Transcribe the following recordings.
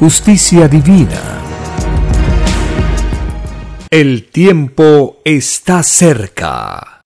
justicia divina. El tiempo está cerca.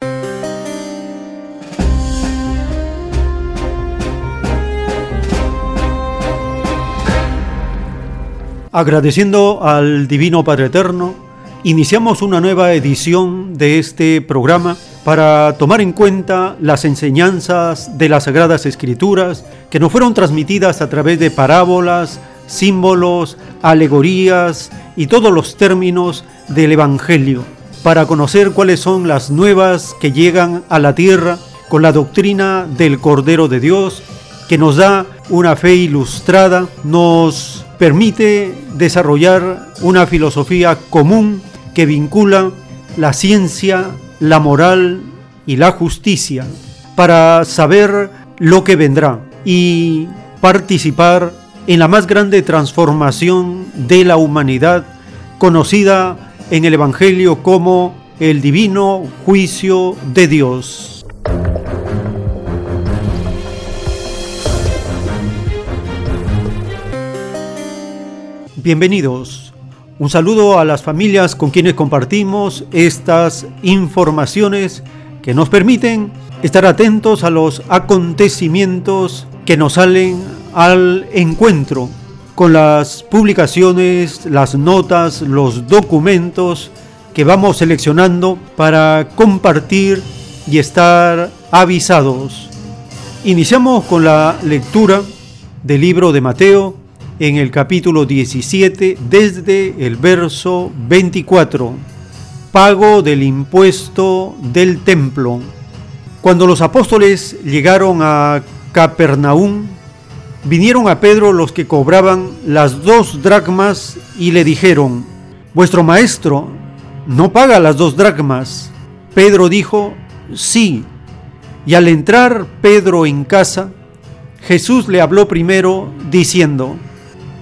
Agradeciendo al Divino Padre Eterno, iniciamos una nueva edición de este programa para tomar en cuenta las enseñanzas de las Sagradas Escrituras que nos fueron transmitidas a través de parábolas, símbolos, alegorías y todos los términos del Evangelio, para conocer cuáles son las nuevas que llegan a la tierra con la doctrina del Cordero de Dios, que nos da una fe ilustrada, nos permite desarrollar una filosofía común que vincula la ciencia, la moral y la justicia para saber lo que vendrá y participar en la más grande transformación de la humanidad conocida en el Evangelio como el divino juicio de Dios. Bienvenidos. Un saludo a las familias con quienes compartimos estas informaciones que nos permiten estar atentos a los acontecimientos que nos salen al encuentro con las publicaciones, las notas, los documentos que vamos seleccionando para compartir y estar avisados. Iniciamos con la lectura del libro de Mateo, en el capítulo 17 desde el verso 24. Pago del impuesto del templo. Cuando los apóstoles llegaron a Capernaum, vinieron a Pedro los que cobraban las dos dracmas y le dijeron, Vuestro maestro no paga las dos dracmas. Pedro dijo, Sí. Y al entrar Pedro en casa, Jesús le habló primero diciendo,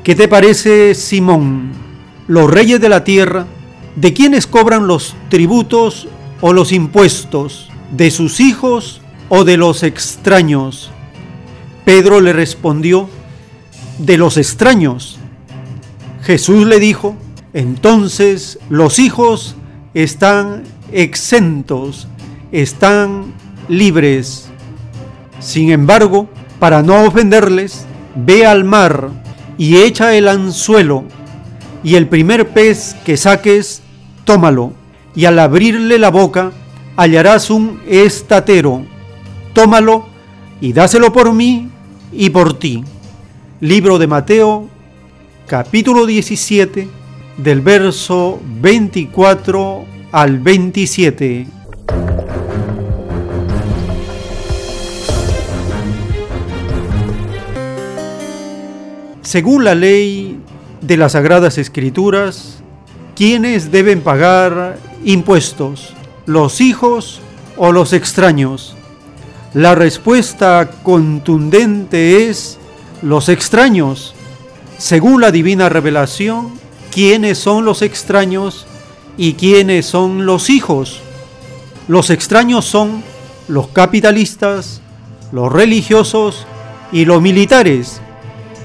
¿Qué te parece, Simón? Los reyes de la tierra, ¿de quiénes cobran los tributos o los impuestos? ¿De sus hijos o de los extraños? Pedro le respondió, de los extraños. Jesús le dijo, entonces los hijos están exentos, están libres. Sin embargo, para no ofenderles, ve al mar y echa el anzuelo, y el primer pez que saques, tómalo, y al abrirle la boca hallarás un estatero. Tómalo y dáselo por mí y por ti. Libro de Mateo, capítulo 17, del verso 24 al 27. Según la ley de las Sagradas Escrituras, ¿quiénes deben pagar impuestos? ¿Los hijos o los extraños? La respuesta contundente es los extraños. Según la divina revelación, ¿quiénes son los extraños y quiénes son los hijos? Los extraños son los capitalistas, los religiosos y los militares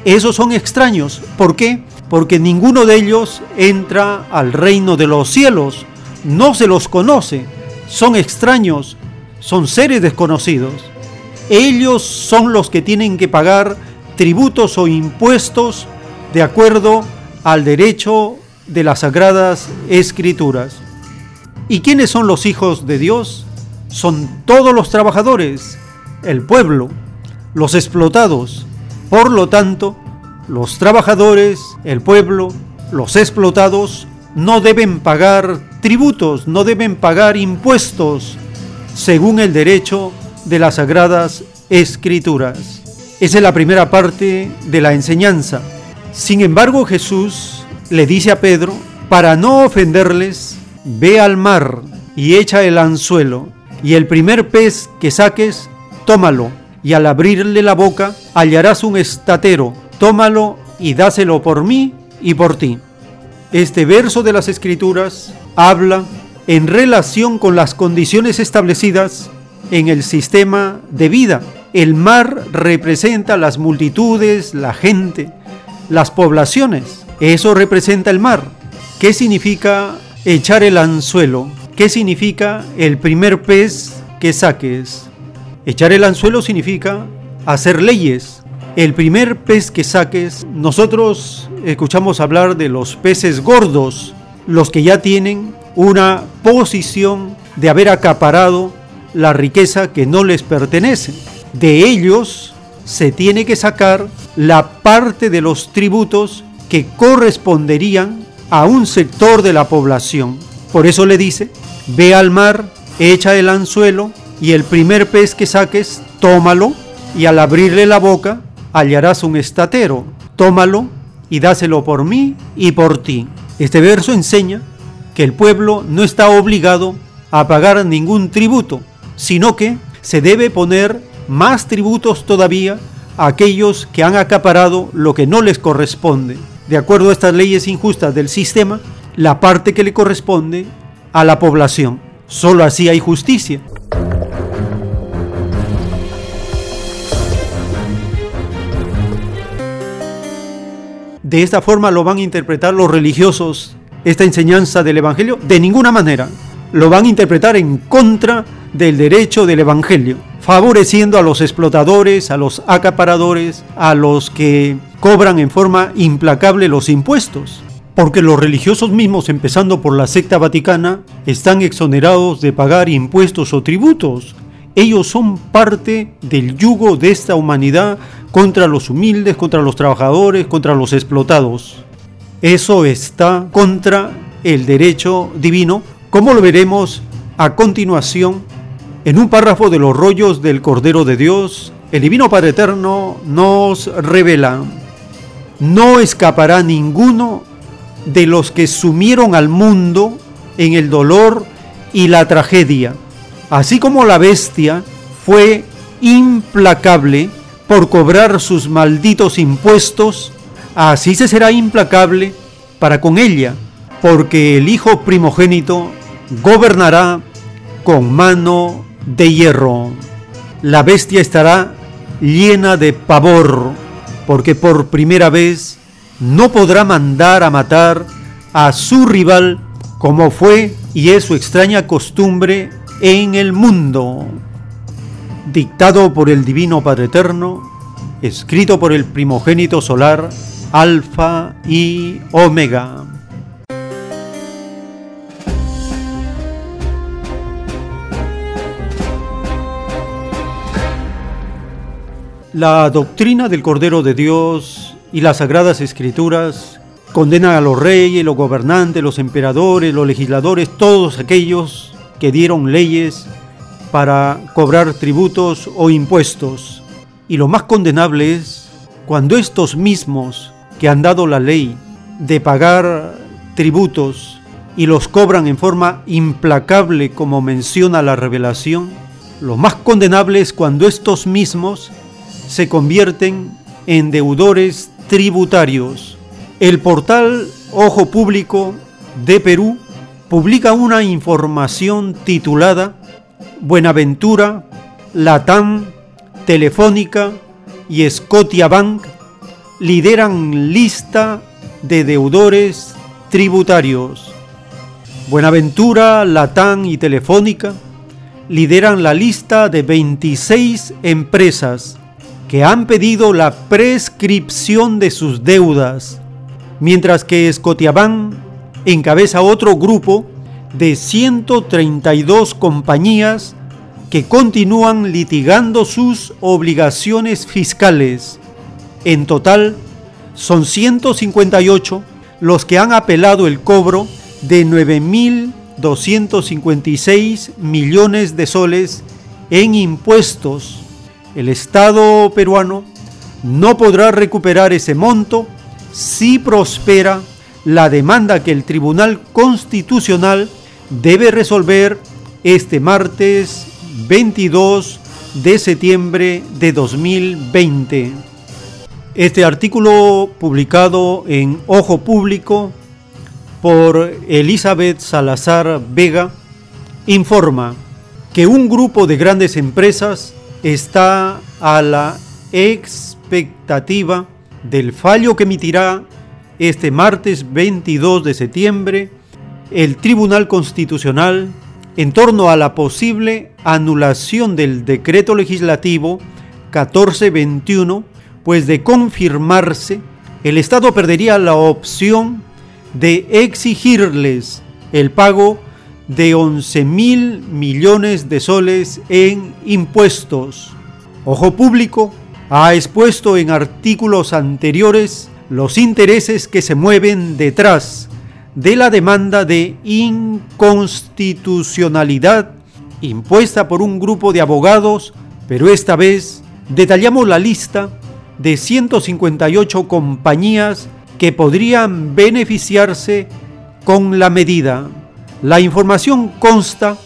esos son extraños. ¿Por qué? Porque ninguno de ellos entra al reino de los cielos. No se los conoce. Son extraños. Son seres desconocidos. Ellos son los que tienen que pagar tributos o impuestos de acuerdo al derecho de las sagradas escrituras. ¿Y quiénes son los hijos de Dios? Son todos los trabajadores, el pueblo, los explotados. Por lo tanto, los trabajadores, el pueblo, los explotados no deben pagar tributos, no deben pagar impuestos según el derecho de las sagradas escrituras. Esa es la primera parte de la enseñanza. Sin embargo, Jesús le dice a Pedro, para no ofenderles, ve al mar y echa el anzuelo, y el primer pez que saques, tómalo, y al abrirle la boca hallarás un estatero, tómalo y dáselo por mí y por ti. Este verso de las Escrituras habla en relación con las condiciones establecidas en el sistema de vida. El mar representa las multitudes, la gente, las poblaciones. Eso representa el mar. ¿Qué significa echar el anzuelo? ¿Qué significa el primer pez que saques? Echar el anzuelo significa hacer leyes. El primer pez que saques, nosotros escuchamos hablar de los peces gordos, los que ya tienen una posición de haber acaparado la riqueza que no les pertenece. De ellos se tiene que sacar la parte de los tributos que corresponderían a un sector de la población. Por eso le dice, ve al mar, echa el anzuelo y el primer pez que saques, tómalo y al abrirle la boca hallarás un estatero. Tómalo y dáselo por mí y por ti. Este verso enseña que el pueblo no está obligado a pagar ningún tributo, sino que se debe poner más tributos todavía a aquellos que han acaparado lo que no les corresponde. De acuerdo a estas leyes injustas del sistema, la parte que le corresponde a la población. Solo así hay justicia. De esta forma lo van a interpretar los religiosos esta enseñanza del Evangelio? De ninguna manera. Lo van a interpretar en contra del derecho del Evangelio, favoreciendo a los explotadores, a los acaparadores, a los que cobran en forma implacable los impuestos. Porque los religiosos mismos, empezando por la secta vaticana, están exonerados de pagar impuestos o tributos. Ellos son parte del yugo de esta humanidad contra los humildes, contra los trabajadores, contra los explotados. Eso está contra el derecho divino, como lo veremos a continuación en un párrafo de los rollos del Cordero de Dios. El Divino Padre Eterno nos revela, no escapará ninguno de los que sumieron al mundo en el dolor y la tragedia, así como la bestia fue implacable por cobrar sus malditos impuestos, así se será implacable para con ella, porque el Hijo primogénito gobernará con mano de hierro. La bestia estará llena de pavor, porque por primera vez no podrá mandar a matar a su rival como fue y es su extraña costumbre en el mundo dictado por el Divino Padre Eterno, escrito por el primogénito solar, Alfa y Omega. La doctrina del Cordero de Dios y las Sagradas Escrituras condenan a los reyes, los gobernantes, los emperadores, los legisladores, todos aquellos que dieron leyes para cobrar tributos o impuestos. Y lo más condenable es cuando estos mismos que han dado la ley de pagar tributos y los cobran en forma implacable como menciona la revelación, lo más condenable es cuando estos mismos se convierten en deudores tributarios. El portal Ojo Público de Perú publica una información titulada Buenaventura, Latam, Telefónica y Scotiabank lideran lista de deudores tributarios. Buenaventura, Latam y Telefónica lideran la lista de 26 empresas que han pedido la prescripción de sus deudas, mientras que Scotiabank encabeza otro grupo de 132 compañías que continúan litigando sus obligaciones fiscales. En total, son 158 los que han apelado el cobro de 9.256 millones de soles en impuestos. El Estado peruano no podrá recuperar ese monto si prospera la demanda que el Tribunal Constitucional debe resolver este martes 22 de septiembre de 2020. Este artículo publicado en Ojo Público por Elizabeth Salazar Vega informa que un grupo de grandes empresas está a la expectativa del fallo que emitirá este martes 22 de septiembre el Tribunal Constitucional en torno a la posible anulación del decreto legislativo 1421, pues de confirmarse, el Estado perdería la opción de exigirles el pago de 11 mil millones de soles en impuestos. Ojo Público ha expuesto en artículos anteriores los intereses que se mueven detrás de la demanda de inconstitucionalidad impuesta por un grupo de abogados, pero esta vez detallamos la lista de 158 compañías que podrían beneficiarse con la medida. La información consta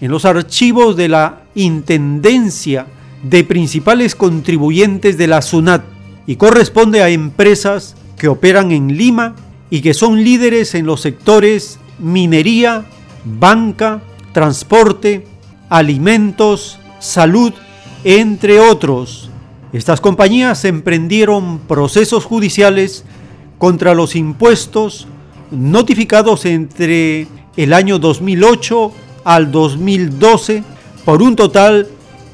en los archivos de la Intendencia de principales contribuyentes de la SUNAT y corresponde a empresas que operan en Lima y que son líderes en los sectores minería, banca, transporte, alimentos, salud, entre otros. Estas compañías emprendieron procesos judiciales contra los impuestos notificados entre el año 2008 al 2012 por un total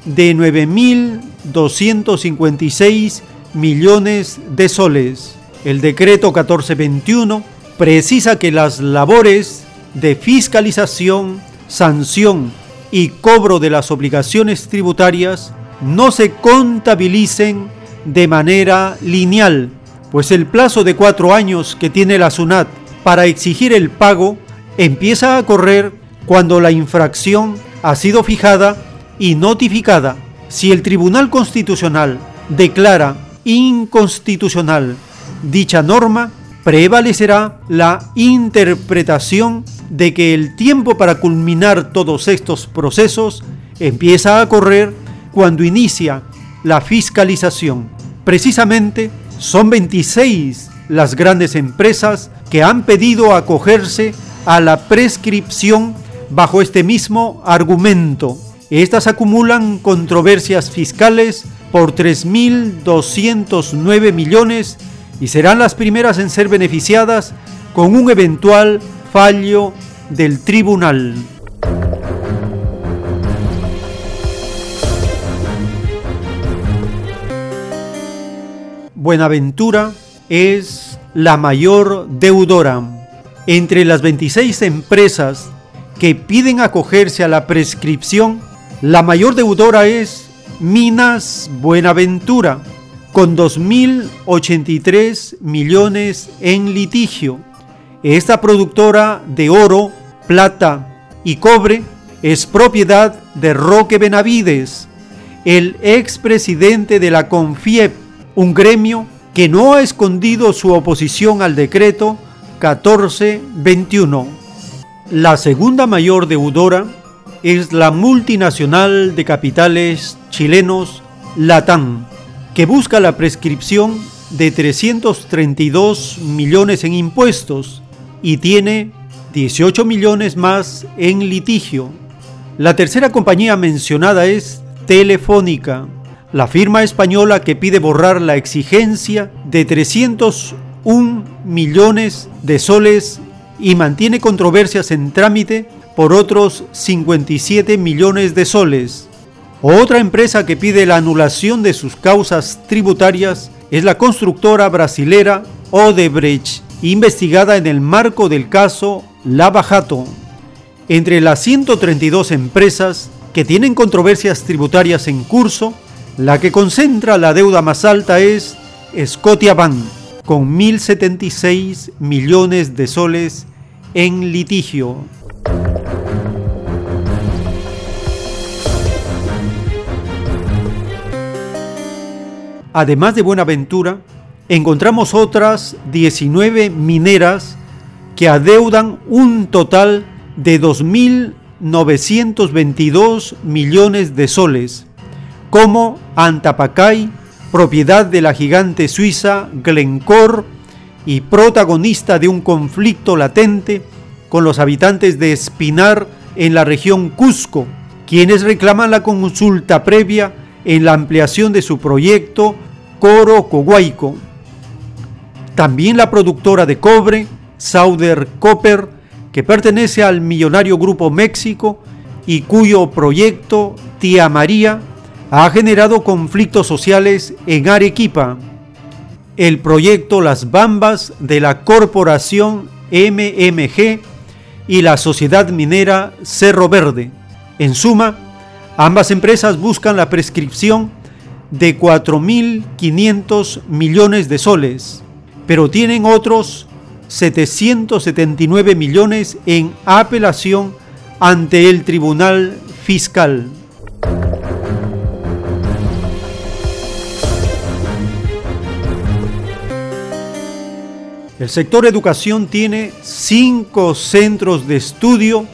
de 9.256 millones de soles. El decreto 1421 precisa que las labores de fiscalización, sanción y cobro de las obligaciones tributarias no se contabilicen de manera lineal, pues el plazo de cuatro años que tiene la SUNAT para exigir el pago empieza a correr cuando la infracción ha sido fijada y notificada. Si el Tribunal Constitucional declara inconstitucional dicha norma, prevalecerá la interpretación de que el tiempo para culminar todos estos procesos empieza a correr cuando inicia la fiscalización. Precisamente son 26 las grandes empresas que han pedido acogerse a la prescripción bajo este mismo argumento. Estas acumulan controversias fiscales por 3.209 millones y serán las primeras en ser beneficiadas con un eventual fallo del tribunal. Buenaventura es la mayor deudora. Entre las 26 empresas que piden acogerse a la prescripción, la mayor deudora es Minas Buenaventura, con 2.083 millones en litigio. Esta productora de oro, plata y cobre es propiedad de Roque Benavides, el expresidente de la CONFIEP, un gremio que no ha escondido su oposición al decreto 1421. La segunda mayor deudora es la multinacional de capitales chilenos Latam, que busca la prescripción de 332 millones en impuestos y tiene 18 millones más en litigio. La tercera compañía mencionada es Telefónica, la firma española que pide borrar la exigencia de 301 millones de soles y mantiene controversias en trámite por otros 57 millones de soles. Otra empresa que pide la anulación de sus causas tributarias es la constructora brasilera Odebrecht, investigada en el marco del caso Lava Jato. Entre las 132 empresas que tienen controversias tributarias en curso, la que concentra la deuda más alta es Scotiabank, con 1.076 millones de soles en litigio. Además de Buenaventura, encontramos otras 19 mineras que adeudan un total de 2.922 millones de soles, como Antapacay, propiedad de la gigante suiza Glencore y protagonista de un conflicto latente con los habitantes de Espinar en la región Cusco, quienes reclaman la consulta previa en la ampliación de su proyecto Coro Coguaico. También la productora de cobre, Sauder Copper, que pertenece al millonario Grupo México y cuyo proyecto Tía María ha generado conflictos sociales en Arequipa. El proyecto Las Bambas de la corporación MMG y la sociedad minera Cerro Verde. En suma, Ambas empresas buscan la prescripción de 4.500 millones de soles, pero tienen otros 779 millones en apelación ante el Tribunal Fiscal. El sector educación tiene cinco centros de estudio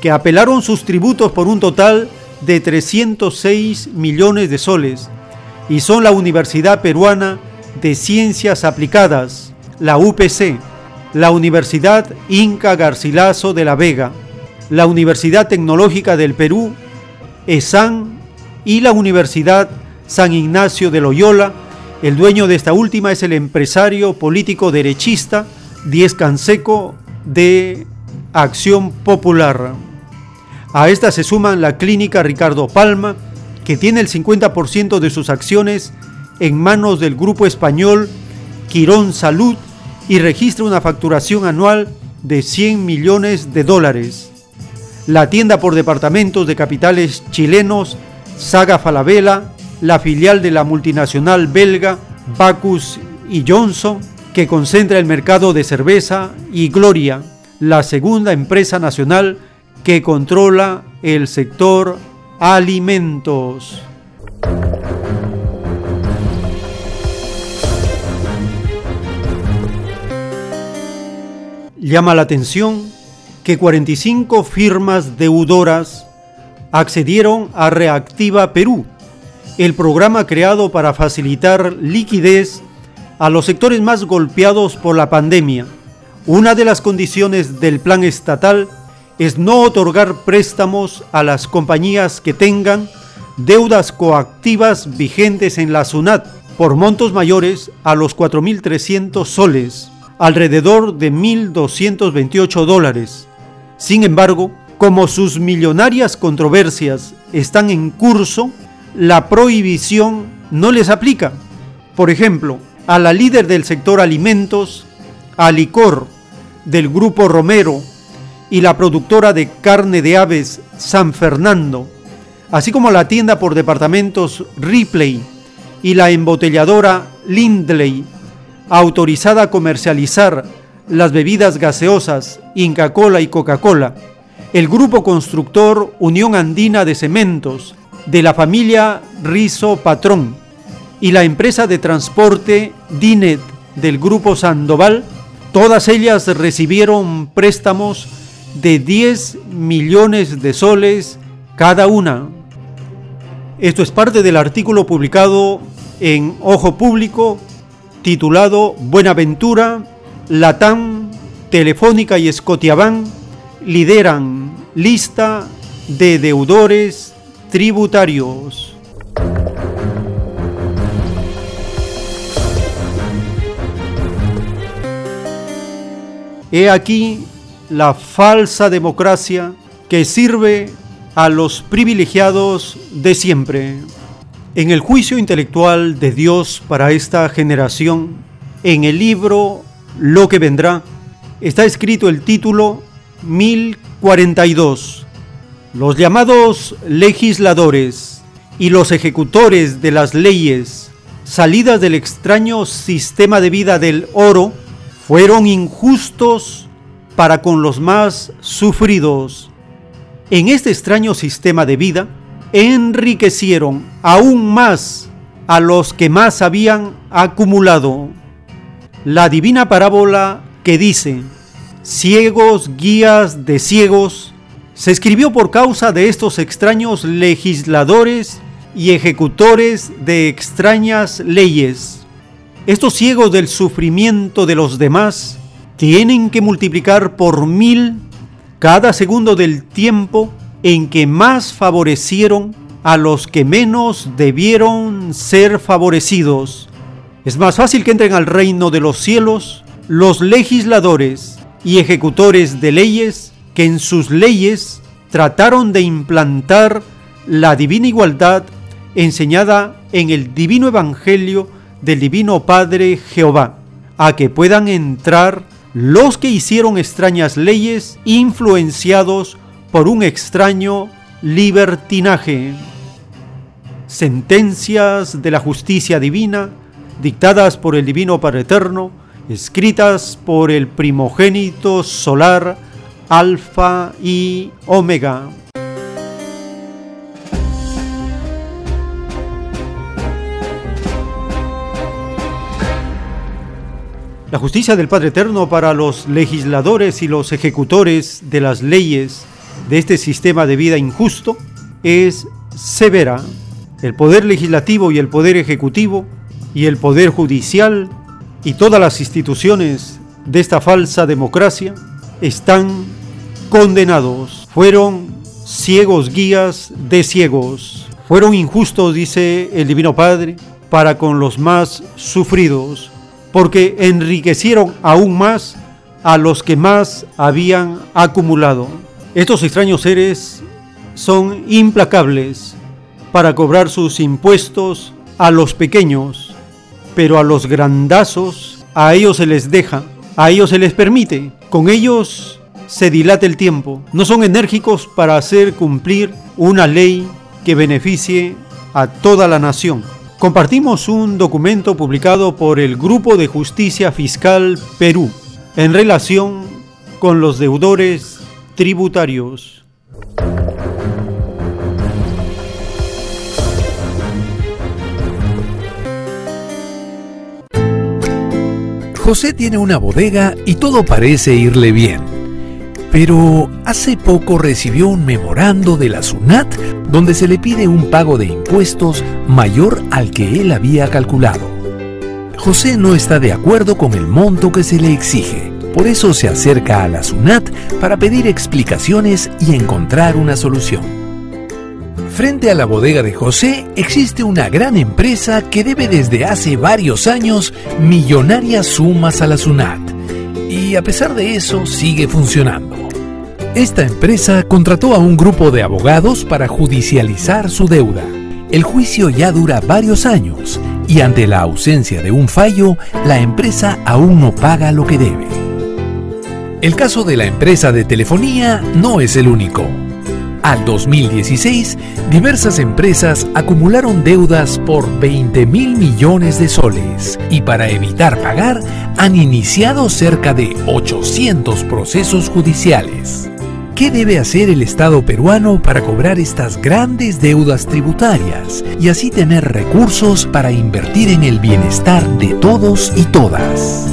que apelaron sus tributos por un total de de 306 millones de soles y son la Universidad Peruana de Ciencias Aplicadas, la UPC, la Universidad Inca Garcilaso de la Vega, la Universidad Tecnológica del Perú, ESAN y la Universidad San Ignacio de Loyola. El dueño de esta última es el empresario político derechista Diez Canseco de Acción Popular. A esta se suman la clínica Ricardo Palma, que tiene el 50% de sus acciones en manos del grupo español Quirón Salud y registra una facturación anual de 100 millones de dólares. La tienda por departamentos de capitales chilenos Saga Falabella, la filial de la multinacional belga Bacus y Johnson, que concentra el mercado de cerveza, y Gloria, la segunda empresa nacional que controla el sector alimentos. Llama la atención que 45 firmas deudoras accedieron a Reactiva Perú, el programa creado para facilitar liquidez a los sectores más golpeados por la pandemia. Una de las condiciones del plan estatal es no otorgar préstamos a las compañías que tengan deudas coactivas vigentes en la SUNAT por montos mayores a los 4.300 soles, alrededor de 1.228 dólares. Sin embargo, como sus millonarias controversias están en curso, la prohibición no les aplica. Por ejemplo, a la líder del sector alimentos, a Licor, del grupo Romero, y la productora de carne de aves San Fernando, así como la tienda por departamentos Ripley y la embotelladora Lindley, autorizada a comercializar las bebidas gaseosas Inca Cola y Coca-Cola, el grupo constructor Unión Andina de Cementos de la familia Rizo Patrón y la empresa de transporte Dinet del grupo Sandoval, todas ellas recibieron préstamos de 10 millones de soles cada una. Esto es parte del artículo publicado en Ojo Público titulado Buenaventura, Latam, Telefónica y Scotiabank lideran lista de deudores tributarios. He aquí la falsa democracia que sirve a los privilegiados de siempre. En el juicio intelectual de Dios para esta generación, en el libro Lo que vendrá, está escrito el título 1042. Los llamados legisladores y los ejecutores de las leyes salidas del extraño sistema de vida del oro fueron injustos para con los más sufridos. En este extraño sistema de vida, enriquecieron aún más a los que más habían acumulado. La divina parábola que dice, ciegos guías de ciegos, se escribió por causa de estos extraños legisladores y ejecutores de extrañas leyes. Estos ciegos del sufrimiento de los demás tienen que multiplicar por mil cada segundo del tiempo en que más favorecieron a los que menos debieron ser favorecidos. Es más fácil que entren al reino de los cielos los legisladores y ejecutores de leyes que en sus leyes trataron de implantar la divina igualdad enseñada en el divino evangelio del divino Padre Jehová, a que puedan entrar los que hicieron extrañas leyes influenciados por un extraño libertinaje. Sentencias de la justicia divina dictadas por el Divino Padre Eterno, escritas por el primogénito solar Alfa y Omega. La justicia del Padre Eterno para los legisladores y los ejecutores de las leyes de este sistema de vida injusto es severa. El poder legislativo y el poder ejecutivo y el poder judicial y todas las instituciones de esta falsa democracia están condenados. Fueron ciegos guías de ciegos. Fueron injustos, dice el Divino Padre, para con los más sufridos porque enriquecieron aún más a los que más habían acumulado. Estos extraños seres son implacables para cobrar sus impuestos a los pequeños, pero a los grandazos a ellos se les deja, a ellos se les permite, con ellos se dilata el tiempo, no son enérgicos para hacer cumplir una ley que beneficie a toda la nación compartimos un documento publicado por el Grupo de Justicia Fiscal Perú en relación con los deudores tributarios. José tiene una bodega y todo parece irle bien. Pero hace poco recibió un memorando de la SUNAT donde se le pide un pago de impuestos mayor al que él había calculado. José no está de acuerdo con el monto que se le exige. Por eso se acerca a la SUNAT para pedir explicaciones y encontrar una solución. Frente a la bodega de José existe una gran empresa que debe desde hace varios años millonarias sumas a la SUNAT. Y a pesar de eso sigue funcionando. Esta empresa contrató a un grupo de abogados para judicializar su deuda. El juicio ya dura varios años y ante la ausencia de un fallo, la empresa aún no paga lo que debe. El caso de la empresa de telefonía no es el único. Al 2016, diversas empresas acumularon deudas por 20 mil millones de soles y para evitar pagar han iniciado cerca de 800 procesos judiciales. ¿Qué debe hacer el Estado peruano para cobrar estas grandes deudas tributarias y así tener recursos para invertir en el bienestar de todos y todas?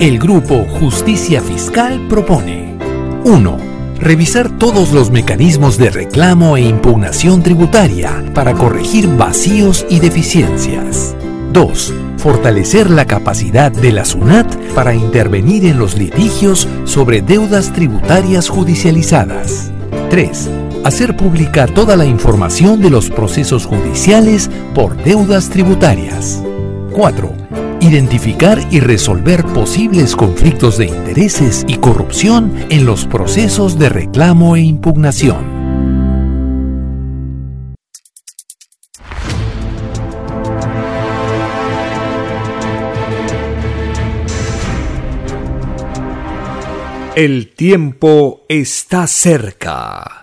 El grupo Justicia Fiscal propone 1. Revisar todos los mecanismos de reclamo e impugnación tributaria para corregir vacíos y deficiencias. 2 fortalecer la capacidad de la SUNAT para intervenir en los litigios sobre deudas tributarias judicializadas. 3. Hacer pública toda la información de los procesos judiciales por deudas tributarias. 4 identificar y resolver posibles conflictos de intereses y corrupción en los procesos de reclamo e impugnación. El tiempo está cerca.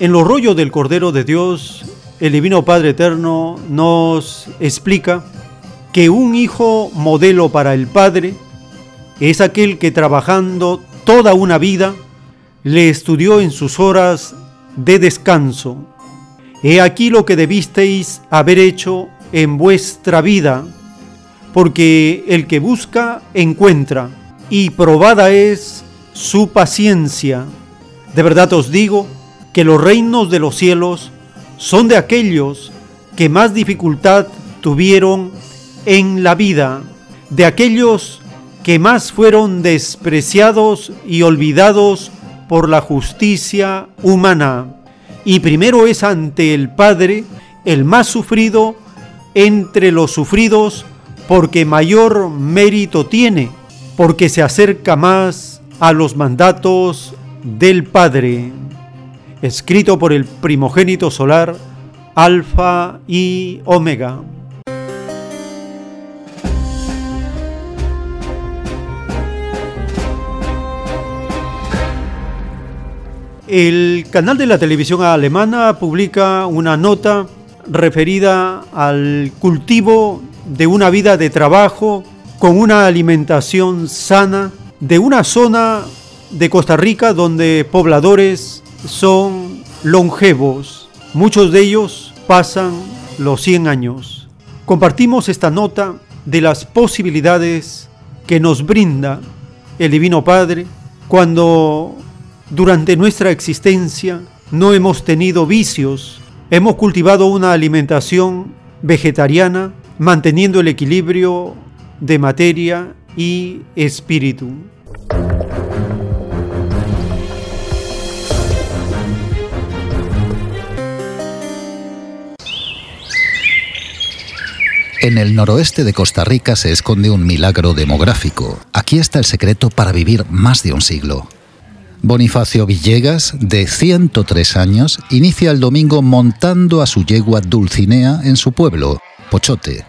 En los rollos del Cordero de Dios, el Divino Padre Eterno nos explica que un hijo modelo para el Padre es aquel que trabajando toda una vida le estudió en sus horas de descanso. He aquí lo que debisteis haber hecho en vuestra vida, porque el que busca encuentra, y probada es su paciencia. De verdad os digo, que los reinos de los cielos son de aquellos que más dificultad tuvieron en la vida, de aquellos que más fueron despreciados y olvidados por la justicia humana. Y primero es ante el Padre el más sufrido entre los sufridos, porque mayor mérito tiene, porque se acerca más a los mandatos del Padre escrito por el primogénito solar, Alfa y Omega. El canal de la televisión alemana publica una nota referida al cultivo de una vida de trabajo con una alimentación sana de una zona de Costa Rica donde pobladores son longevos, muchos de ellos pasan los 100 años. Compartimos esta nota de las posibilidades que nos brinda el Divino Padre cuando durante nuestra existencia no hemos tenido vicios, hemos cultivado una alimentación vegetariana, manteniendo el equilibrio de materia y espíritu. En el noroeste de Costa Rica se esconde un milagro demográfico. Aquí está el secreto para vivir más de un siglo. Bonifacio Villegas, de 103 años, inicia el domingo montando a su yegua Dulcinea en su pueblo, Pochote.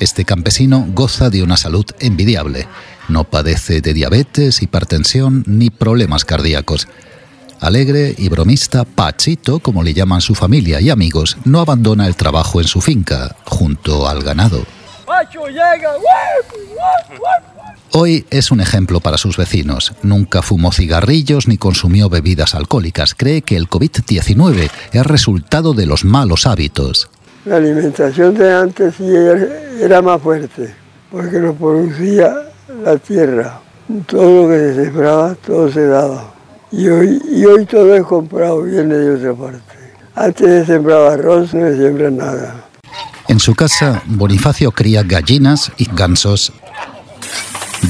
Este campesino goza de una salud envidiable. No padece de diabetes, hipertensión ni problemas cardíacos. Alegre y bromista, Pachito, como le llaman su familia y amigos, no abandona el trabajo en su finca, junto al ganado. Hoy es un ejemplo para sus vecinos. Nunca fumó cigarrillos ni consumió bebidas alcohólicas. Cree que el COVID-19 es resultado de los malos hábitos. La alimentación de antes sí era más fuerte, porque lo producía la tierra. Todo lo que se sembraba, todo se daba. Y hoy, y hoy todo es comprado, viene de otra parte. Antes se sembraba arroz, no se siembra nada. En su casa, Bonifacio cría gallinas y gansos.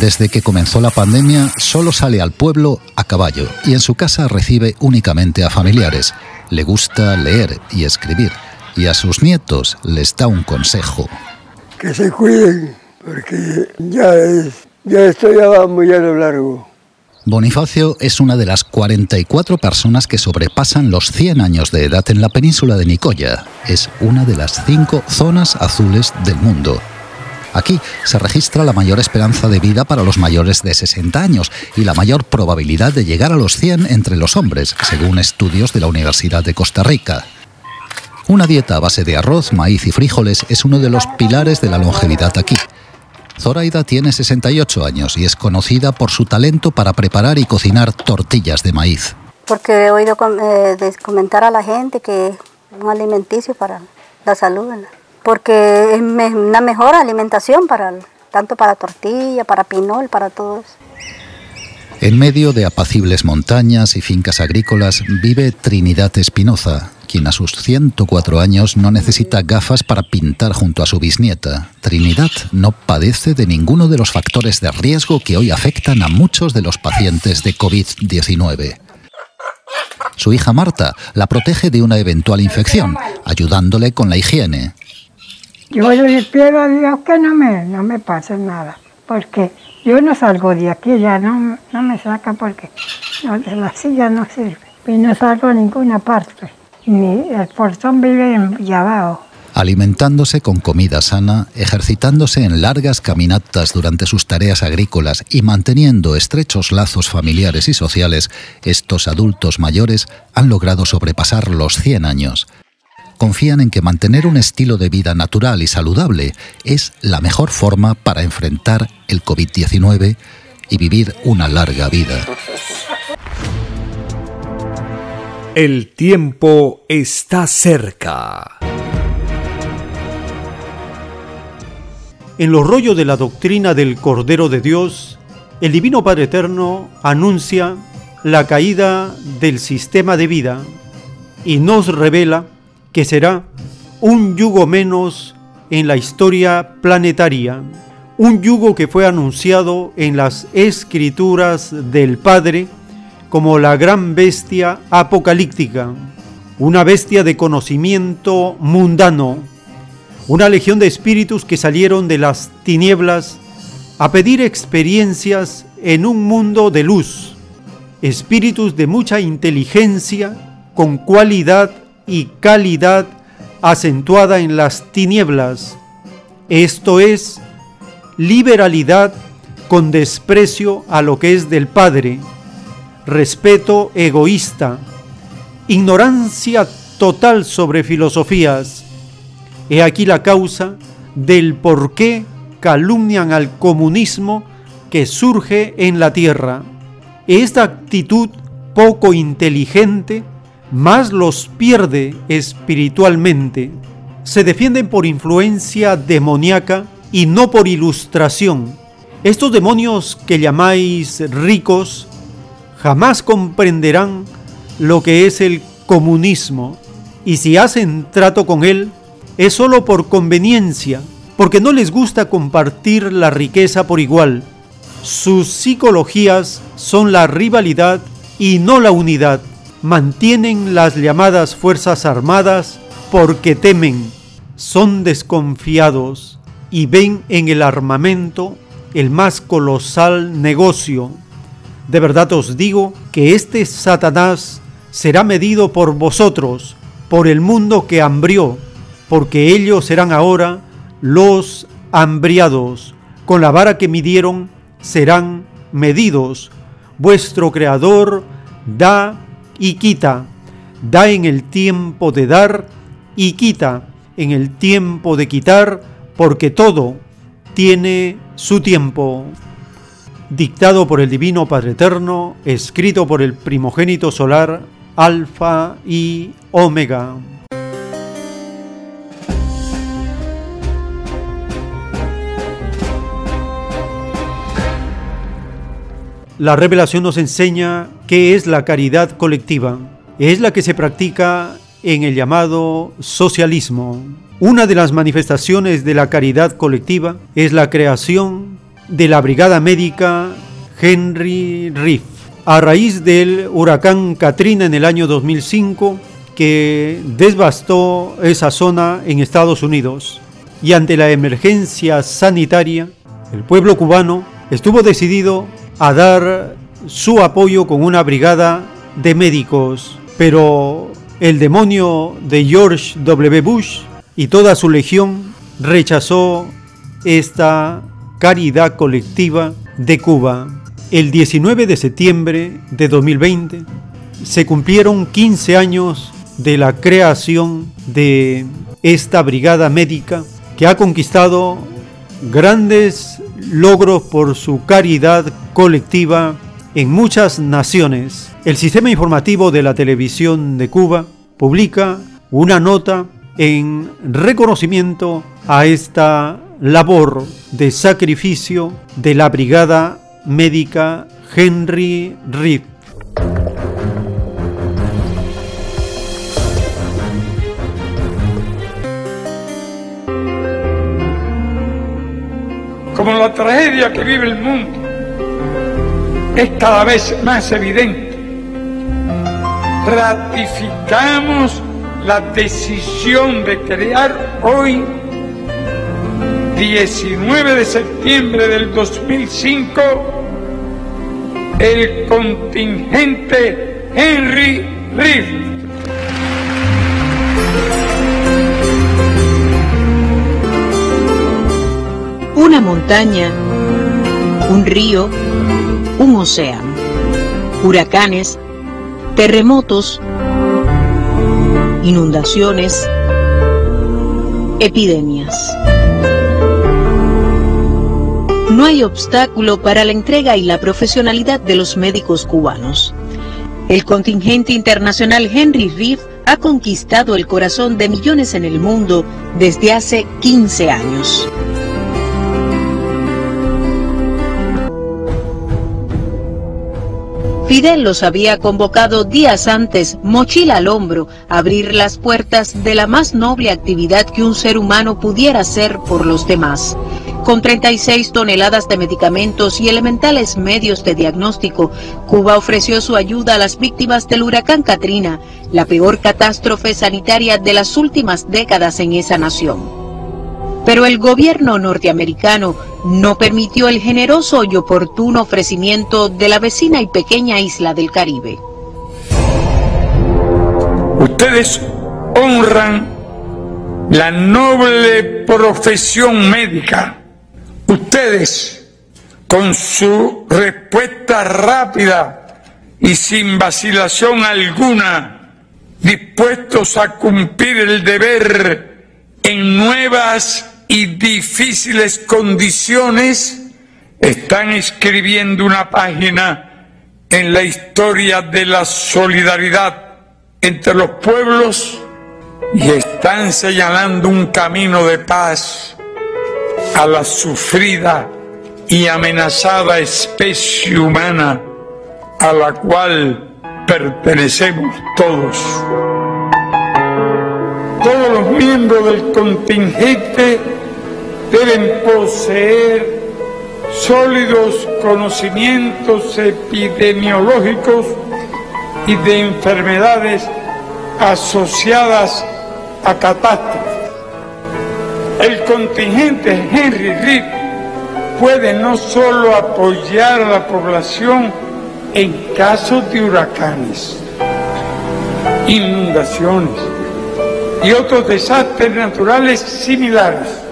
Desde que comenzó la pandemia, solo sale al pueblo a caballo y en su casa recibe únicamente a familiares. Le gusta leer y escribir y a sus nietos les da un consejo. Que se cuiden, porque ya, es, ya esto ya va muy a lo largo. Bonifacio es una de las 44 personas que sobrepasan los 100 años de edad en la península de Nicoya. Es una de las cinco zonas azules del mundo. Aquí se registra la mayor esperanza de vida para los mayores de 60 años y la mayor probabilidad de llegar a los 100 entre los hombres, según estudios de la Universidad de Costa Rica. Una dieta a base de arroz, maíz y frijoles es uno de los pilares de la longevidad aquí. Zoraida tiene 68 años y es conocida por su talento para preparar y cocinar tortillas de maíz. Porque he oído eh, comentar a la gente que es un alimenticio para la salud porque es una mejor alimentación para tanto para tortilla, para pinol, para todos. En medio de apacibles montañas y fincas agrícolas vive Trinidad Espinoza, quien a sus 104 años no necesita gafas para pintar junto a su bisnieta. Trinidad no padece de ninguno de los factores de riesgo que hoy afectan a muchos de los pacientes de COVID-19. Su hija Marta la protege de una eventual infección, ayudándole con la higiene. Yo le pido a Dios que no me, no me pase nada, porque yo no salgo de aquí, ya no, no me saca porque la silla no sirve. Y no salgo a ninguna parte. Ni el portón vive en abajo. Alimentándose con comida sana, ejercitándose en largas caminatas durante sus tareas agrícolas y manteniendo estrechos lazos familiares y sociales, estos adultos mayores han logrado sobrepasar los 100 años confían en que mantener un estilo de vida natural y saludable es la mejor forma para enfrentar el COVID-19 y vivir una larga vida. El tiempo está cerca. En los rollos de la doctrina del Cordero de Dios, el Divino Padre Eterno anuncia la caída del sistema de vida y nos revela que será un yugo menos en la historia planetaria, un yugo que fue anunciado en las escrituras del Padre como la gran bestia apocalíptica, una bestia de conocimiento mundano, una legión de espíritus que salieron de las tinieblas a pedir experiencias en un mundo de luz, espíritus de mucha inteligencia, con cualidad y calidad acentuada en las tinieblas, esto es, liberalidad con desprecio a lo que es del Padre, respeto egoísta, ignorancia total sobre filosofías. He aquí la causa del por qué calumnian al comunismo que surge en la tierra. Esta actitud poco inteligente más los pierde espiritualmente. Se defienden por influencia demoníaca y no por ilustración. Estos demonios que llamáis ricos jamás comprenderán lo que es el comunismo y si hacen trato con él es solo por conveniencia, porque no les gusta compartir la riqueza por igual. Sus psicologías son la rivalidad y no la unidad mantienen las llamadas Fuerzas Armadas porque temen, son desconfiados y ven en el armamento el más colosal negocio. De verdad os digo que este Satanás será medido por vosotros, por el mundo que hambrió, porque ellos serán ahora los hambriados. Con la vara que midieron serán medidos. Vuestro Creador da y quita, da en el tiempo de dar y quita en el tiempo de quitar, porque todo tiene su tiempo. Dictado por el Divino Padre Eterno, escrito por el primogénito solar, Alfa y Omega. La revelación nos enseña qué es la caridad colectiva. Es la que se practica en el llamado socialismo. Una de las manifestaciones de la caridad colectiva es la creación de la Brigada Médica Henry Riff. A raíz del huracán Katrina en el año 2005, que devastó esa zona en Estados Unidos, y ante la emergencia sanitaria, el pueblo cubano estuvo decidido a dar su apoyo con una brigada de médicos, pero el demonio de George W. Bush y toda su legión rechazó esta caridad colectiva de Cuba. El 19 de septiembre de 2020 se cumplieron 15 años de la creación de esta brigada médica que ha conquistado grandes logros por su caridad colectiva en muchas naciones. El sistema informativo de la televisión de Cuba publica una nota en reconocimiento a esta labor de sacrificio de la brigada médica Henry Reed. como la tragedia que vive el mundo es cada vez más evidente, ratificamos la decisión de crear hoy, 19 de septiembre del 2005, el contingente Henry Reed. Una montaña, un río, un océano, huracanes, terremotos, inundaciones, epidemias. No hay obstáculo para la entrega y la profesionalidad de los médicos cubanos. El contingente internacional Henry Reeve ha conquistado el corazón de millones en el mundo desde hace 15 años. Fidel los había convocado días antes, mochila al hombro, a abrir las puertas de la más noble actividad que un ser humano pudiera hacer por los demás. Con 36 toneladas de medicamentos y elementales medios de diagnóstico, Cuba ofreció su ayuda a las víctimas del huracán Katrina, la peor catástrofe sanitaria de las últimas décadas en esa nación. Pero el gobierno norteamericano no permitió el generoso y oportuno ofrecimiento de la vecina y pequeña isla del Caribe. Ustedes honran la noble profesión médica. Ustedes, con su respuesta rápida y sin vacilación alguna, dispuestos a cumplir el deber en nuevas y difíciles condiciones, están escribiendo una página en la historia de la solidaridad entre los pueblos y están señalando un camino de paz a la sufrida y amenazada especie humana a la cual pertenecemos todos. Todos los miembros del contingente deben poseer sólidos conocimientos epidemiológicos y de enfermedades asociadas a catástrofes. El contingente Henry Reed puede no solo apoyar a la población en casos de huracanes, inundaciones, y otros desastres naturales similares.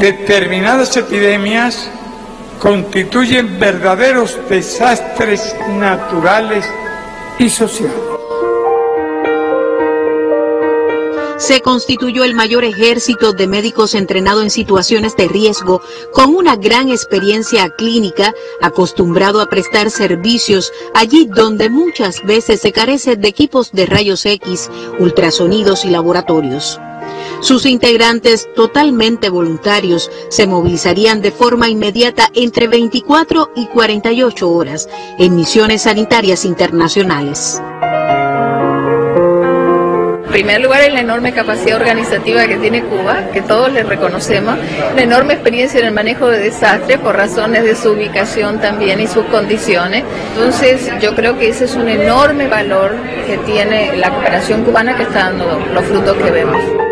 Determinadas epidemias constituyen verdaderos desastres naturales y sociales. se constituyó el mayor ejército de médicos entrenado en situaciones de riesgo, con una gran experiencia clínica, acostumbrado a prestar servicios allí donde muchas veces se carece de equipos de rayos X, ultrasonidos y laboratorios. Sus integrantes, totalmente voluntarios, se movilizarían de forma inmediata entre 24 y 48 horas en misiones sanitarias internacionales. En primer lugar es la enorme capacidad organizativa que tiene Cuba, que todos le reconocemos, la enorme experiencia en el manejo de desastres por razones de su ubicación también y sus condiciones. Entonces yo creo que ese es un enorme valor que tiene la cooperación cubana que está dando los frutos que vemos.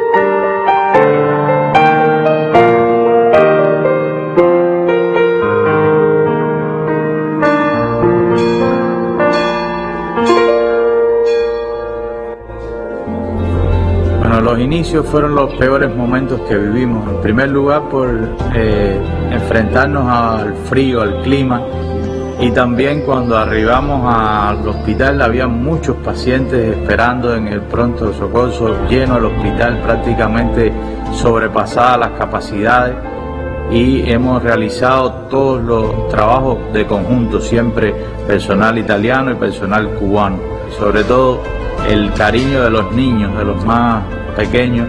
Inicio fueron los peores momentos que vivimos. En primer lugar por eh, enfrentarnos al frío, al clima y también cuando arribamos al hospital había muchos pacientes esperando en el pronto socorro, lleno el hospital, prácticamente sobrepasadas las capacidades y hemos realizado todos los trabajos de conjunto, siempre personal italiano y personal cubano. Sobre todo el cariño de los niños, de los más pequeños,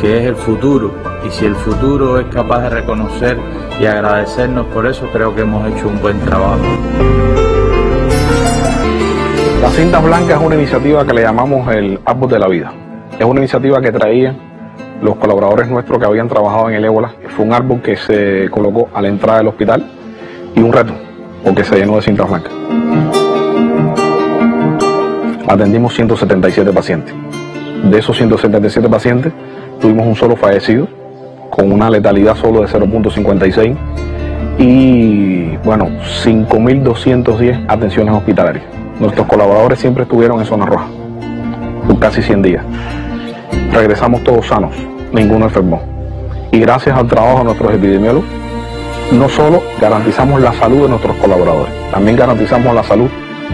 que es el futuro. Y si el futuro es capaz de reconocer y agradecernos por eso, creo que hemos hecho un buen trabajo. La cinta blanca es una iniciativa que le llamamos el árbol de la vida. Es una iniciativa que traía los colaboradores nuestros que habían trabajado en el ébola. Fue un árbol que se colocó a la entrada del hospital y un reto, porque se llenó de cinta blanca. Atendimos 177 pacientes. De esos 177 pacientes, tuvimos un solo fallecido, con una letalidad solo de 0.56 y, bueno, 5.210 atenciones hospitalarias. Nuestros colaboradores siempre estuvieron en zona roja, por casi 100 días. Regresamos todos sanos, ninguno enfermó. Y gracias al trabajo de nuestros epidemiólogos, no solo garantizamos la salud de nuestros colaboradores, también garantizamos la salud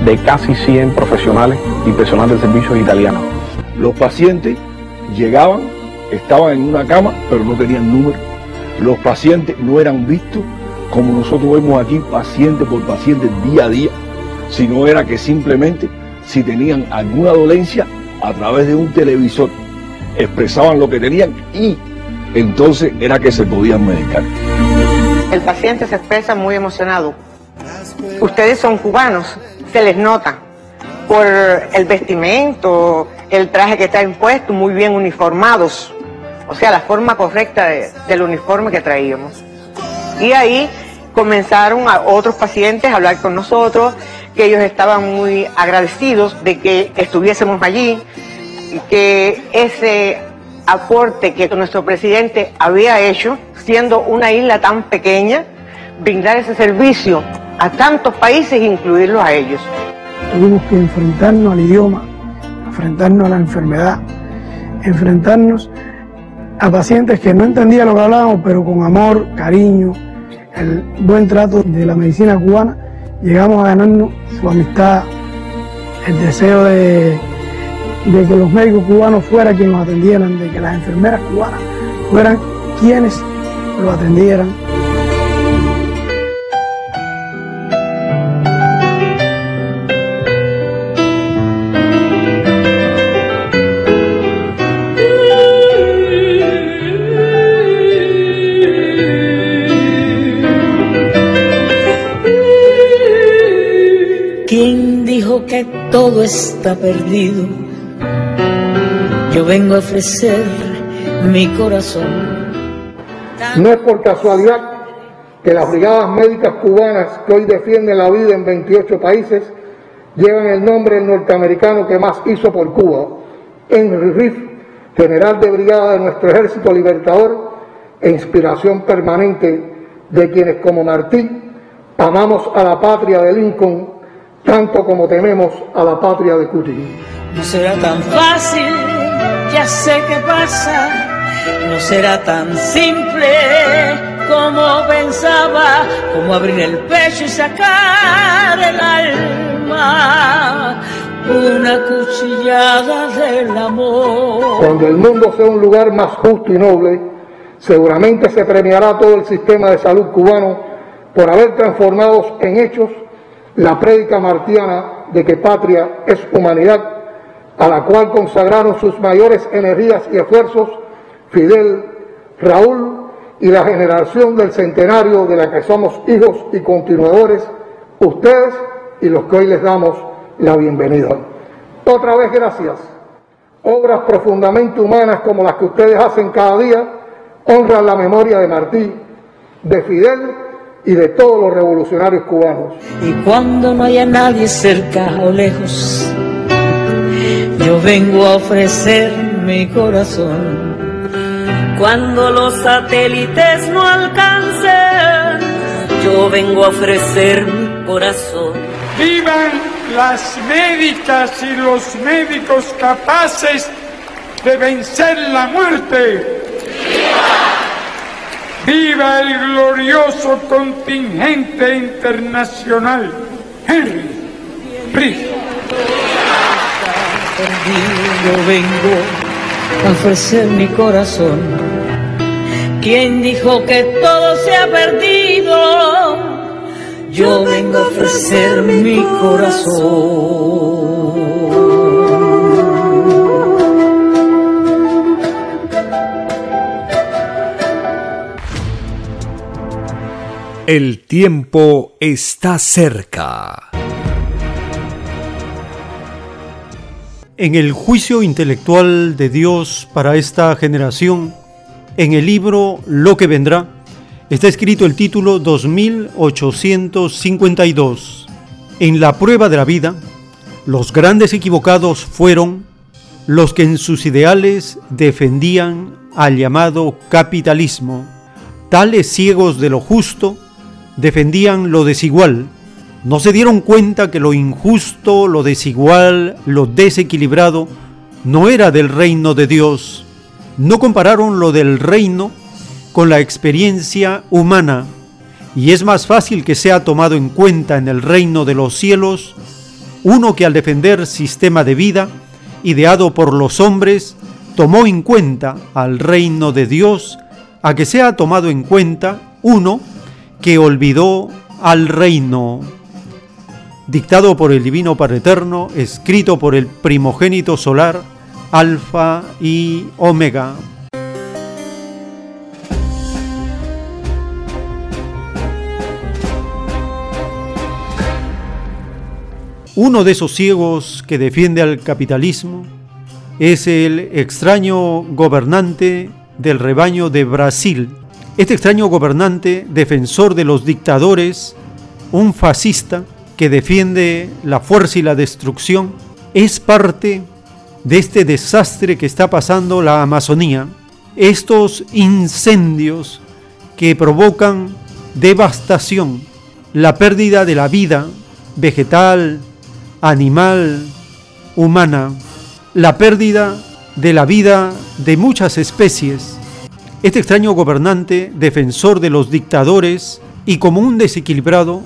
de casi 100 profesionales y personal de servicios italianos. Los pacientes llegaban, estaban en una cama, pero no tenían número. Los pacientes no eran vistos como nosotros vemos aquí, paciente por paciente, día a día, sino era que simplemente si tenían alguna dolencia, a través de un televisor, expresaban lo que tenían y entonces era que se podían medicar. El paciente se expresa muy emocionado. Ustedes son cubanos, se les nota por el vestimento, el traje que está impuesto, muy bien uniformados. O sea, la forma correcta del uniforme que traíamos. Y ahí comenzaron a otros pacientes a hablar con nosotros, que ellos estaban muy agradecidos de que estuviésemos allí, que ese aporte que nuestro presidente había hecho, siendo una isla tan pequeña, brindar ese servicio a tantos países e incluirlos a ellos. Tuvimos que enfrentarnos al idioma, enfrentarnos a la enfermedad, enfrentarnos a pacientes que no entendían lo que hablábamos, pero con amor, cariño, el buen trato de la medicina cubana, llegamos a ganarnos su amistad, el deseo de, de que los médicos cubanos fueran quienes nos atendieran, de que las enfermeras cubanas fueran quienes lo atendieran. Está perdido? Yo vengo a ofrecer mi corazón. No es por casualidad que las brigadas médicas cubanas que hoy defienden la vida en 28 países llevan el nombre del norteamericano que más hizo por Cuba, Henry Riff, general de brigada de nuestro ejército libertador e inspiración permanente de quienes como Martí amamos a la patria de Lincoln tanto como tememos a la patria de Cuti. No será tan fácil, ya sé qué pasa, no será tan simple como pensaba, como abrir el pecho y sacar el alma, una cuchillada del amor. Cuando el mundo sea un lugar más justo y noble, seguramente se premiará todo el sistema de salud cubano por haber transformado en hechos la prédica martiana de que patria es humanidad, a la cual consagraron sus mayores energías y esfuerzos Fidel, Raúl y la generación del centenario de la que somos hijos y continuadores, ustedes y los que hoy les damos la bienvenida. Otra vez gracias. Obras profundamente humanas como las que ustedes hacen cada día honran la memoria de Martí, de Fidel y de todos los revolucionarios cubanos. Y cuando no haya nadie cerca o lejos, yo vengo a ofrecer mi corazón. Cuando los satélites no alcancen, yo vengo a ofrecer mi corazón. Vivan las médicas y los médicos capaces de vencer la muerte. ¡Viva! el glorioso contingente internacional! Henry Brice. Yo vengo a ofrecer mi corazón. ¿Quién dijo que todo se ha perdido? Yo vengo a ofrecer mi corazón. El tiempo está cerca. En el juicio intelectual de Dios para esta generación, en el libro Lo que vendrá, está escrito el título 2852. En la prueba de la vida, los grandes equivocados fueron los que en sus ideales defendían al llamado capitalismo. Tales ciegos de lo justo defendían lo desigual, no se dieron cuenta que lo injusto, lo desigual, lo desequilibrado no era del reino de Dios. No compararon lo del reino con la experiencia humana. Y es más fácil que sea tomado en cuenta en el reino de los cielos uno que al defender sistema de vida ideado por los hombres tomó en cuenta al reino de Dios. A que sea tomado en cuenta uno que olvidó al reino. Dictado por el Divino Padre Eterno, escrito por el primogénito solar, Alfa y Omega. Uno de esos ciegos que defiende al capitalismo es el extraño gobernante del rebaño de Brasil, este extraño gobernante, defensor de los dictadores, un fascista que defiende la fuerza y la destrucción, es parte de este desastre que está pasando la Amazonía. Estos incendios que provocan devastación, la pérdida de la vida vegetal, animal, humana, la pérdida de la vida de muchas especies este extraño gobernante, defensor de los dictadores y como un desequilibrado,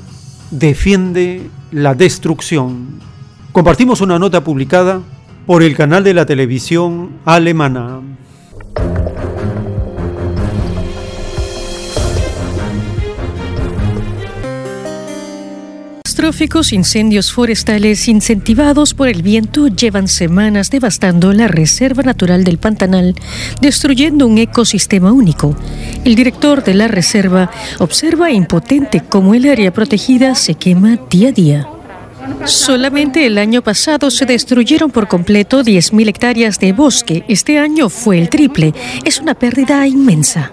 defiende la destrucción. Compartimos una nota publicada por el canal de la televisión alemana. Catastróficos incendios forestales incentivados por el viento llevan semanas devastando la Reserva Natural del Pantanal, destruyendo un ecosistema único. El director de la reserva observa impotente cómo el área protegida se quema día a día. Solamente el año pasado se destruyeron por completo 10.000 hectáreas de bosque. Este año fue el triple. Es una pérdida inmensa.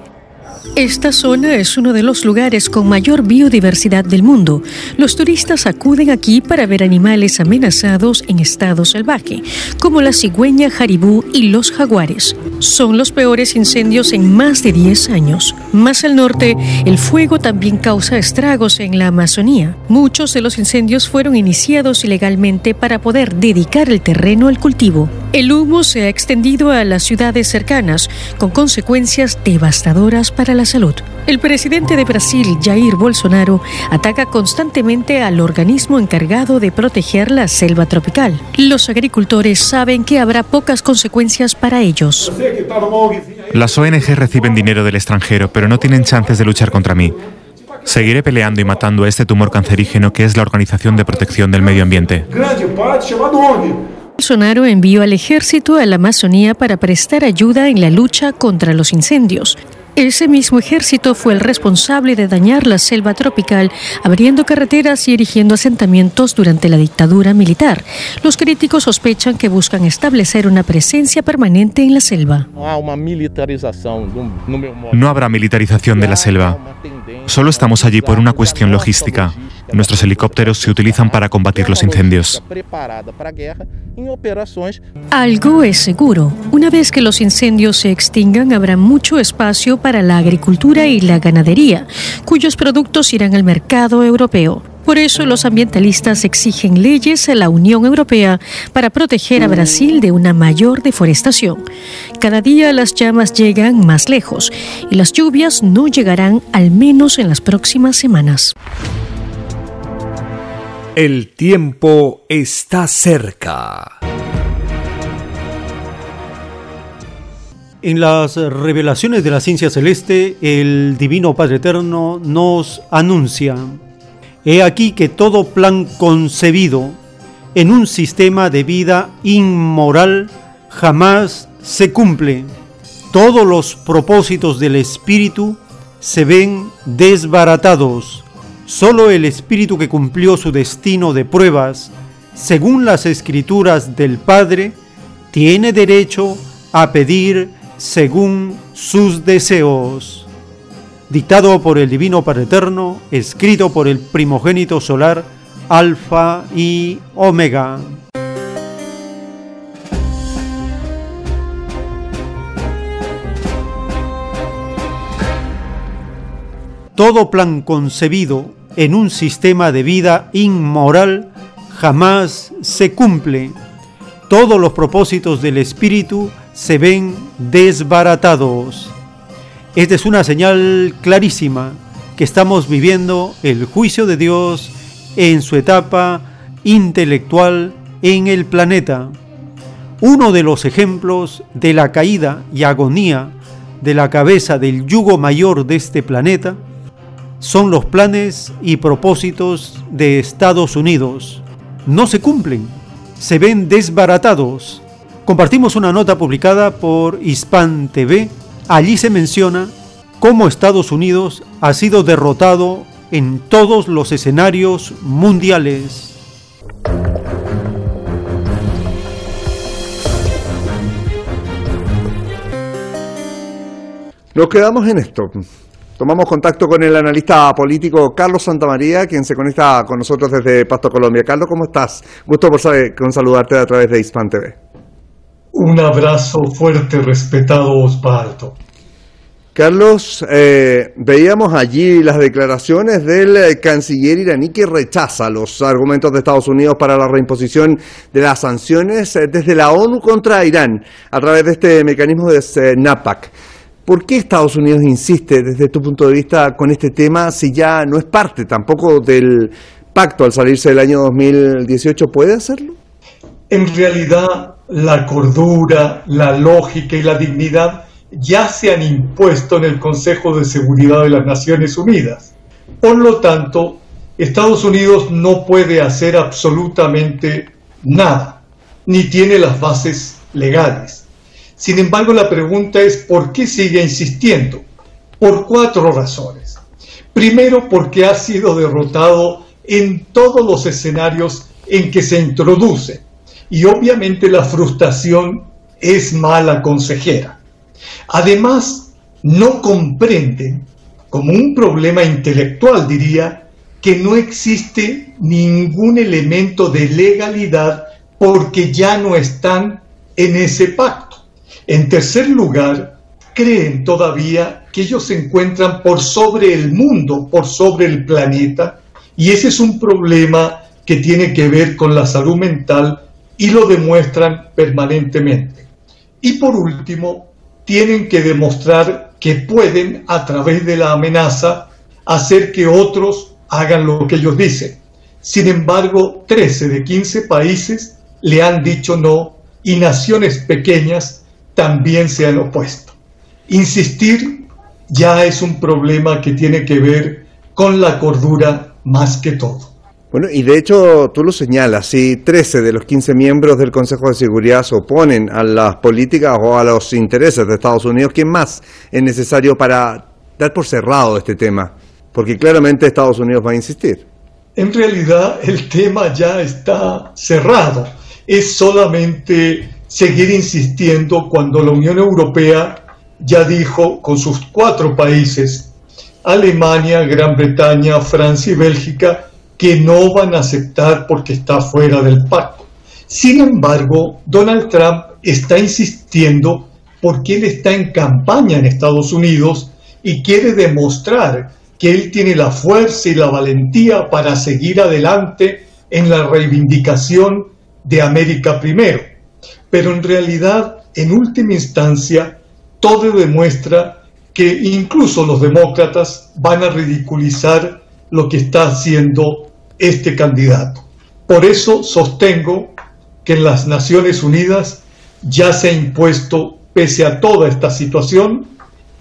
Esta zona es uno de los lugares con mayor biodiversidad del mundo. Los turistas acuden aquí para ver animales amenazados en estado salvaje, como la cigüeña jaribú y los jaguares. Son los peores incendios en más de 10 años. Más al norte, el fuego también causa estragos en la Amazonía. Muchos de los incendios fueron iniciados ilegalmente para poder dedicar el terreno al cultivo. El humo se ha extendido a las ciudades cercanas, con consecuencias devastadoras para la salud. El presidente de Brasil, Jair Bolsonaro, ataca constantemente al organismo encargado de proteger la selva tropical. Los agricultores saben que habrá pocas consecuencias para ellos. Las ONG reciben dinero del extranjero, pero no tienen chances de luchar contra mí. Seguiré peleando y matando a este tumor cancerígeno que es la Organización de Protección del Medio Ambiente. Bolsonaro envió al ejército a la Amazonía para prestar ayuda en la lucha contra los incendios. Ese mismo ejército fue el responsable de dañar la selva tropical, abriendo carreteras y erigiendo asentamientos durante la dictadura militar. Los críticos sospechan que buscan establecer una presencia permanente en la selva. No habrá militarización de la selva. Solo estamos allí por una cuestión logística. Nuestros helicópteros se utilizan para combatir los incendios. Algo es seguro. Una vez que los incendios se extingan, habrá mucho espacio para la agricultura y la ganadería, cuyos productos irán al mercado europeo. Por eso los ambientalistas exigen leyes a la Unión Europea para proteger a Brasil de una mayor deforestación. Cada día las llamas llegan más lejos y las lluvias no llegarán al menos en las próximas semanas. El tiempo está cerca. En las revelaciones de la ciencia celeste, el Divino Padre Eterno nos anuncia, He aquí que todo plan concebido en un sistema de vida inmoral jamás se cumple. Todos los propósitos del espíritu se ven desbaratados Solo el espíritu que cumplió su destino de pruebas, según las escrituras del Padre, tiene derecho a pedir según sus deseos. Dictado por el Divino Padre Eterno, escrito por el primogénito solar, Alfa y Omega. Todo plan concebido en un sistema de vida inmoral jamás se cumple. Todos los propósitos del espíritu se ven desbaratados. Esta es una señal clarísima que estamos viviendo el juicio de Dios en su etapa intelectual en el planeta. Uno de los ejemplos de la caída y agonía de la cabeza del yugo mayor de este planeta son los planes y propósitos de Estados Unidos. No se cumplen, se ven desbaratados. Compartimos una nota publicada por Hispan TV. Allí se menciona cómo Estados Unidos ha sido derrotado en todos los escenarios mundiales. Nos quedamos en esto. Tomamos contacto con el analista político Carlos Santamaría, quien se conecta con nosotros desde Pasto, Colombia. Carlos, ¿cómo estás? Gusto por con saludarte a través de Hispan TV. Un abrazo fuerte, respetado Osvaldo. Carlos, eh, veíamos allí las declaraciones del eh, canciller iraní que rechaza los argumentos de Estados Unidos para la reimposición de las sanciones eh, desde la ONU contra Irán a través de este mecanismo de SNAPAC. ¿Por qué Estados Unidos insiste desde tu punto de vista con este tema si ya no es parte tampoco del pacto al salirse del año 2018? ¿Puede hacerlo? En realidad, la cordura, la lógica y la dignidad ya se han impuesto en el Consejo de Seguridad de las Naciones Unidas. Por lo tanto, Estados Unidos no puede hacer absolutamente nada, ni tiene las bases legales. Sin embargo, la pregunta es ¿por qué sigue insistiendo? Por cuatro razones. Primero, porque ha sido derrotado en todos los escenarios en que se introduce. Y obviamente la frustración es mala consejera. Además, no comprenden, como un problema intelectual diría, que no existe ningún elemento de legalidad porque ya no están en ese pacto. En tercer lugar, creen todavía que ellos se encuentran por sobre el mundo, por sobre el planeta, y ese es un problema que tiene que ver con la salud mental y lo demuestran permanentemente. Y por último, tienen que demostrar que pueden, a través de la amenaza, hacer que otros hagan lo que ellos dicen. Sin embargo, 13 de 15 países le han dicho no y naciones pequeñas también se han opuesto. Insistir ya es un problema que tiene que ver con la cordura más que todo. Bueno, y de hecho tú lo señalas, si 13 de los 15 miembros del Consejo de Seguridad se oponen a las políticas o a los intereses de Estados Unidos, ¿quién más es necesario para dar por cerrado este tema? Porque claramente Estados Unidos va a insistir. En realidad el tema ya está cerrado, es solamente seguir insistiendo cuando la Unión Europea ya dijo con sus cuatro países, Alemania, Gran Bretaña, Francia y Bélgica, que no van a aceptar porque está fuera del pacto. Sin embargo, Donald Trump está insistiendo porque él está en campaña en Estados Unidos y quiere demostrar que él tiene la fuerza y la valentía para seguir adelante en la reivindicación de América primero. Pero en realidad, en última instancia, todo demuestra que incluso los demócratas van a ridiculizar lo que está haciendo este candidato. Por eso sostengo que en las Naciones Unidas ya se ha impuesto, pese a toda esta situación,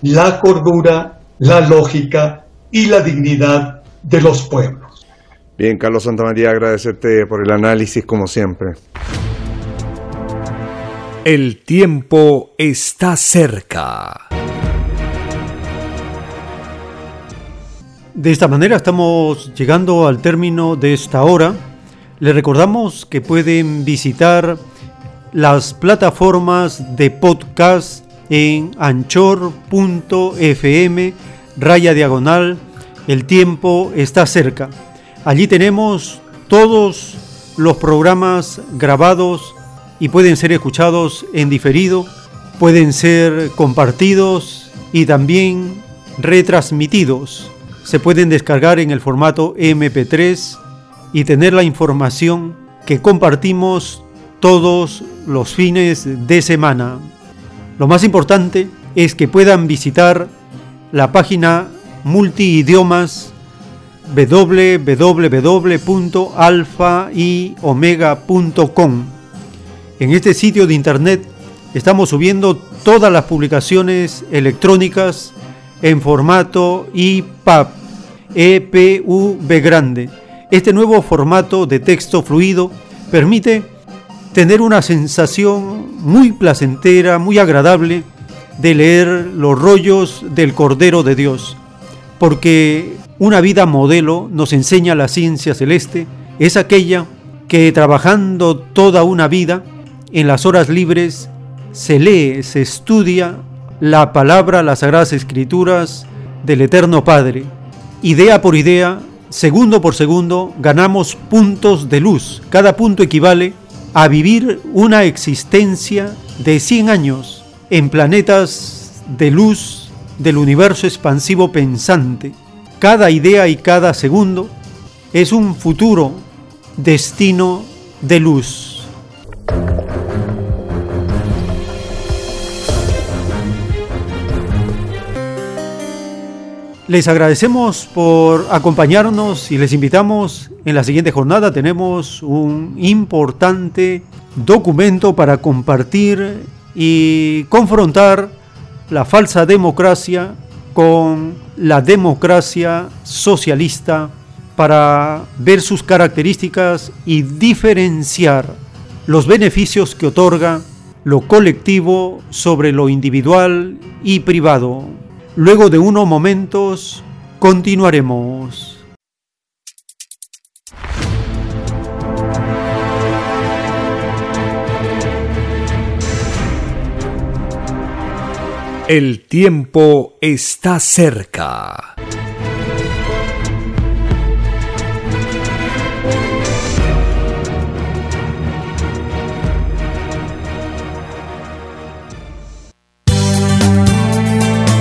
la cordura, la lógica y la dignidad de los pueblos. Bien, Carlos Santamaría, agradecerte por el análisis como siempre. El tiempo está cerca. De esta manera estamos llegando al término de esta hora. Les recordamos que pueden visitar las plataformas de podcast en anchor.fm raya diagonal El tiempo está cerca. Allí tenemos todos los programas grabados y pueden ser escuchados en diferido, pueden ser compartidos y también retransmitidos. Se pueden descargar en el formato MP3 y tener la información que compartimos todos los fines de semana. Lo más importante es que puedan visitar la página multiidiomas www.alfaiomega.com en este sitio de internet estamos subiendo todas las publicaciones electrónicas en formato EPUB, EPUB grande. Este nuevo formato de texto fluido permite tener una sensación muy placentera, muy agradable de leer los rollos del Cordero de Dios, porque una vida modelo nos enseña la ciencia celeste, es aquella que trabajando toda una vida en las horas libres se lee, se estudia la palabra, las sagradas escrituras del Eterno Padre. Idea por idea, segundo por segundo, ganamos puntos de luz. Cada punto equivale a vivir una existencia de 100 años en planetas de luz del universo expansivo pensante. Cada idea y cada segundo es un futuro destino de luz. Les agradecemos por acompañarnos y les invitamos en la siguiente jornada. Tenemos un importante documento para compartir y confrontar la falsa democracia con la democracia socialista para ver sus características y diferenciar los beneficios que otorga lo colectivo sobre lo individual y privado. Luego de unos momentos continuaremos. El tiempo está cerca.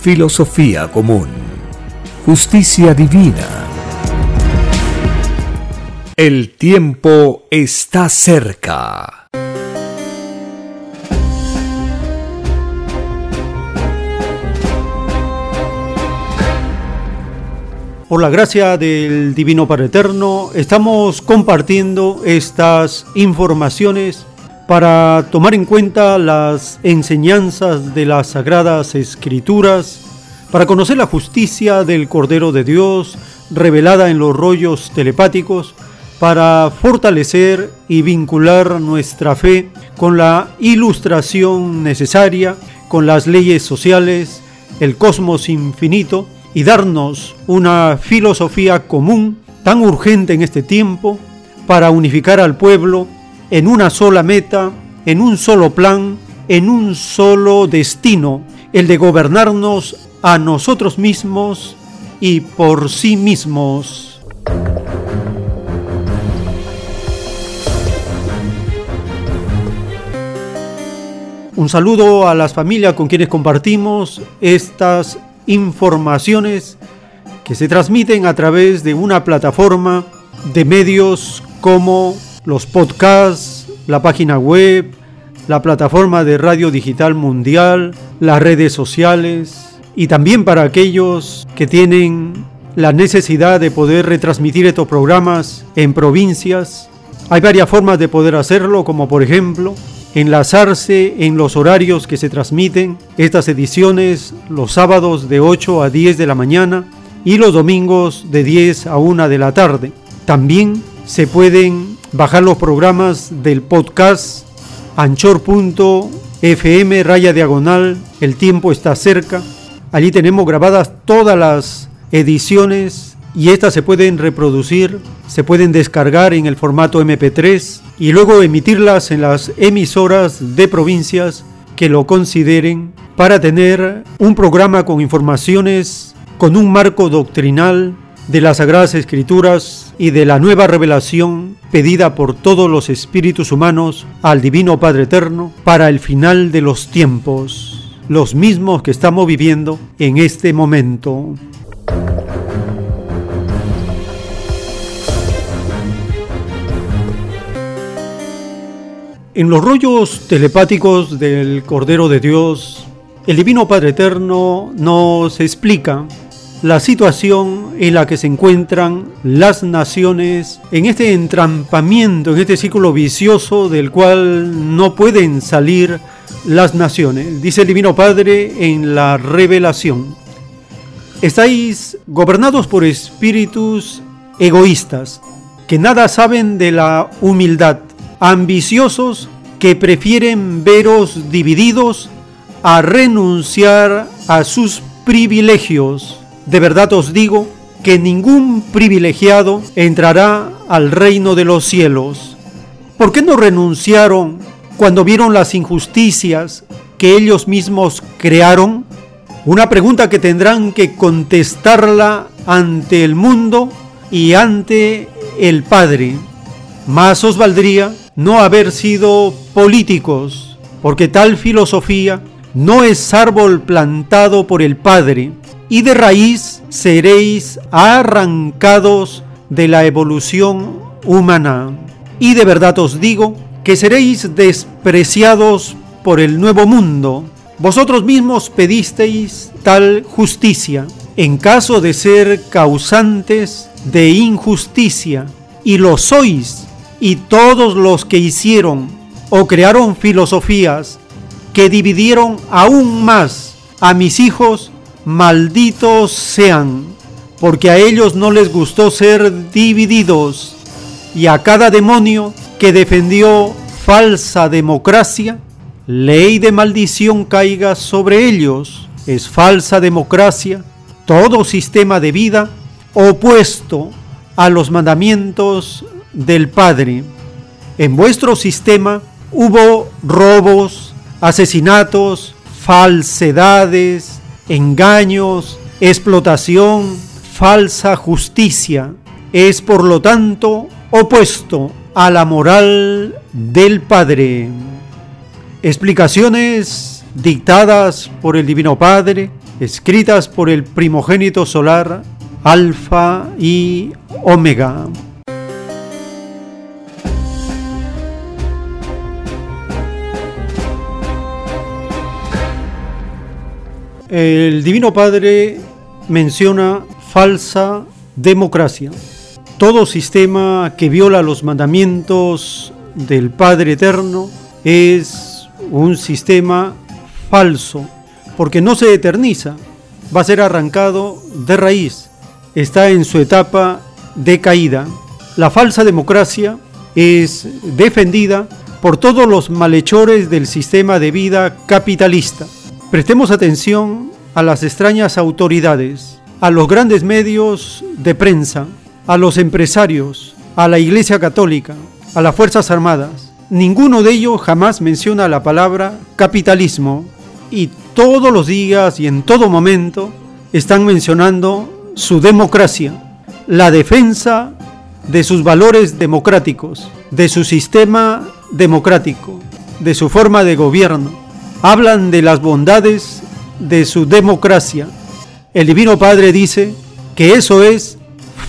filosofía común justicia divina. El tiempo está cerca. Por la gracia del Divino Padre Eterno, estamos compartiendo estas informaciones para tomar en cuenta las enseñanzas de las Sagradas Escrituras para conocer la justicia del Cordero de Dios revelada en los rollos telepáticos, para fortalecer y vincular nuestra fe con la ilustración necesaria, con las leyes sociales, el cosmos infinito y darnos una filosofía común tan urgente en este tiempo para unificar al pueblo en una sola meta, en un solo plan, en un solo destino, el de gobernarnos a nosotros mismos y por sí mismos. Un saludo a las familias con quienes compartimos estas informaciones que se transmiten a través de una plataforma de medios como los podcasts, la página web, la plataforma de radio digital mundial, las redes sociales, y también para aquellos que tienen la necesidad de poder retransmitir estos programas en provincias. Hay varias formas de poder hacerlo, como por ejemplo enlazarse en los horarios que se transmiten estas ediciones los sábados de 8 a 10 de la mañana y los domingos de 10 a 1 de la tarde. También se pueden bajar los programas del podcast anchor.fm raya diagonal, el tiempo está cerca. Allí tenemos grabadas todas las ediciones y estas se pueden reproducir, se pueden descargar en el formato MP3 y luego emitirlas en las emisoras de provincias que lo consideren para tener un programa con informaciones con un marco doctrinal de las Sagradas Escrituras y de la nueva revelación pedida por todos los espíritus humanos al Divino Padre Eterno para el final de los tiempos los mismos que estamos viviendo en este momento. En los rollos telepáticos del Cordero de Dios, el Divino Padre Eterno nos explica la situación en la que se encuentran las naciones en este entrampamiento, en este círculo vicioso del cual no pueden salir las naciones. Dice el Divino Padre en la revelación. Estáis gobernados por espíritus egoístas, que nada saben de la humildad, ambiciosos que prefieren veros divididos a renunciar a sus privilegios. De verdad os digo que ningún privilegiado entrará al reino de los cielos. ¿Por qué no renunciaron cuando vieron las injusticias que ellos mismos crearon? Una pregunta que tendrán que contestarla ante el mundo y ante el Padre. Más os valdría no haber sido políticos, porque tal filosofía no es árbol plantado por el Padre, y de raíz seréis arrancados de la evolución humana. Y de verdad os digo que seréis despreciados por el nuevo mundo, Vosotros mismos pedisteis tal justicia en caso de ser causantes de injusticia, y lo sois, y todos los que hicieron o crearon filosofías que dividieron aún más a mis hijos, malditos sean, porque a ellos no les gustó ser divididos, y a cada demonio que defendió falsa democracia, ley de maldición caiga sobre ellos. Es falsa democracia todo sistema de vida opuesto a los mandamientos del Padre. En vuestro sistema hubo robos, asesinatos, falsedades, engaños, explotación, falsa justicia. Es por lo tanto opuesto a la moral del Padre. Explicaciones dictadas por el Divino Padre, escritas por el primogénito solar, Alfa y Omega. El Divino Padre menciona falsa democracia. Todo sistema que viola los mandamientos del Padre Eterno es un sistema falso, porque no se eterniza, va a ser arrancado de raíz, está en su etapa de caída. La falsa democracia es defendida por todos los malhechores del sistema de vida capitalista. Prestemos atención a las extrañas autoridades, a los grandes medios de prensa, a los empresarios, a la Iglesia Católica, a las Fuerzas Armadas, Ninguno de ellos jamás menciona la palabra capitalismo y todos los días y en todo momento están mencionando su democracia, la defensa de sus valores democráticos, de su sistema democrático, de su forma de gobierno. Hablan de las bondades de su democracia. El Divino Padre dice que eso es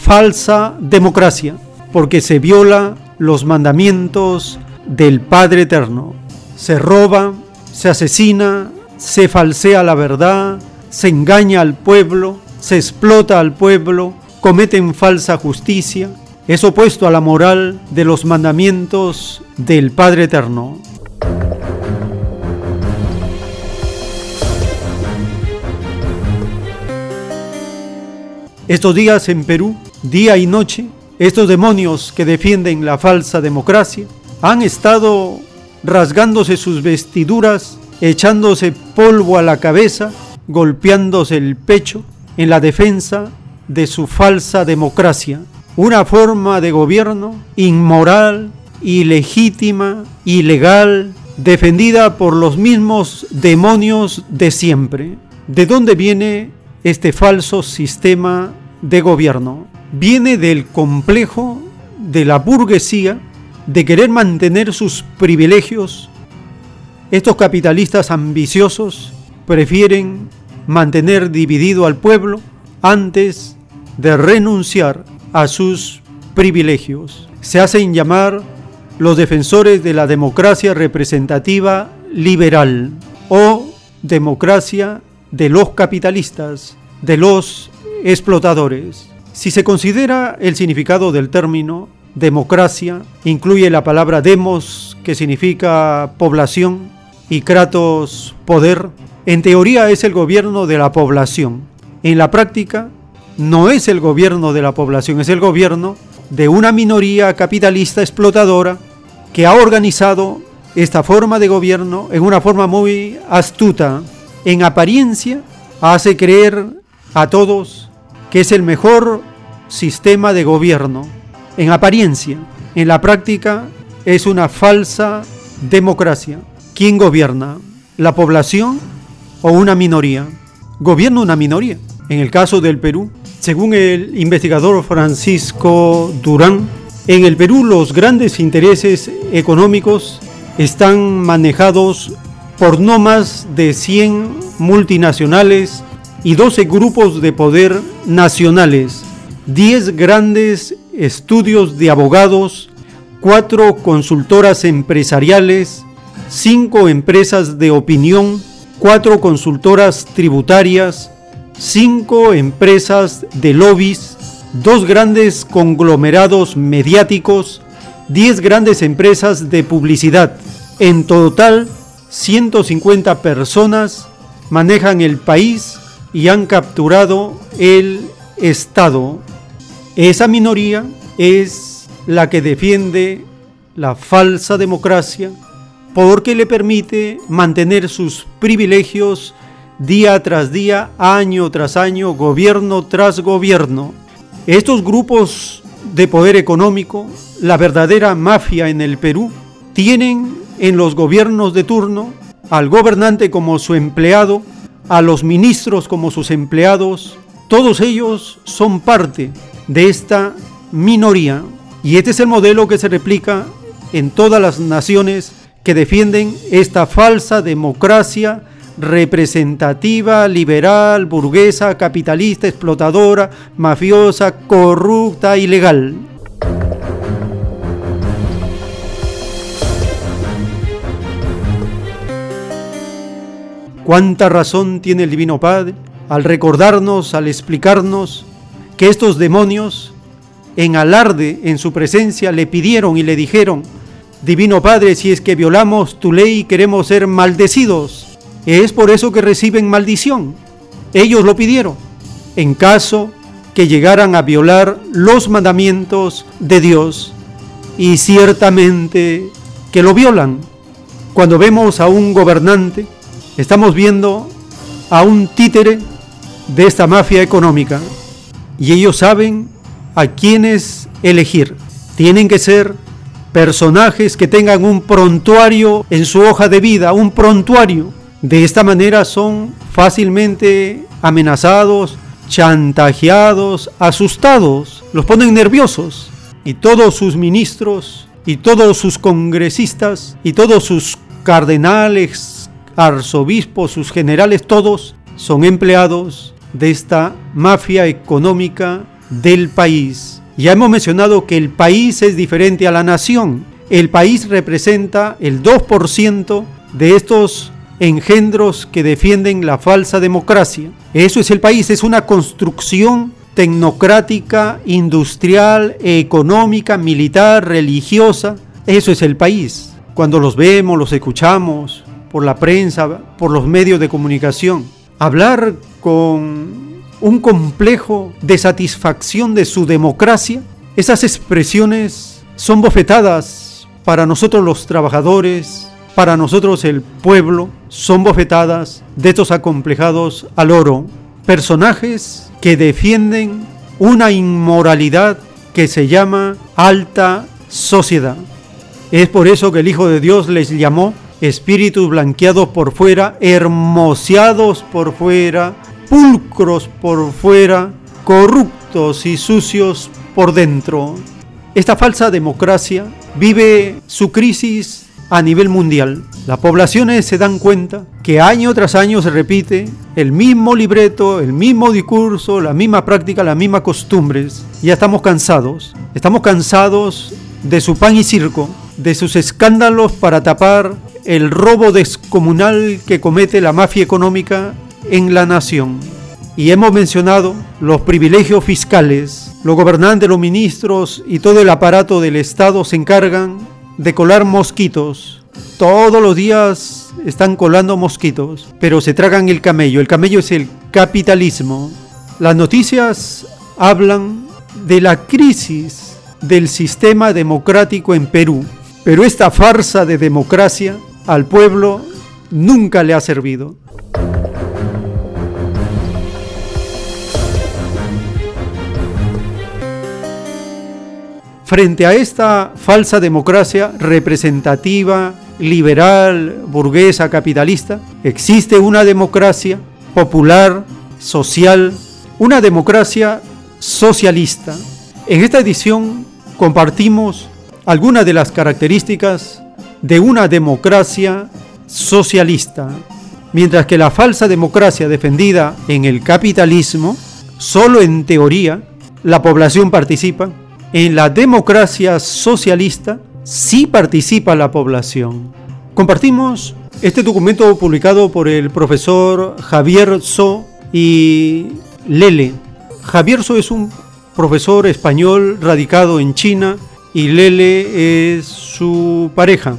falsa democracia, porque se viola los mandamientos del Padre Eterno. Se roba, se asesina, se falsea la verdad, se engaña al pueblo, se explota al pueblo, cometen falsa justicia. Es opuesto a la moral de los mandamientos del Padre Eterno. Estos días en Perú, día y noche, estos demonios que defienden la falsa democracia, han estado rasgándose sus vestiduras, echándose polvo a la cabeza, golpeándose el pecho en la defensa de su falsa democracia, una forma de gobierno inmoral, ilegítima, ilegal, defendida por los mismos demonios de siempre. ¿De dónde viene este falso sistema de gobierno? Viene del complejo de la burguesía de querer mantener sus privilegios, estos capitalistas ambiciosos prefieren mantener dividido al pueblo antes de renunciar a sus privilegios. Se hacen llamar los defensores de la democracia representativa liberal o democracia de los capitalistas, de los explotadores. Si se considera el significado del término, democracia, incluye la palabra demos, que significa población, y kratos, poder. En teoría es el gobierno de la población. En la práctica no es el gobierno de la población, es el gobierno de una minoría capitalista explotadora que ha organizado esta forma de gobierno en una forma muy astuta. En apariencia hace creer a todos que es el mejor sistema de gobierno en apariencia, en la práctica es una falsa democracia. ¿Quién gobierna? ¿La población o una minoría? Gobierna una minoría. En el caso del Perú, según el investigador Francisco Durán, en el Perú los grandes intereses económicos están manejados por no más de 100 multinacionales y 12 grupos de poder nacionales, 10 grandes estudios de abogados, cuatro consultoras empresariales, cinco empresas de opinión, cuatro consultoras tributarias, cinco empresas de lobbies, dos grandes conglomerados mediáticos, diez grandes empresas de publicidad. En total, 150 personas manejan el país y han capturado el Estado. Esa minoría es la que defiende la falsa democracia porque le permite mantener sus privilegios día tras día, año tras año, gobierno tras gobierno. Estos grupos de poder económico, la verdadera mafia en el Perú, tienen en los gobiernos de turno al gobernante como su empleado, a los ministros como sus empleados, todos ellos son parte de esta minoría y este es el modelo que se replica en todas las naciones que defienden esta falsa democracia representativa, liberal, burguesa, capitalista, explotadora, mafiosa, corrupta, ilegal. ¿Cuánta razón tiene el Divino Padre al recordarnos, al explicarnos que estos demonios en alarde en su presencia le pidieron y le dijeron, Divino Padre, si es que violamos tu ley queremos ser maldecidos. Es por eso que reciben maldición. Ellos lo pidieron. En caso que llegaran a violar los mandamientos de Dios. Y ciertamente que lo violan. Cuando vemos a un gobernante, estamos viendo a un títere de esta mafia económica. Y ellos saben a quiénes elegir. Tienen que ser personajes que tengan un prontuario en su hoja de vida, un prontuario. De esta manera son fácilmente amenazados, chantajeados, asustados, los ponen nerviosos. Y todos sus ministros, y todos sus congresistas, y todos sus cardenales, arzobispos, sus generales, todos son empleados de esta mafia económica del país. Ya hemos mencionado que el país es diferente a la nación. El país representa el 2% de estos engendros que defienden la falsa democracia. Eso es el país, es una construcción tecnocrática, industrial, económica, militar, religiosa. Eso es el país. Cuando los vemos, los escuchamos por la prensa, por los medios de comunicación. Hablar con un complejo de satisfacción de su democracia, esas expresiones son bofetadas para nosotros los trabajadores, para nosotros el pueblo, son bofetadas de estos acomplejados al oro, personajes que defienden una inmoralidad que se llama alta sociedad. Es por eso que el Hijo de Dios les llamó espíritus blanqueados por fuera, hermoseados por fuera, pulcros por fuera, corruptos y sucios por dentro. Esta falsa democracia vive su crisis a nivel mundial. Las poblaciones se dan cuenta que año tras año se repite el mismo libreto, el mismo discurso, la misma práctica, las mismas costumbres. Ya estamos cansados. Estamos cansados de su pan y circo, de sus escándalos para tapar el robo descomunal que comete la mafia económica en la nación. Y hemos mencionado los privilegios fiscales. Los gobernantes, los ministros y todo el aparato del Estado se encargan de colar mosquitos. Todos los días están colando mosquitos, pero se tragan el camello. El camello es el capitalismo. Las noticias hablan de la crisis del sistema democrático en Perú, pero esta farsa de democracia al pueblo nunca le ha servido. Frente a esta falsa democracia representativa, liberal, burguesa, capitalista, existe una democracia popular, social, una democracia socialista. En esta edición compartimos algunas de las características de una democracia socialista, mientras que la falsa democracia defendida en el capitalismo, solo en teoría, la población participa, en la democracia socialista sí participa la población. Compartimos Este documento publicado por el profesor Javier So y Lele. Javier So es un profesor español radicado en China y Lele es su pareja.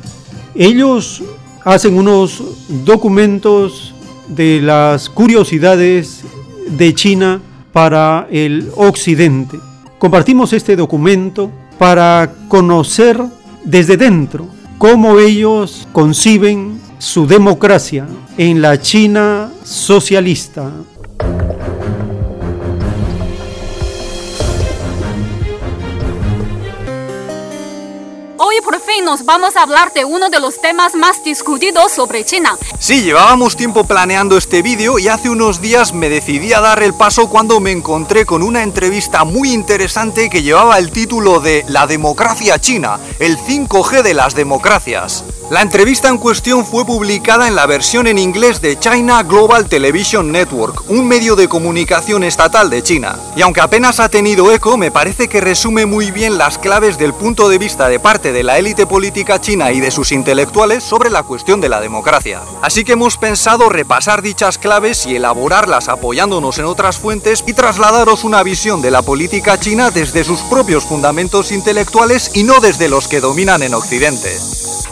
Ellos hacen unos documentos de las curiosidades de China para el occidente. Compartimos este documento para conocer desde dentro cómo ellos conciben su democracia en la China socialista. Hoy por fin nos vamos a hablar de uno de los temas más discutidos sobre China. Sí, llevábamos tiempo planeando este vídeo y hace unos días me decidí a dar el paso cuando me encontré con una entrevista muy interesante que llevaba el título de La democracia china, el 5G de las democracias. La entrevista en cuestión fue publicada en la versión en inglés de China Global Television Network, un medio de comunicación estatal de China. Y aunque apenas ha tenido eco, me parece que resume muy bien las claves del punto de vista de parte de la élite política china y de sus intelectuales sobre la cuestión de la democracia. Así que hemos pensado repasar dichas claves y elaborarlas apoyándonos en otras fuentes y trasladaros una visión de la política china desde sus propios fundamentos intelectuales y no desde los que dominan en Occidente.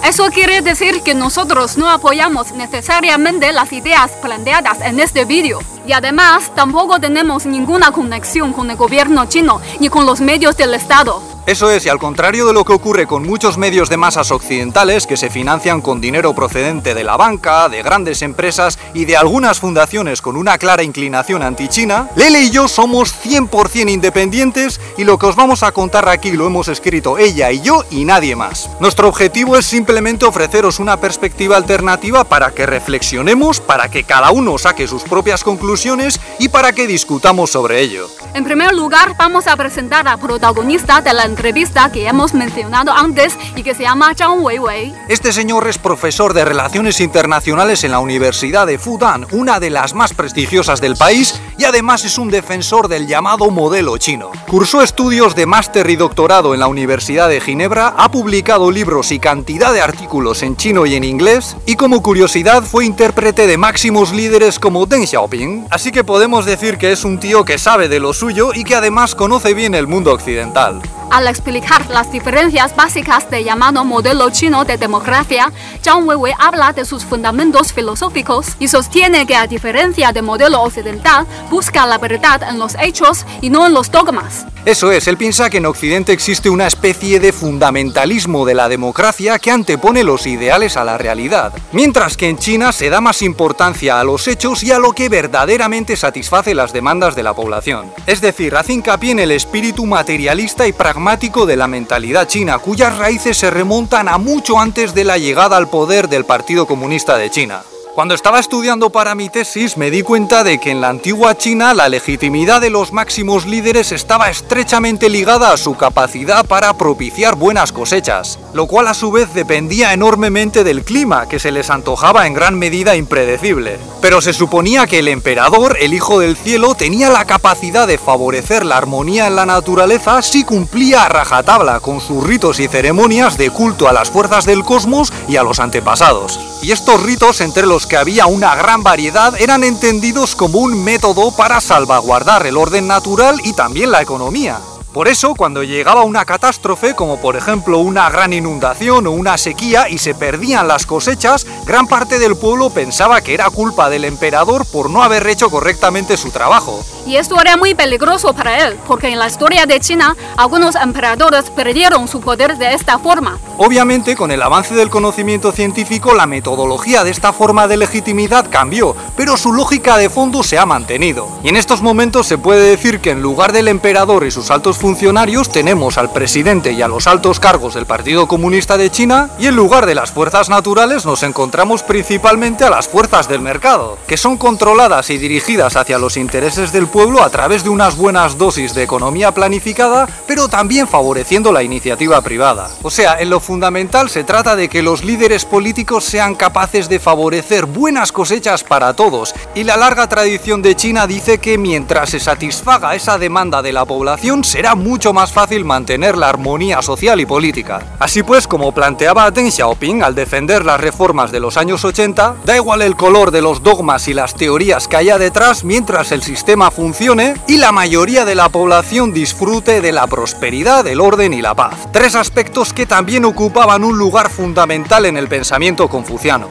Eso quiere decir que nosotros no apoyamos necesariamente las ideas planteadas en este vídeo. Y además, tampoco tenemos ninguna conexión con el gobierno chino ni con los medios del Estado. Eso es, y al contrario de lo que ocurre con muchos medios de masas occidentales que se financian con dinero procedente de la banca, de grandes empresas y de algunas fundaciones con una clara inclinación anti-China, Lele y yo somos 100% independientes y lo que os vamos a contar aquí lo hemos escrito ella y yo y nadie más. Nuestro objetivo es simplemente ofreceros una perspectiva alternativa para que reflexionemos, para que cada uno saque sus propias conclusiones y para que discutamos sobre ello. En primer lugar, vamos a presentar a protagonista de la entrevista que hemos mencionado antes y que se llama Zhang Weiwei. Este señor es profesor de Relaciones Internacionales en la Universidad de Fudan, una de las más prestigiosas del país, y además es un defensor del llamado modelo chino. Cursó estudios de máster y doctorado en la Universidad de Ginebra, ha publicado libros y cantidad de artículos en chino y en inglés, y como curiosidad fue intérprete de máximos líderes como Deng Xiaoping, así que podemos decir que es un tío que sabe de lo suyo y que además conoce bien el mundo occidental. Al explicar las diferencias básicas del llamado modelo chino de democracia, Zhang Weiwei habla de sus fundamentos filosóficos y sostiene que a diferencia del modelo occidental, busca la verdad en los hechos y no en los dogmas. Eso es, él piensa que en Occidente existe una especie de fundamentalismo de la democracia que antepone los ideales a la realidad, mientras que en China se da más importancia a los hechos y a lo que verdaderamente satisface las demandas de la población. Es decir, hace hincapié en el espíritu materialista y pragmático de la mentalidad china, cuyas raíces se remontan a mucho antes de la llegada al poder del Partido Comunista de China. Cuando estaba estudiando para mi tesis me di cuenta de que en la antigua China la legitimidad de los máximos líderes estaba estrechamente ligada a su capacidad para propiciar buenas cosechas, lo cual a su vez dependía enormemente del clima, que se les antojaba en gran medida impredecible. Pero se suponía que el emperador, el hijo del cielo, tenía la capacidad de favorecer la armonía en la naturaleza si cumplía a rajatabla con sus ritos y ceremonias de culto a las fuerzas del cosmos y a los antepasados. Y estos ritos, entre los que había una gran variedad, eran entendidos como un método para salvaguardar el orden natural y también la economía. Por eso, cuando llegaba una catástrofe, como por ejemplo una gran inundación o una sequía y se perdían las cosechas, gran parte del pueblo pensaba que era culpa del emperador por no haber hecho correctamente su trabajo. Y esto era muy peligroso para él, porque en la historia de China, algunos emperadores perdieron su poder de esta forma. Obviamente, con el avance del conocimiento científico, la metodología de esta forma de legitimidad cambió, pero su lógica de fondo se ha mantenido. Y en estos momentos se puede decir que en lugar del emperador y sus altos funcionarios tenemos al presidente y a los altos cargos del Partido Comunista de China y en lugar de las fuerzas naturales nos encontramos principalmente a las fuerzas del mercado, que son controladas y dirigidas hacia los intereses del pueblo a través de unas buenas dosis de economía planificada, pero también favoreciendo la iniciativa privada. O sea, en lo fundamental se trata de que los líderes políticos sean capaces de favorecer buenas cosechas para todos, y la larga tradición de China dice que mientras se satisfaga esa demanda de la población será mucho más fácil mantener la armonía social y política. Así pues, como planteaba Deng Xiaoping al defender las reformas de los años 80, da igual el color de los dogmas y las teorías que haya detrás mientras el sistema funcione y la mayoría de la población disfrute de la prosperidad, el orden y la paz. Tres aspectos que también ocupaban un lugar fundamental en el pensamiento confuciano.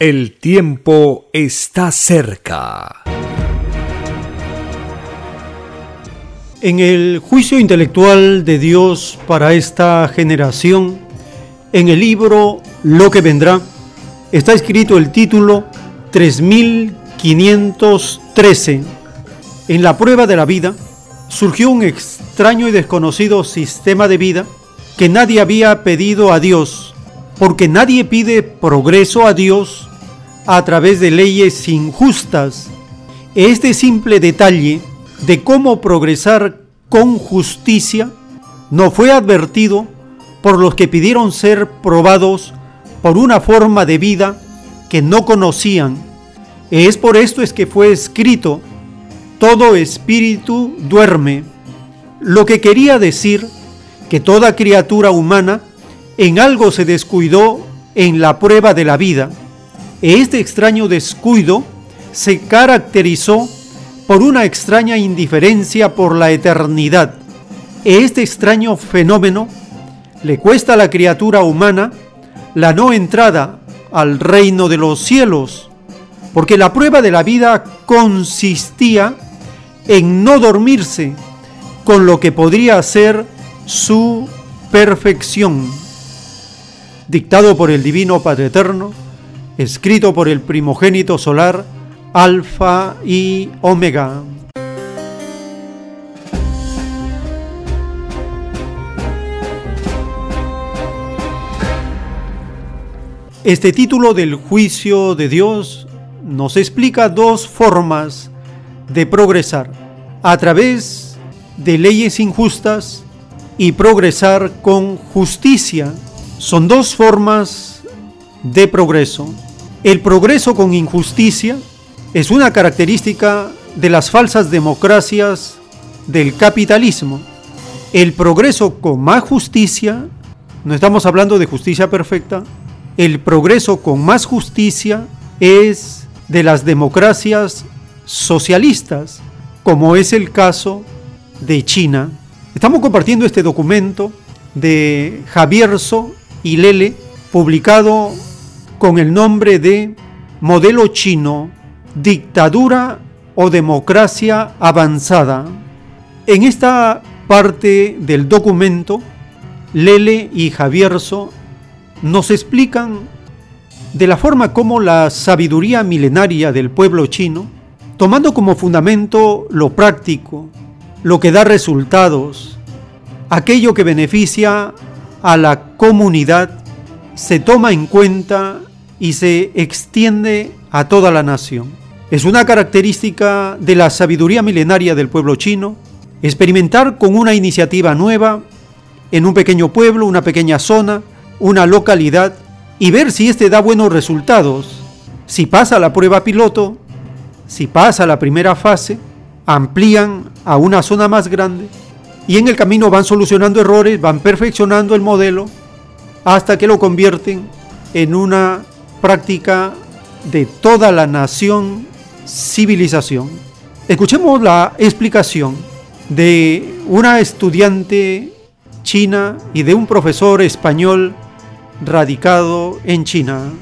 El tiempo está cerca. En el juicio intelectual de Dios para esta generación, en el libro Lo que vendrá, está escrito el título 3513. En la prueba de la vida surgió un extraño y desconocido sistema de vida que nadie había pedido a Dios, porque nadie pide progreso a Dios a través de leyes injustas. Este simple detalle de cómo progresar con justicia no fue advertido por los que pidieron ser probados por una forma de vida que no conocían. Es por esto es que fue escrito, todo espíritu duerme, lo que quería decir que toda criatura humana en algo se descuidó en la prueba de la vida este extraño descuido se caracterizó por una extraña indiferencia por la eternidad. Este extraño fenómeno le cuesta a la criatura humana la no entrada al reino de los cielos, porque la prueba de la vida consistía en no dormirse con lo que podría ser su perfección. Dictado por el Divino Padre Eterno, escrito por el primogénito solar, Alfa y Omega. Este título del juicio de Dios nos explica dos formas de progresar, a través de leyes injustas y progresar con justicia. Son dos formas de progreso. El progreso con injusticia es una característica de las falsas democracias del capitalismo. El progreso con más justicia, no estamos hablando de justicia perfecta, el progreso con más justicia es de las democracias socialistas, como es el caso de China. Estamos compartiendo este documento de Javierso y Lele, publicado con el nombre de Modelo Chino, Dictadura o Democracia Avanzada. En esta parte del documento, Lele y Javierso nos explican de la forma como la sabiduría milenaria del pueblo chino, tomando como fundamento lo práctico, lo que da resultados, aquello que beneficia a la comunidad, se toma en cuenta y se extiende a toda la nación. Es una característica de la sabiduría milenaria del pueblo chino experimentar con una iniciativa nueva en un pequeño pueblo, una pequeña zona, una localidad y ver si éste da buenos resultados. Si pasa la prueba piloto, si pasa la primera fase, amplían a una zona más grande y en el camino van solucionando errores, van perfeccionando el modelo hasta que lo convierten en una práctica de toda la nación civilización. Escuchemos la explicación de una estudiante china y de un profesor español radicado en China.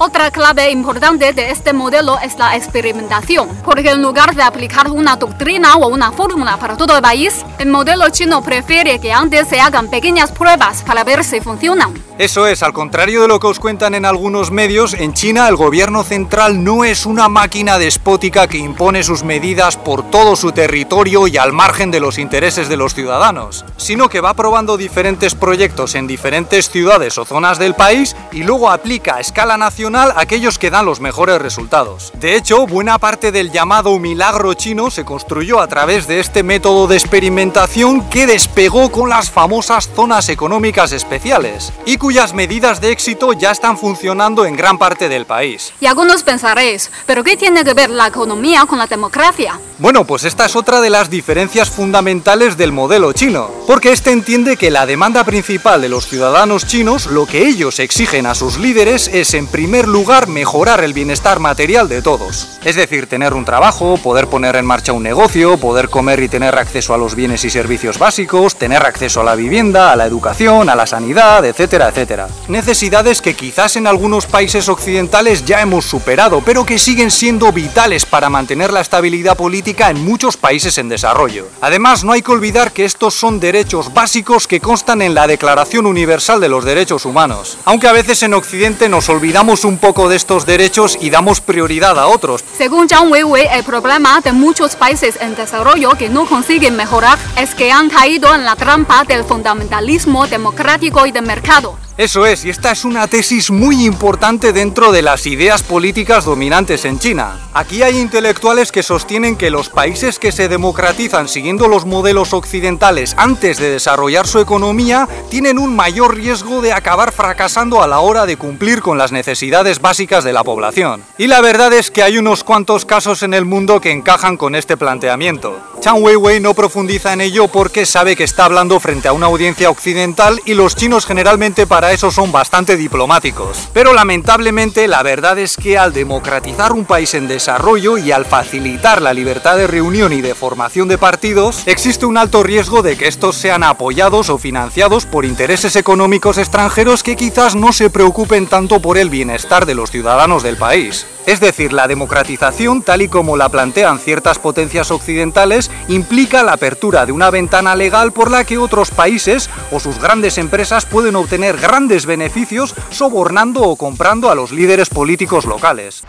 Otra clave importante de este modelo es la experimentación, porque en lugar de aplicar una doctrina o una fórmula para todo el país, el modelo chino prefiere que antes se hagan pequeñas pruebas para ver si funcionan. Eso es, al contrario de lo que os cuentan en algunos medios, en China el gobierno central no es una máquina despótica que impone sus medidas por todo su territorio y al margen de los intereses de los ciudadanos, sino que va probando diferentes proyectos en diferentes ciudades o zonas del país y luego aplica a escala nacional aquellos que dan los mejores resultados. De hecho, buena parte del llamado milagro chino se construyó a través de este método de experimentación que despegó con las famosas zonas económicas especiales y cuyas medidas de éxito ya están funcionando en gran parte del país. Y algunos pensaréis, ¿pero qué tiene que ver la economía con la democracia? Bueno, pues esta es otra de las diferencias fundamentales del modelo chino, porque este entiende que la demanda principal de los ciudadanos chinos, lo que ellos exigen a sus líderes es en primer lugar mejorar el bienestar material de todos. Es decir, tener un trabajo, poder poner en marcha un negocio, poder comer y tener acceso a los bienes y servicios básicos, tener acceso a la vivienda, a la educación, a la sanidad, etcétera, etcétera. Necesidades que quizás en algunos países occidentales ya hemos superado, pero que siguen siendo vitales para mantener la estabilidad política en muchos países en desarrollo. Además, no hay que olvidar que estos son derechos básicos que constan en la Declaración Universal de los Derechos Humanos. Aunque a veces en Occidente nos olvidamos un poco de estos derechos y damos prioridad a otros. Según Zhang Weiwei, el problema de muchos países en desarrollo que no consiguen mejorar es que han caído en la trampa del fundamentalismo democrático y de mercado. Eso es, y esta es una tesis muy importante dentro de las ideas políticas dominantes en China. Aquí hay intelectuales que sostienen que los países que se democratizan siguiendo los modelos occidentales antes de desarrollar su economía tienen un mayor riesgo de acabar fracasando a la hora de cumplir con las necesidades básicas de la población. Y la verdad es que hay unos cuantos casos en el mundo que encajan con este planteamiento. Chang Weiwei no profundiza en ello porque sabe que está hablando frente a una audiencia occidental y los chinos generalmente para eso son bastante diplomáticos. Pero lamentablemente la verdad es que al democratizar un país en desarrollo y al facilitar la libertad de reunión y de formación de partidos, existe un alto riesgo de que estos sean apoyados o financiados por intereses económicos extranjeros que quizás no se preocupen tanto por el bienestar de los ciudadanos del país. Es decir, la democratización, tal y como la plantean ciertas potencias occidentales, implica la apertura de una ventana legal por la que otros países o sus grandes empresas pueden obtener grandes beneficios sobornando o comprando a los líderes políticos locales.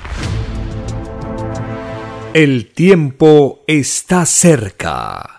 El tiempo está cerca.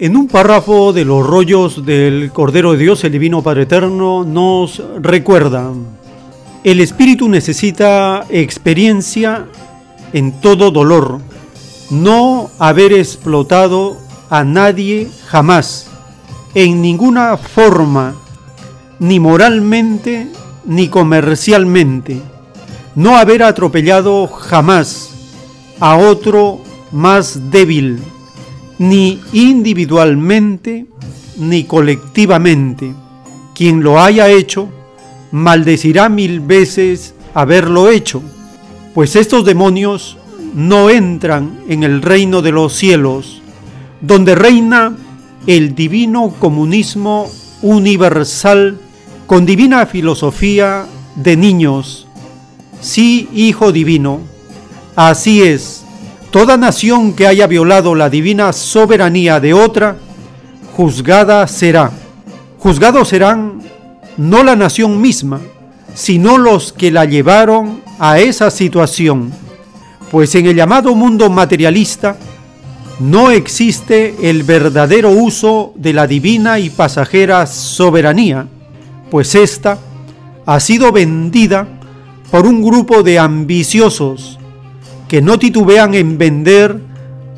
En un párrafo de los rollos del Cordero de Dios, el Divino Padre Eterno, nos recuerda, el espíritu necesita experiencia en todo dolor, no haber explotado a nadie jamás, en ninguna forma, ni moralmente ni comercialmente, no haber atropellado jamás a otro más débil, ni individualmente ni colectivamente. Quien lo haya hecho, maldecirá mil veces haberlo hecho, pues estos demonios no entran en el reino de los cielos, donde reina el divino comunismo universal con divina filosofía de niños. Sí, Hijo Divino, así es Toda nación que haya violado la divina soberanía de otra, juzgada será. Juzgados serán no la nación misma, sino los que la llevaron a esa situación, pues en el llamado mundo materialista no existe el verdadero uso de la divina y pasajera soberanía, pues ésta ha sido vendida por un grupo de ambiciosos que no titubean en vender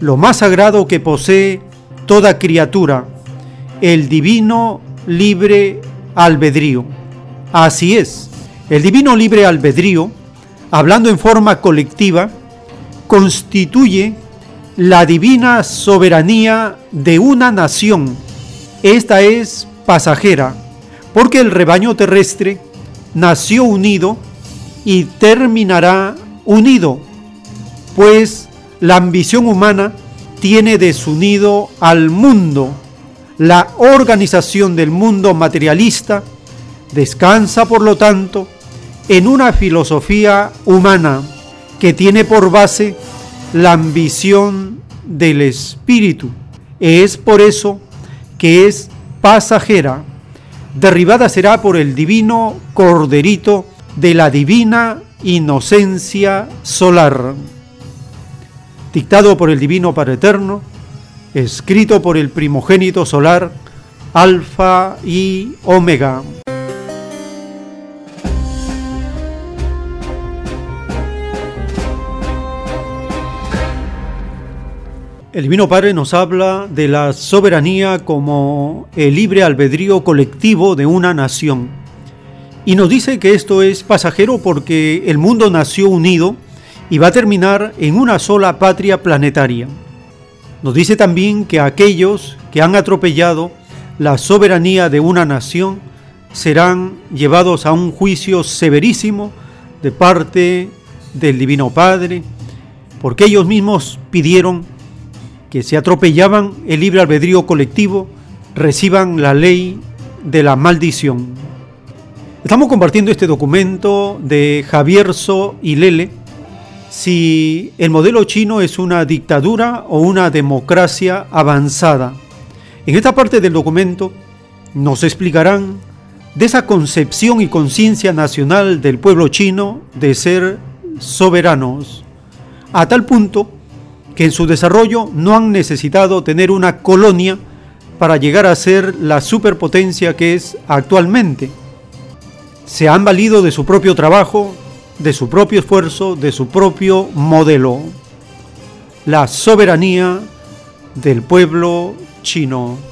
lo más sagrado que posee toda criatura, el divino libre albedrío. Así es, el divino libre albedrío, hablando en forma colectiva, constituye la divina soberanía de una nación. Esta es pasajera, porque el rebaño terrestre nació unido y terminará unido, pues la ambición humana tiene desunido al mundo. La organización del mundo materialista descansa, por lo tanto, en una filosofía humana que tiene por base la ambición del espíritu. Es por eso que es pasajera. Derribada será por el divino corderito de la divina inocencia solar. Dictado por el divino Padre Eterno, escrito por el primogénito solar, Alfa y Omega. El Divino Padre nos habla de la soberanía como el libre albedrío colectivo de una nación. Y nos dice que esto es pasajero porque el mundo nació unido y va a terminar en una sola patria planetaria. Nos dice también que aquellos que han atropellado la soberanía de una nación serán llevados a un juicio severísimo de parte del Divino Padre, porque ellos mismos pidieron que se atropellaban el libre albedrío colectivo reciban la ley de la maldición. Estamos compartiendo este documento de Javier So y Lele, si el modelo chino es una dictadura o una democracia avanzada. En esta parte del documento nos explicarán de esa concepción y conciencia nacional del pueblo chino de ser soberanos, a tal punto que en su desarrollo no han necesitado tener una colonia para llegar a ser la superpotencia que es actualmente. Se han valido de su propio trabajo, de su propio esfuerzo, de su propio modelo. La soberanía del pueblo chino.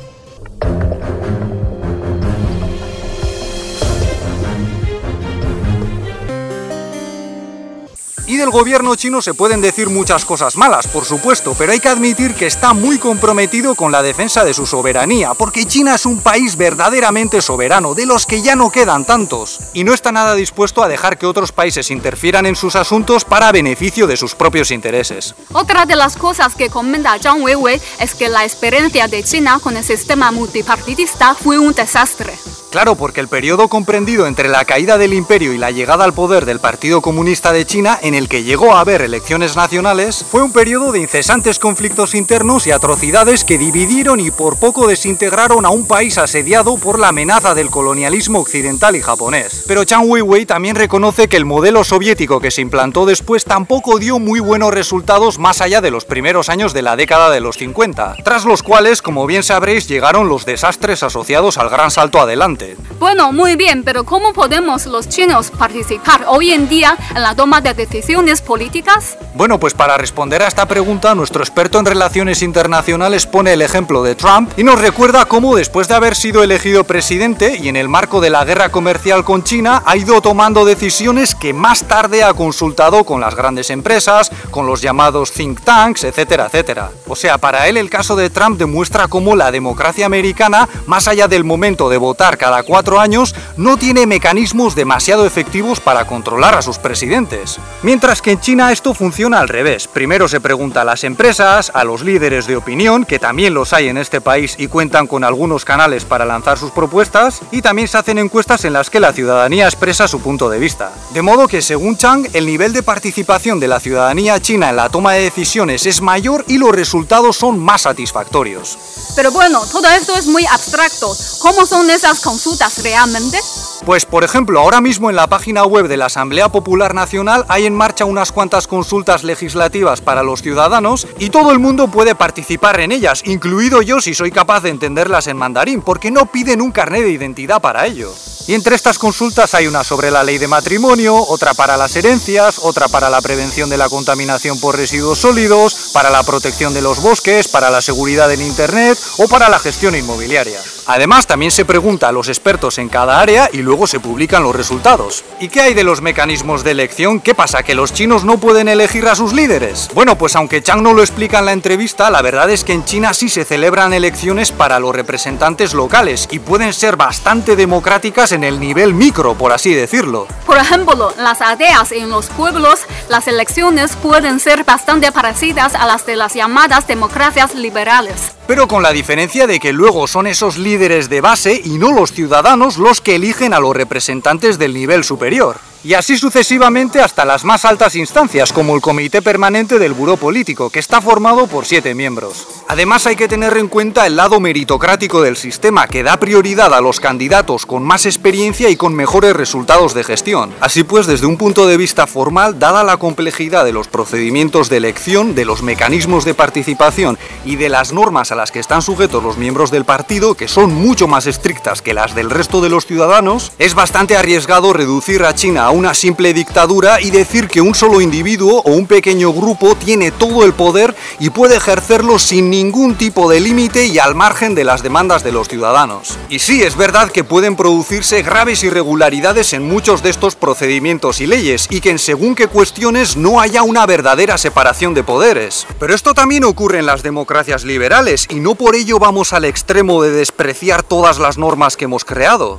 Del gobierno chino se pueden decir muchas cosas malas, por supuesto, pero hay que admitir que está muy comprometido con la defensa de su soberanía, porque China es un país verdaderamente soberano, de los que ya no quedan tantos, y no está nada dispuesto a dejar que otros países interfieran en sus asuntos para beneficio de sus propios intereses. Otra de las cosas que comenta Zhang Weiwei es que la experiencia de China con el sistema multipartidista fue un desastre. Claro, porque el periodo comprendido entre la caída del imperio y la llegada al poder del Partido Comunista de China, en el que llegó a haber elecciones nacionales, fue un periodo de incesantes conflictos internos y atrocidades que dividieron y por poco desintegraron a un país asediado por la amenaza del colonialismo occidental y japonés. Pero Chang Weiwei también reconoce que el modelo soviético que se implantó después tampoco dio muy buenos resultados más allá de los primeros años de la década de los 50, tras los cuales, como bien sabréis, llegaron los desastres asociados al gran salto adelante. Bueno, muy bien, pero ¿cómo podemos los chinos participar hoy en día en la toma de decisiones políticas? Bueno, pues para responder a esta pregunta, nuestro experto en relaciones internacionales pone el ejemplo de Trump y nos recuerda cómo después de haber sido elegido presidente y en el marco de la guerra comercial con China, ha ido tomando decisiones que más tarde ha consultado con las grandes empresas, con los llamados think tanks, etcétera, etcétera. O sea, para él el caso de Trump demuestra cómo la democracia americana, más allá del momento de votar cada cuatro años, no tiene mecanismos demasiado efectivos para controlar a sus presidentes. Mientras que en China esto funciona al revés. Primero se pregunta a las empresas, a los líderes de opinión, que también los hay en este país y cuentan con algunos canales para lanzar sus propuestas, y también se hacen encuestas en las que la ciudadanía expresa su punto de vista. De modo que, según Chang, el nivel de participación de la ciudadanía china en la toma de decisiones es mayor y los resultados son más satisfactorios. Pero bueno, todo esto es muy abstracto. ¿Cómo son esas consultas realmente? Pues por ejemplo, ahora mismo en la página web de la Asamblea Popular Nacional hay en marcha unas cuantas consultas legislativas para los ciudadanos y todo el mundo puede participar en ellas, incluido yo si soy capaz de entenderlas en mandarín, porque no piden un carnet de identidad para ello. Y entre estas consultas hay una sobre la ley de matrimonio, otra para las herencias, otra para la prevención de la contaminación por residuos sólidos, para la protección de los bosques, para la seguridad en Internet o para la gestión inmobiliaria. Además, también se pregunta a los expertos en cada área y luego se publican los resultados. ¿Y qué hay de los mecanismos de elección? ¿Qué pasa? ¿Que los chinos no pueden elegir a sus líderes? Bueno, pues aunque Chang no lo explica en la entrevista, la verdad es que en China sí se celebran elecciones para los representantes locales y pueden ser bastante democráticas en el nivel micro, por así decirlo. Por ejemplo, las aldeas en los pueblos, las elecciones pueden ser bastante parecidas a las de las llamadas democracias liberales. Pero con la diferencia de que luego son esos líderes de base y no los ciudadanos los que eligen a los representantes del nivel superior y así sucesivamente hasta las más altas instancias, como el Comité Permanente del Buró Político, que está formado por siete miembros. Además hay que tener en cuenta el lado meritocrático del sistema, que da prioridad a los candidatos con más experiencia y con mejores resultados de gestión. Así pues, desde un punto de vista formal, dada la complejidad de los procedimientos de elección, de los mecanismos de participación y de las normas a las que están sujetos los miembros del partido, que son mucho más estrictas que las del resto de los ciudadanos, es bastante arriesgado reducir a China a una simple dictadura y decir que un solo individuo o un pequeño grupo tiene todo el poder y puede ejercerlo sin ningún tipo de límite y al margen de las demandas de los ciudadanos. Y sí, es verdad que pueden producirse graves irregularidades en muchos de estos procedimientos y leyes y que en según qué cuestiones no haya una verdadera separación de poderes. Pero esto también ocurre en las democracias liberales y no por ello vamos al extremo de despreciar todas las normas que hemos creado.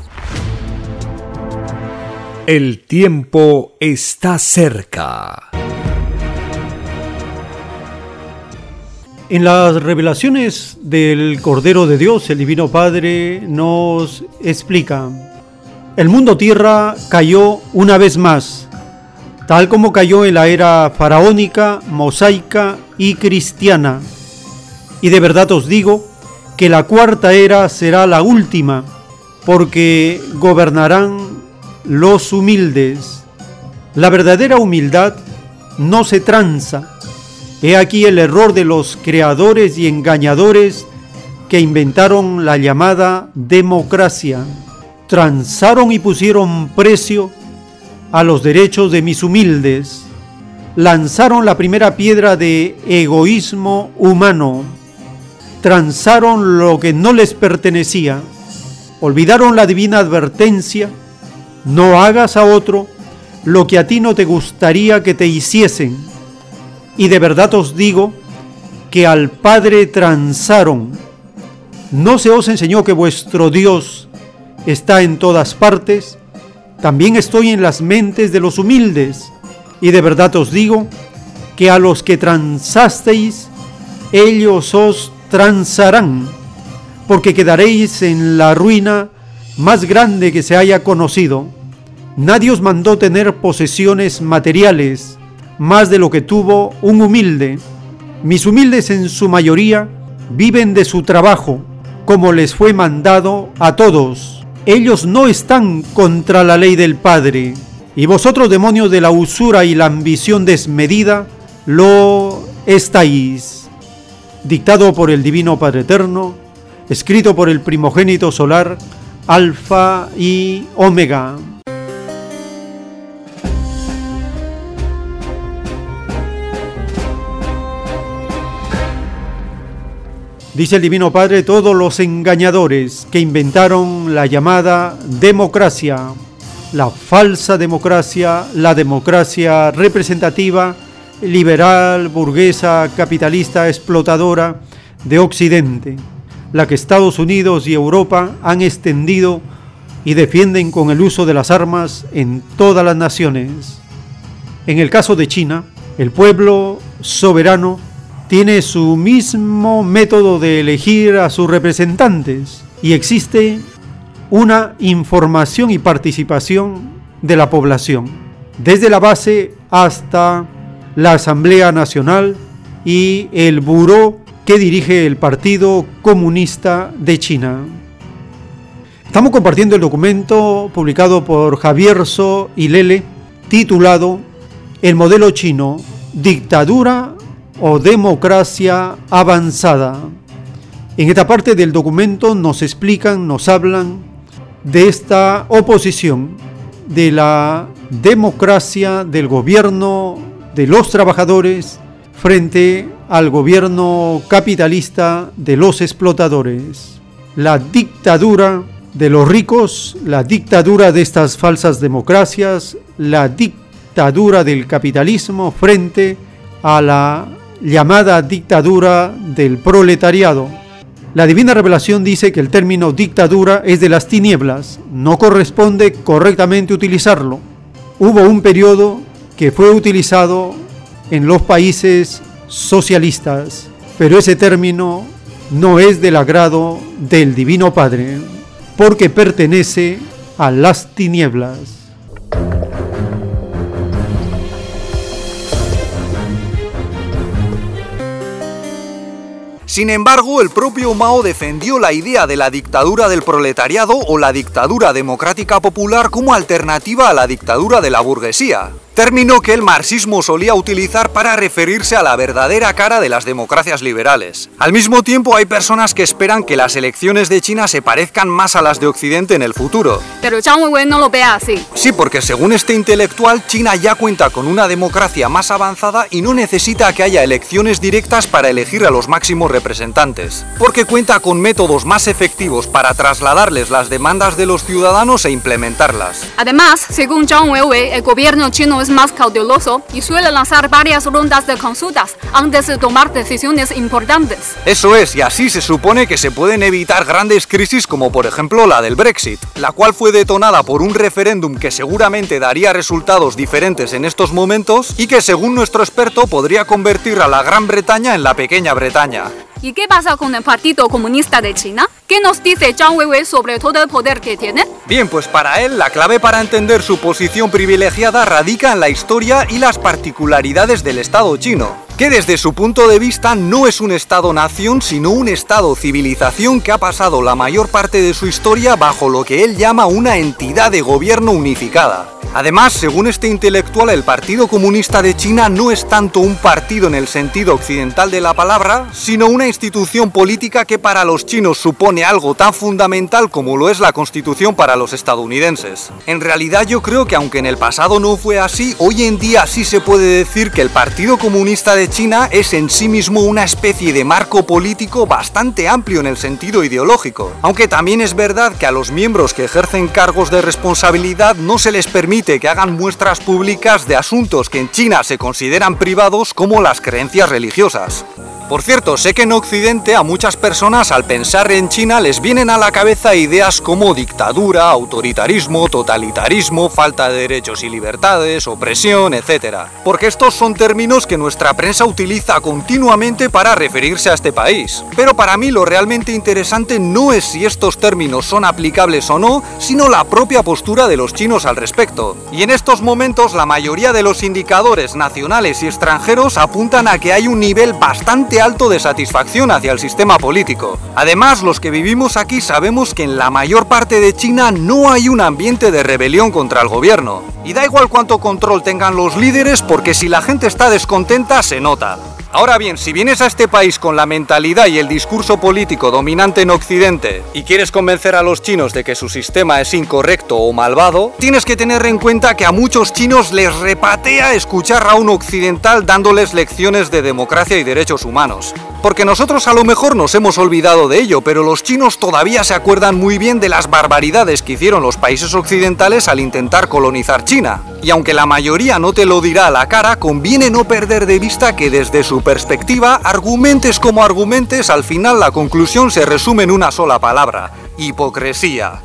El tiempo está cerca. En las revelaciones del Cordero de Dios, el Divino Padre nos explica, el mundo tierra cayó una vez más, tal como cayó en la era faraónica, mosaica y cristiana. Y de verdad os digo que la cuarta era será la última, porque gobernarán los humildes. La verdadera humildad no se tranza. He aquí el error de los creadores y engañadores que inventaron la llamada democracia. Transaron y pusieron precio a los derechos de mis humildes. Lanzaron la primera piedra de egoísmo humano. Transaron lo que no les pertenecía. Olvidaron la divina advertencia no hagas a otro lo que a ti no te gustaría que te hiciesen. Y de verdad os digo que al Padre transaron. ¿No se os enseñó que vuestro Dios está en todas partes? También estoy en las mentes de los humildes. Y de verdad os digo que a los que transasteis, ellos os transarán, porque quedaréis en la ruina más grande que se haya conocido. Nadie os mandó tener posesiones materiales más de lo que tuvo un humilde. Mis humildes en su mayoría viven de su trabajo, como les fue mandado a todos. Ellos no están contra la ley del Padre, y vosotros demonios de la usura y la ambición desmedida, lo estáis. Dictado por el Divino Padre Eterno, escrito por el primogénito solar, Alfa y Omega. Dice el Divino Padre, todos los engañadores que inventaron la llamada democracia, la falsa democracia, la democracia representativa, liberal, burguesa, capitalista, explotadora de Occidente la que Estados Unidos y Europa han extendido y defienden con el uso de las armas en todas las naciones. En el caso de China, el pueblo soberano tiene su mismo método de elegir a sus representantes y existe una información y participación de la población, desde la base hasta la Asamblea Nacional y el Buró que dirige el Partido Comunista de China. Estamos compartiendo el documento publicado por Javier So y Lele, titulado El modelo chino, dictadura o democracia avanzada. En esta parte del documento nos explican, nos hablan de esta oposición de la democracia del gobierno de los trabajadores frente al gobierno capitalista de los explotadores. La dictadura de los ricos, la dictadura de estas falsas democracias, la dictadura del capitalismo frente a la llamada dictadura del proletariado. La divina revelación dice que el término dictadura es de las tinieblas, no corresponde correctamente utilizarlo. Hubo un periodo que fue utilizado en los países socialistas, pero ese término no es del agrado del Divino Padre, porque pertenece a las tinieblas. Sin embargo, el propio Mao defendió la idea de la dictadura del proletariado o la dictadura democrática popular como alternativa a la dictadura de la burguesía término que el marxismo solía utilizar para referirse a la verdadera cara de las democracias liberales. Al mismo tiempo hay personas que esperan que las elecciones de China se parezcan más a las de Occidente en el futuro. Pero Zhang no lo ve así. Sí, porque según este intelectual, China ya cuenta con una democracia más avanzada y no necesita que haya elecciones directas para elegir a los máximos representantes, porque cuenta con métodos más efectivos para trasladarles las demandas de los ciudadanos e implementarlas. Además, según Zhang Weiwei, el gobierno chino es más cauteloso y suele lanzar varias rondas de consultas antes de tomar decisiones importantes. Eso es, y así se supone que se pueden evitar grandes crisis como por ejemplo la del Brexit, la cual fue detonada por un referéndum que seguramente daría resultados diferentes en estos momentos y que según nuestro experto podría convertir a la Gran Bretaña en la pequeña Bretaña. ¿Y qué pasa con el Partido Comunista de China? ¿Qué nos dice Zhang Weiwei sobre todo el poder que tiene? Bien, pues para él la clave para entender su posición privilegiada radica en la historia y las particularidades del Estado chino que desde su punto de vista no es un Estado-nación, sino un Estado-civilización que ha pasado la mayor parte de su historia bajo lo que él llama una entidad de gobierno unificada. Además, según este intelectual, el Partido Comunista de China no es tanto un partido en el sentido occidental de la palabra, sino una institución política que para los chinos supone algo tan fundamental como lo es la Constitución para los estadounidenses. En realidad yo creo que aunque en el pasado no fue así, hoy en día sí se puede decir que el Partido Comunista de China es en sí mismo una especie de marco político bastante amplio en el sentido ideológico, aunque también es verdad que a los miembros que ejercen cargos de responsabilidad no se les permite que hagan muestras públicas de asuntos que en China se consideran privados como las creencias religiosas. Por cierto, sé que en Occidente a muchas personas al pensar en China les vienen a la cabeza ideas como dictadura, autoritarismo, totalitarismo, falta de derechos y libertades, opresión, etc. Porque estos son términos que nuestra prensa utiliza continuamente para referirse a este país. Pero para mí lo realmente interesante no es si estos términos son aplicables o no, sino la propia postura de los chinos al respecto. Y en estos momentos la mayoría de los indicadores nacionales y extranjeros apuntan a que hay un nivel bastante alto de satisfacción hacia el sistema político. Además, los que vivimos aquí sabemos que en la mayor parte de China no hay un ambiente de rebelión contra el gobierno. Y da igual cuánto control tengan los líderes porque si la gente está descontenta se nota. Ahora bien, si vienes a este país con la mentalidad y el discurso político dominante en Occidente y quieres convencer a los chinos de que su sistema es incorrecto o malvado, tienes que tener en cuenta que a muchos chinos les repatea escuchar a un occidental dándoles lecciones de democracia y derechos humanos. Porque nosotros a lo mejor nos hemos olvidado de ello, pero los chinos todavía se acuerdan muy bien de las barbaridades que hicieron los países occidentales al intentar colonizar China. Y aunque la mayoría no te lo dirá a la cara, conviene no perder de vista que desde su perspectiva, argumentes como argumentes, al final la conclusión se resume en una sola palabra, hipocresía.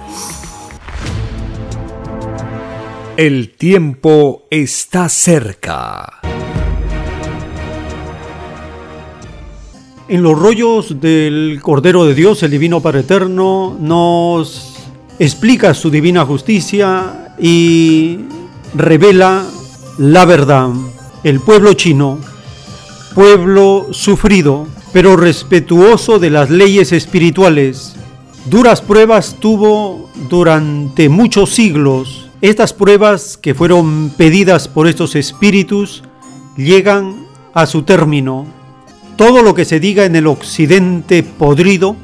El tiempo está cerca. En los rollos del Cordero de Dios, el Divino Padre Eterno, nos explica su divina justicia y revela la verdad. El pueblo chino, pueblo sufrido, pero respetuoso de las leyes espirituales, duras pruebas tuvo durante muchos siglos. Estas pruebas que fueron pedidas por estos espíritus llegan a su término. Todo lo que se diga en el occidente podrido,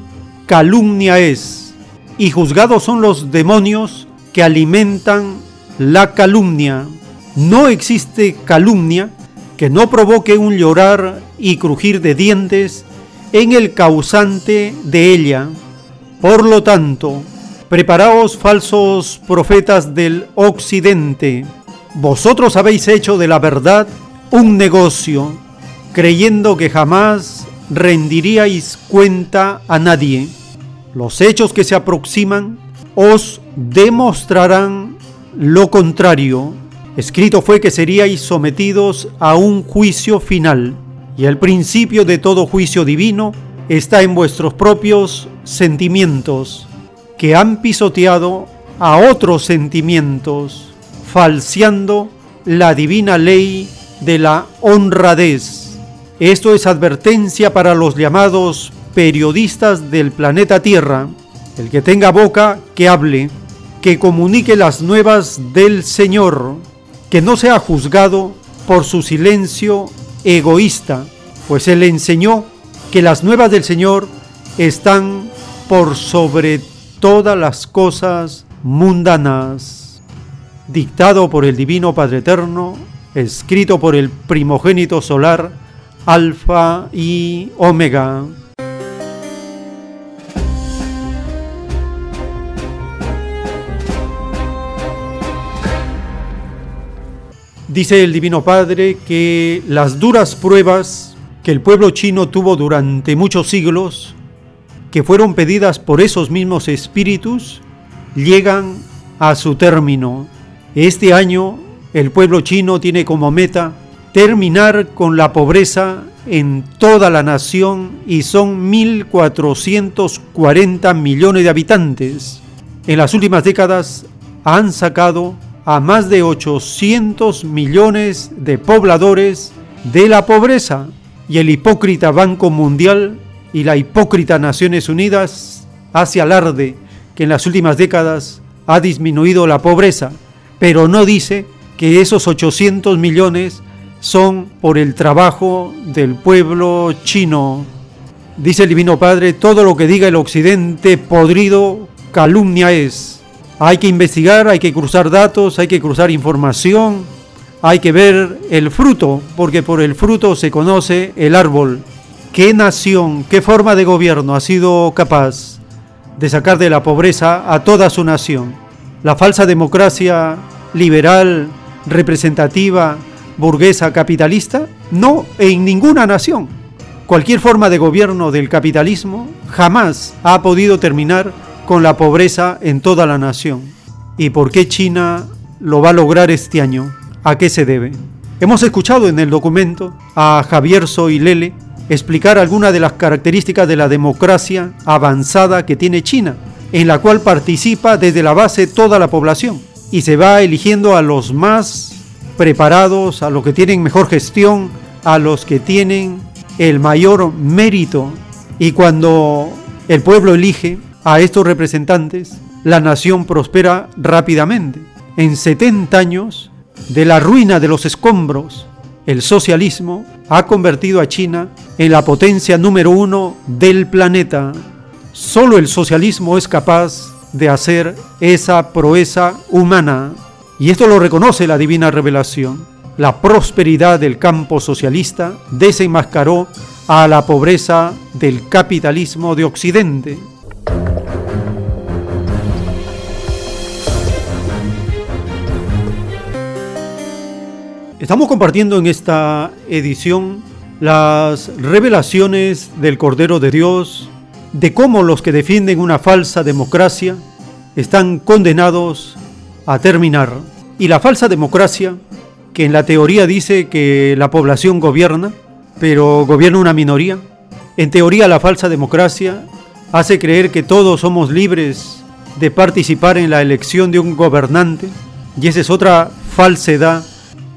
calumnia es y juzgados son los demonios que alimentan la calumnia. No existe calumnia que no provoque un llorar y crujir de dientes en el causante de ella. Por lo tanto, preparaos falsos profetas del occidente. Vosotros habéis hecho de la verdad un negocio, creyendo que jamás rendiríais cuenta a nadie. Los hechos que se aproximan os demostrarán lo contrario. Escrito fue que seríais sometidos a un juicio final, y el principio de todo juicio divino está en vuestros propios sentimientos, que han pisoteado a otros sentimientos, falseando la divina ley de la honradez. Esto es advertencia para los llamados periodistas del planeta Tierra. El que tenga boca, que hable, que comunique las nuevas del Señor, que no sea juzgado por su silencio egoísta, pues Él enseñó que las nuevas del Señor están por sobre todas las cosas mundanas. Dictado por el Divino Padre Eterno, escrito por el primogénito solar, Alfa y Omega. Dice el Divino Padre que las duras pruebas que el pueblo chino tuvo durante muchos siglos, que fueron pedidas por esos mismos espíritus, llegan a su término. Este año el pueblo chino tiene como meta terminar con la pobreza en toda la nación y son 1.440 millones de habitantes. En las últimas décadas han sacado a más de 800 millones de pobladores de la pobreza y el hipócrita Banco Mundial y la hipócrita Naciones Unidas hace alarde que en las últimas décadas ha disminuido la pobreza, pero no dice que esos 800 millones son por el trabajo del pueblo chino. Dice el Divino Padre, todo lo que diga el Occidente podrido calumnia es. Hay que investigar, hay que cruzar datos, hay que cruzar información, hay que ver el fruto, porque por el fruto se conoce el árbol. ¿Qué nación, qué forma de gobierno ha sido capaz de sacar de la pobreza a toda su nación? La falsa democracia liberal, representativa, burguesa, capitalista? No, en ninguna nación. Cualquier forma de gobierno del capitalismo jamás ha podido terminar con la pobreza en toda la nación. ¿Y por qué China lo va a lograr este año? ¿A qué se debe? Hemos escuchado en el documento a Javier Soilele explicar algunas de las características de la democracia avanzada que tiene China, en la cual participa desde la base toda la población y se va eligiendo a los más preparados, a los que tienen mejor gestión, a los que tienen el mayor mérito. Y cuando el pueblo elige a estos representantes, la nación prospera rápidamente. En 70 años, de la ruina de los escombros, el socialismo ha convertido a China en la potencia número uno del planeta. Solo el socialismo es capaz de hacer esa proeza humana. Y esto lo reconoce la divina revelación. La prosperidad del campo socialista desenmascaró a la pobreza del capitalismo de Occidente. Estamos compartiendo en esta edición las revelaciones del Cordero de Dios, de cómo los que defienden una falsa democracia están condenados a terminar. Y la falsa democracia, que en la teoría dice que la población gobierna, pero gobierna una minoría, en teoría la falsa democracia hace creer que todos somos libres de participar en la elección de un gobernante, y esa es otra falsedad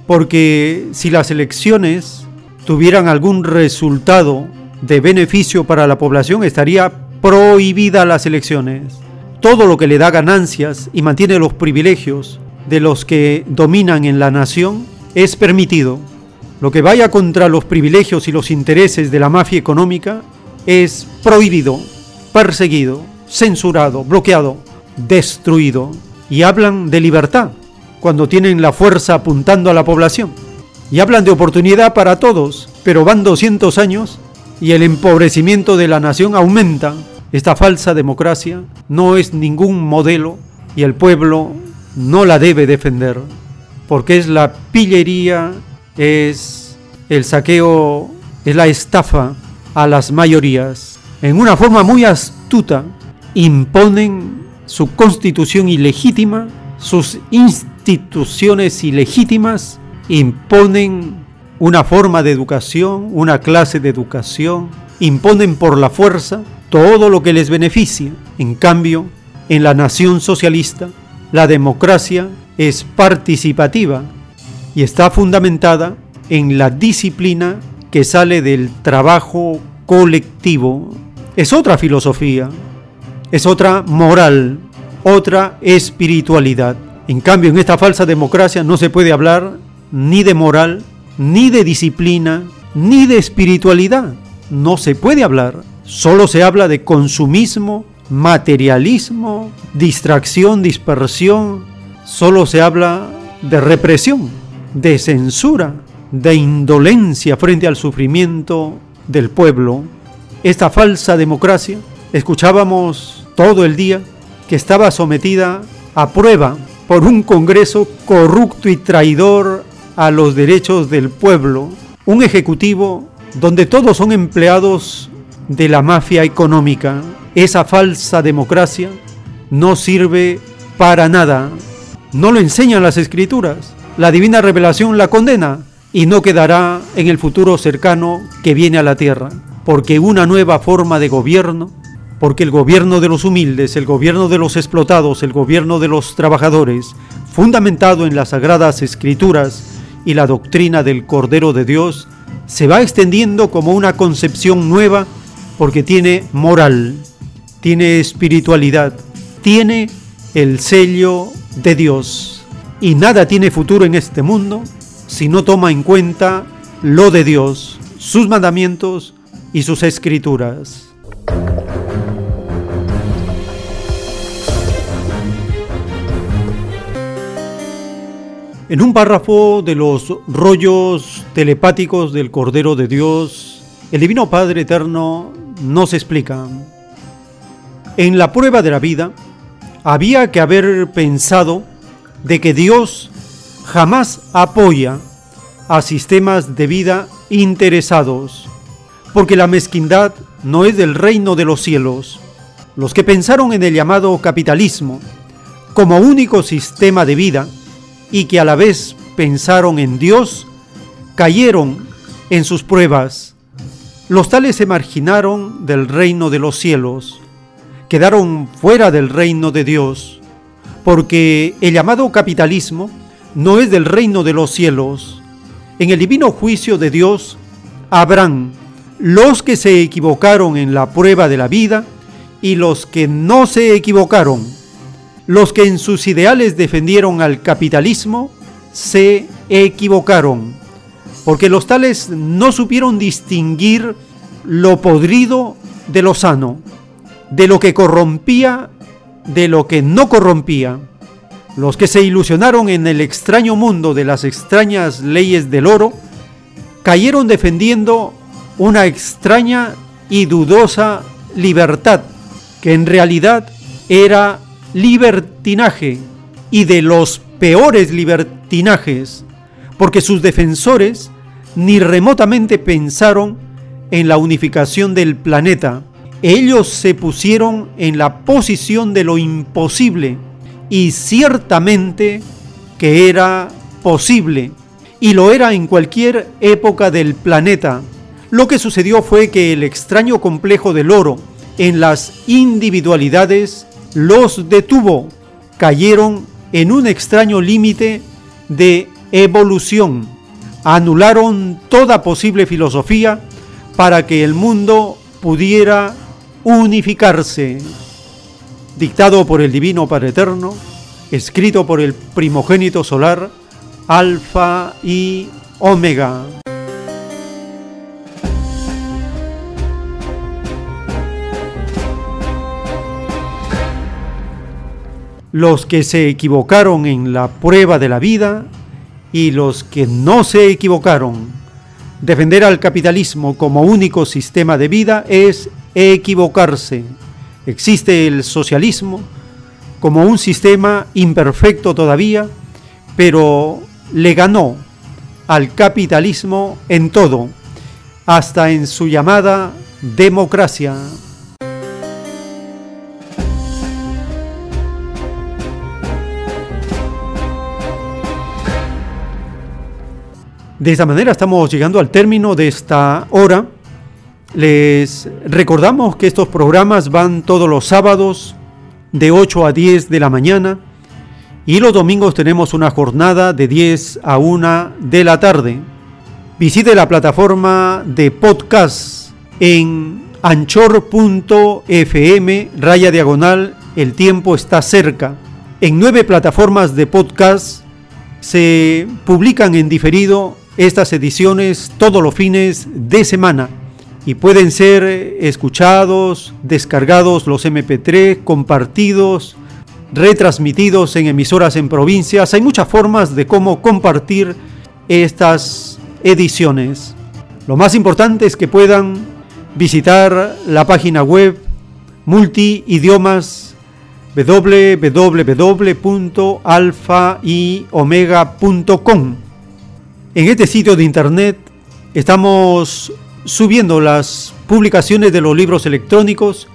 porque si las elecciones tuvieran algún resultado de beneficio para la población, estaría prohibida las elecciones. Todo lo que le da ganancias y mantiene los privilegios de los que dominan en la nación es permitido. Lo que vaya contra los privilegios y los intereses de la mafia económica es prohibido, perseguido. censurado, bloqueado, destruido. Y hablan de libertad cuando tienen la fuerza apuntando a la población. Y hablan de oportunidad para todos, pero van 200 años y el empobrecimiento de la nación aumenta. Esta falsa democracia no es ningún modelo y el pueblo no la debe defender, porque es la pillería, es el saqueo, es la estafa a las mayorías. En una forma muy astuta, imponen su constitución ilegítima, sus instituciones ilegítimas, imponen una forma de educación, una clase de educación, imponen por la fuerza todo lo que les beneficia. En cambio, en la nación socialista, la democracia es participativa y está fundamentada en la disciplina que sale del trabajo colectivo. Es otra filosofía, es otra moral, otra espiritualidad. En cambio, en esta falsa democracia no se puede hablar ni de moral, ni de disciplina, ni de espiritualidad. No se puede hablar. Solo se habla de consumismo, materialismo, distracción, dispersión. Solo se habla de represión, de censura, de indolencia frente al sufrimiento del pueblo. Esta falsa democracia, escuchábamos todo el día que estaba sometida a prueba por un Congreso corrupto y traidor a los derechos del pueblo, un ejecutivo donde todos son empleados de la mafia económica. Esa falsa democracia no sirve para nada. No lo enseñan las escrituras. La divina revelación la condena y no quedará en el futuro cercano que viene a la tierra, porque una nueva forma de gobierno, porque el gobierno de los humildes, el gobierno de los explotados, el gobierno de los trabajadores, fundamentado en las sagradas escrituras, y la doctrina del Cordero de Dios se va extendiendo como una concepción nueva porque tiene moral, tiene espiritualidad, tiene el sello de Dios. Y nada tiene futuro en este mundo si no toma en cuenta lo de Dios, sus mandamientos y sus escrituras. En un párrafo de los rollos telepáticos del Cordero de Dios, el Divino Padre Eterno nos explica, en la prueba de la vida había que haber pensado de que Dios jamás apoya a sistemas de vida interesados, porque la mezquindad no es del reino de los cielos. Los que pensaron en el llamado capitalismo como único sistema de vida, y que a la vez pensaron en Dios, cayeron en sus pruebas. Los tales se marginaron del reino de los cielos, quedaron fuera del reino de Dios, porque el llamado capitalismo no es del reino de los cielos. En el divino juicio de Dios habrán los que se equivocaron en la prueba de la vida y los que no se equivocaron los que en sus ideales defendieron al capitalismo se equivocaron, porque los tales no supieron distinguir lo podrido de lo sano, de lo que corrompía de lo que no corrompía. Los que se ilusionaron en el extraño mundo de las extrañas leyes del oro, cayeron defendiendo una extraña y dudosa libertad, que en realidad era libertinaje y de los peores libertinajes, porque sus defensores ni remotamente pensaron en la unificación del planeta. Ellos se pusieron en la posición de lo imposible y ciertamente que era posible y lo era en cualquier época del planeta. Lo que sucedió fue que el extraño complejo del oro en las individualidades los detuvo, cayeron en un extraño límite de evolución, anularon toda posible filosofía para que el mundo pudiera unificarse. Dictado por el Divino Padre Eterno, escrito por el primogénito solar, Alfa y Omega. Los que se equivocaron en la prueba de la vida y los que no se equivocaron. Defender al capitalismo como único sistema de vida es equivocarse. Existe el socialismo como un sistema imperfecto todavía, pero le ganó al capitalismo en todo, hasta en su llamada democracia. De esta manera estamos llegando al término de esta hora. Les recordamos que estos programas van todos los sábados de 8 a 10 de la mañana y los domingos tenemos una jornada de 10 a 1 de la tarde. Visite la plataforma de podcast en anchor.fm raya diagonal El tiempo está cerca. En nueve plataformas de podcast se publican en diferido estas ediciones todos los fines de semana y pueden ser escuchados, descargados los MP3, compartidos, retransmitidos en emisoras en provincias. Hay muchas formas de cómo compartir estas ediciones. Lo más importante es que puedan visitar la página web multiidiomas www.alfayomega.com en este sitio de internet estamos subiendo las publicaciones de los libros electrónicos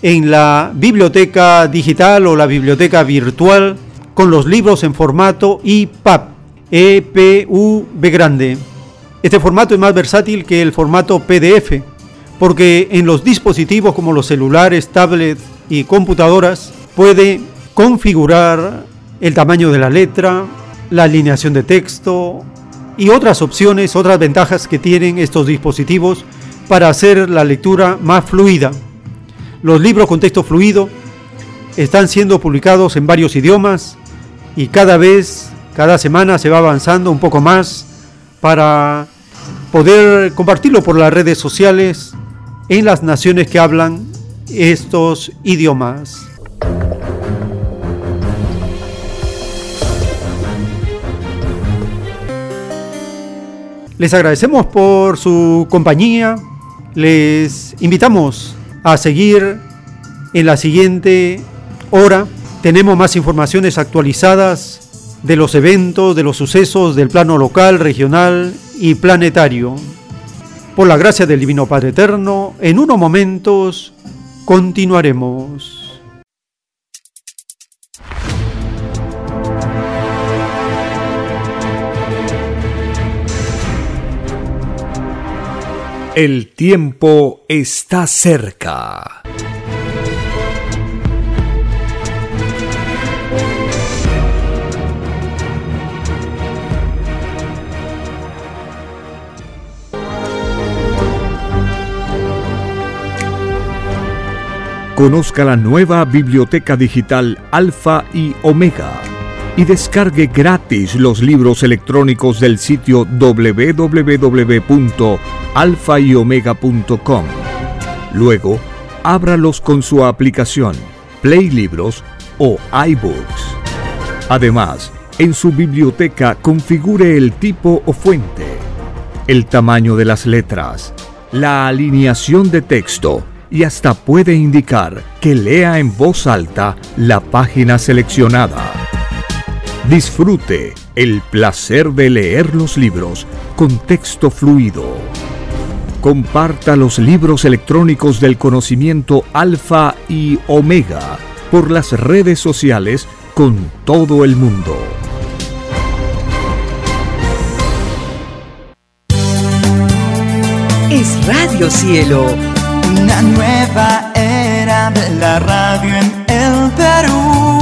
en la biblioteca digital o la biblioteca virtual con los libros en formato EPUB, EPUB grande. Este formato es más versátil que el formato PDF, porque en los dispositivos como los celulares, tablets y computadoras puede configurar el tamaño de la letra, la alineación de texto, y otras opciones, otras ventajas que tienen estos dispositivos para hacer la lectura más fluida. Los libros con texto fluido están siendo publicados en varios idiomas y cada vez, cada semana se va avanzando un poco más para poder compartirlo por las redes sociales en las naciones que hablan estos idiomas. Les agradecemos por su compañía. Les invitamos a seguir en la siguiente hora. Tenemos más informaciones actualizadas de los eventos, de los sucesos del plano local, regional y planetario. Por la gracia del Divino Padre Eterno, en unos momentos continuaremos. El tiempo está cerca. Conozca la nueva biblioteca digital Alfa y Omega y descargue gratis los libros electrónicos del sitio www.alfayomega.com. Luego, ábralos con su aplicación Play Libros o iBooks. Además, en su biblioteca configure el tipo o fuente, el tamaño de las letras, la alineación de texto y hasta puede indicar que lea en voz alta la página seleccionada. Disfrute el placer de leer los libros con texto fluido. Comparta los libros electrónicos del conocimiento alfa y omega por las redes sociales con todo el mundo. Es Radio Cielo, una nueva era de la radio en el Perú.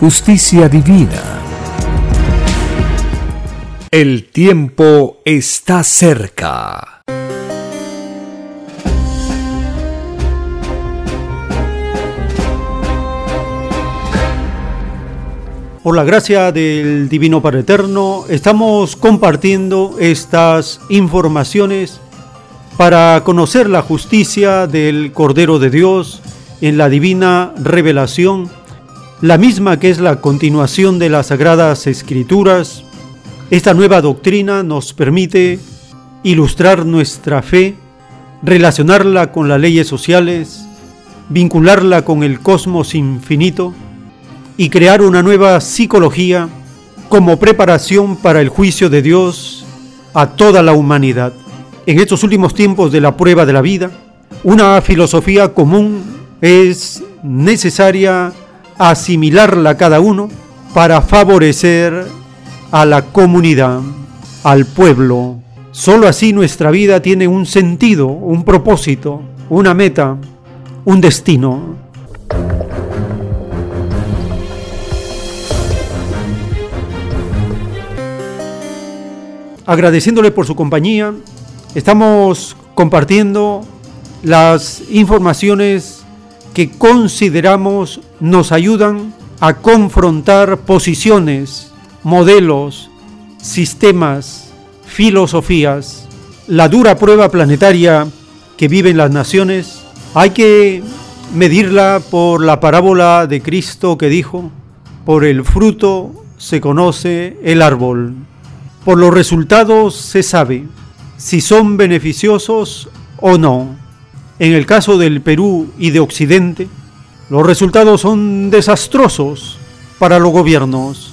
justicia divina. El tiempo está cerca. Por la gracia del Divino Padre Eterno, estamos compartiendo estas informaciones para conocer la justicia del Cordero de Dios en la divina revelación la misma que es la continuación de las Sagradas Escrituras, esta nueva doctrina nos permite ilustrar nuestra fe, relacionarla con las leyes sociales, vincularla con el cosmos infinito y crear una nueva psicología como preparación para el juicio de Dios a toda la humanidad. En estos últimos tiempos de la prueba de la vida, una filosofía común es necesaria asimilarla cada uno para favorecer a la comunidad, al pueblo. Solo así nuestra vida tiene un sentido, un propósito, una meta, un destino. Agradeciéndole por su compañía, estamos compartiendo las informaciones que consideramos nos ayudan a confrontar posiciones, modelos, sistemas, filosofías. La dura prueba planetaria que viven las naciones hay que medirla por la parábola de Cristo que dijo, por el fruto se conoce el árbol, por los resultados se sabe si son beneficiosos o no. En el caso del Perú y de Occidente, los resultados son desastrosos para los gobiernos,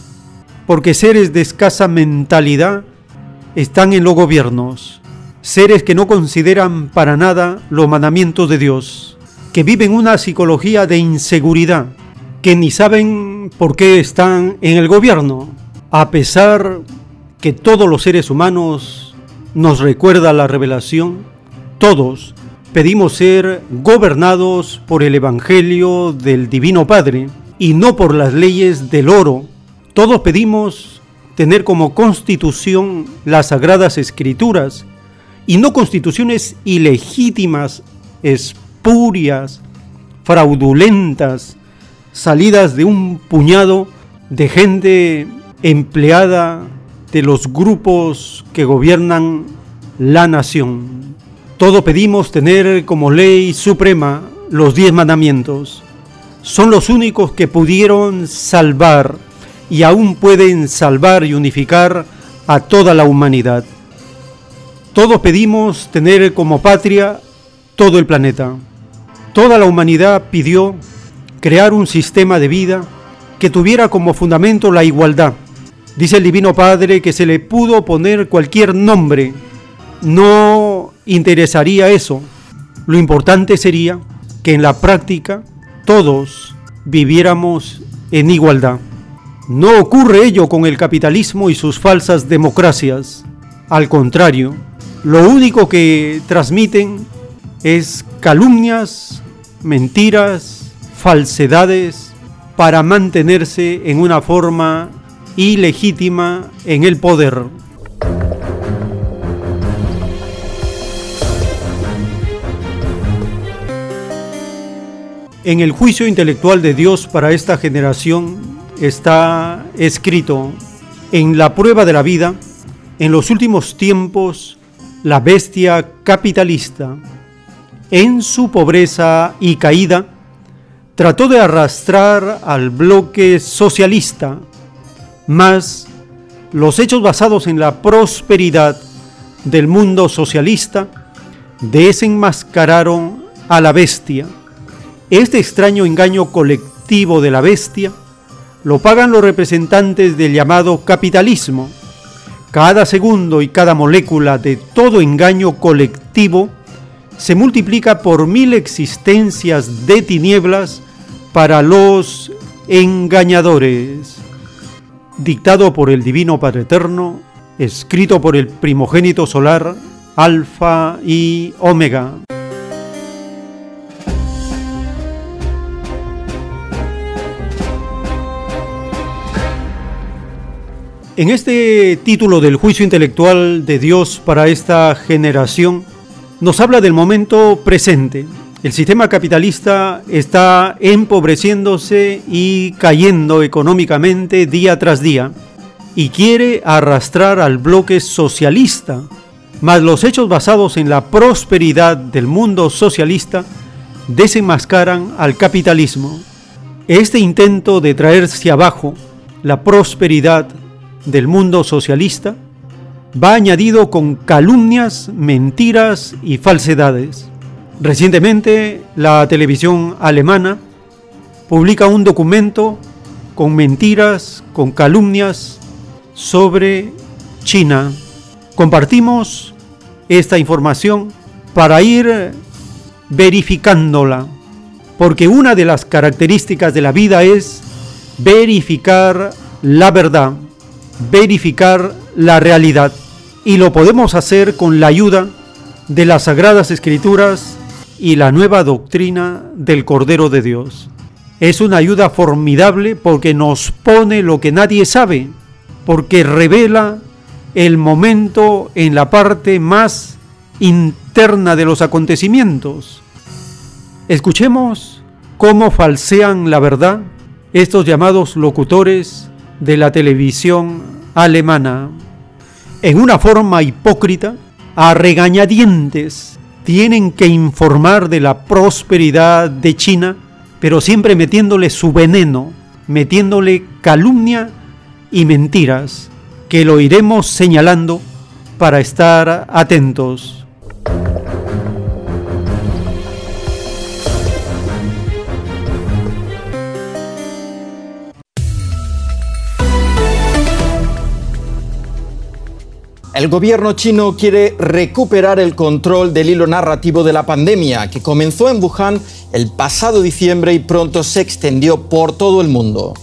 porque seres de escasa mentalidad están en los gobiernos, seres que no consideran para nada los mandamientos de Dios, que viven una psicología de inseguridad, que ni saben por qué están en el gobierno, a pesar que todos los seres humanos nos recuerda la revelación, todos pedimos ser gobernados por el Evangelio del Divino Padre y no por las leyes del oro. Todos pedimos tener como constitución las sagradas escrituras y no constituciones ilegítimas, espurias, fraudulentas, salidas de un puñado de gente empleada de los grupos que gobiernan la nación. Todo pedimos tener como ley suprema los diez mandamientos, son los únicos que pudieron salvar y aún pueden salvar y unificar a toda la humanidad. Todos pedimos tener como patria todo el planeta. Toda la humanidad pidió crear un sistema de vida que tuviera como fundamento la igualdad. Dice el Divino Padre que se le pudo poner cualquier nombre, no interesaría eso. Lo importante sería que en la práctica todos viviéramos en igualdad. No ocurre ello con el capitalismo y sus falsas democracias. Al contrario, lo único que transmiten es calumnias, mentiras, falsedades para mantenerse en una forma ilegítima en el poder. En el juicio intelectual de Dios para esta generación está escrito, en la prueba de la vida, en los últimos tiempos, la bestia capitalista, en su pobreza y caída, trató de arrastrar al bloque socialista, mas los hechos basados en la prosperidad del mundo socialista desenmascararon a la bestia este extraño engaño colectivo de la bestia lo pagan los representantes del llamado capitalismo. Cada segundo y cada molécula de todo engaño colectivo se multiplica por mil existencias de tinieblas para los engañadores. Dictado por el Divino Padre Eterno, escrito por el primogénito solar, Alfa y Omega. En este título del juicio intelectual de Dios para esta generación, nos habla del momento presente. El sistema capitalista está empobreciéndose y cayendo económicamente día tras día y quiere arrastrar al bloque socialista, mas los hechos basados en la prosperidad del mundo socialista desenmascaran al capitalismo. Este intento de traerse abajo la prosperidad del mundo socialista va añadido con calumnias, mentiras y falsedades. Recientemente la televisión alemana publica un documento con mentiras, con calumnias sobre China. Compartimos esta información para ir verificándola, porque una de las características de la vida es verificar la verdad verificar la realidad y lo podemos hacer con la ayuda de las Sagradas Escrituras y la nueva doctrina del Cordero de Dios. Es una ayuda formidable porque nos pone lo que nadie sabe, porque revela el momento en la parte más interna de los acontecimientos. Escuchemos cómo falsean la verdad estos llamados locutores de la televisión alemana. En una forma hipócrita, a regañadientes, tienen que informar de la prosperidad de China, pero siempre metiéndole su veneno, metiéndole calumnia y mentiras, que lo iremos señalando para estar atentos. El gobierno chino quiere recuperar el control del hilo narrativo de la pandemia, que comenzó en Wuhan el pasado diciembre y pronto se extendió por todo el mundo.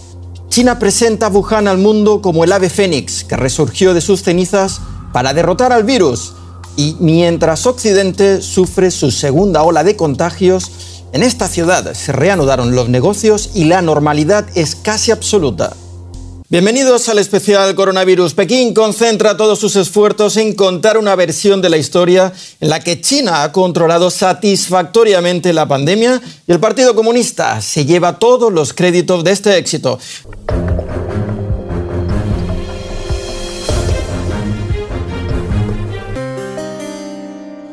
China presenta a Wuhan al mundo como el ave fénix que resurgió de sus cenizas para derrotar al virus. Y mientras Occidente sufre su segunda ola de contagios, en esta ciudad se reanudaron los negocios y la normalidad es casi absoluta. Bienvenidos al especial Coronavirus. Pekín concentra todos sus esfuerzos en contar una versión de la historia en la que China ha controlado satisfactoriamente la pandemia y el Partido Comunista se lleva todos los créditos de este éxito.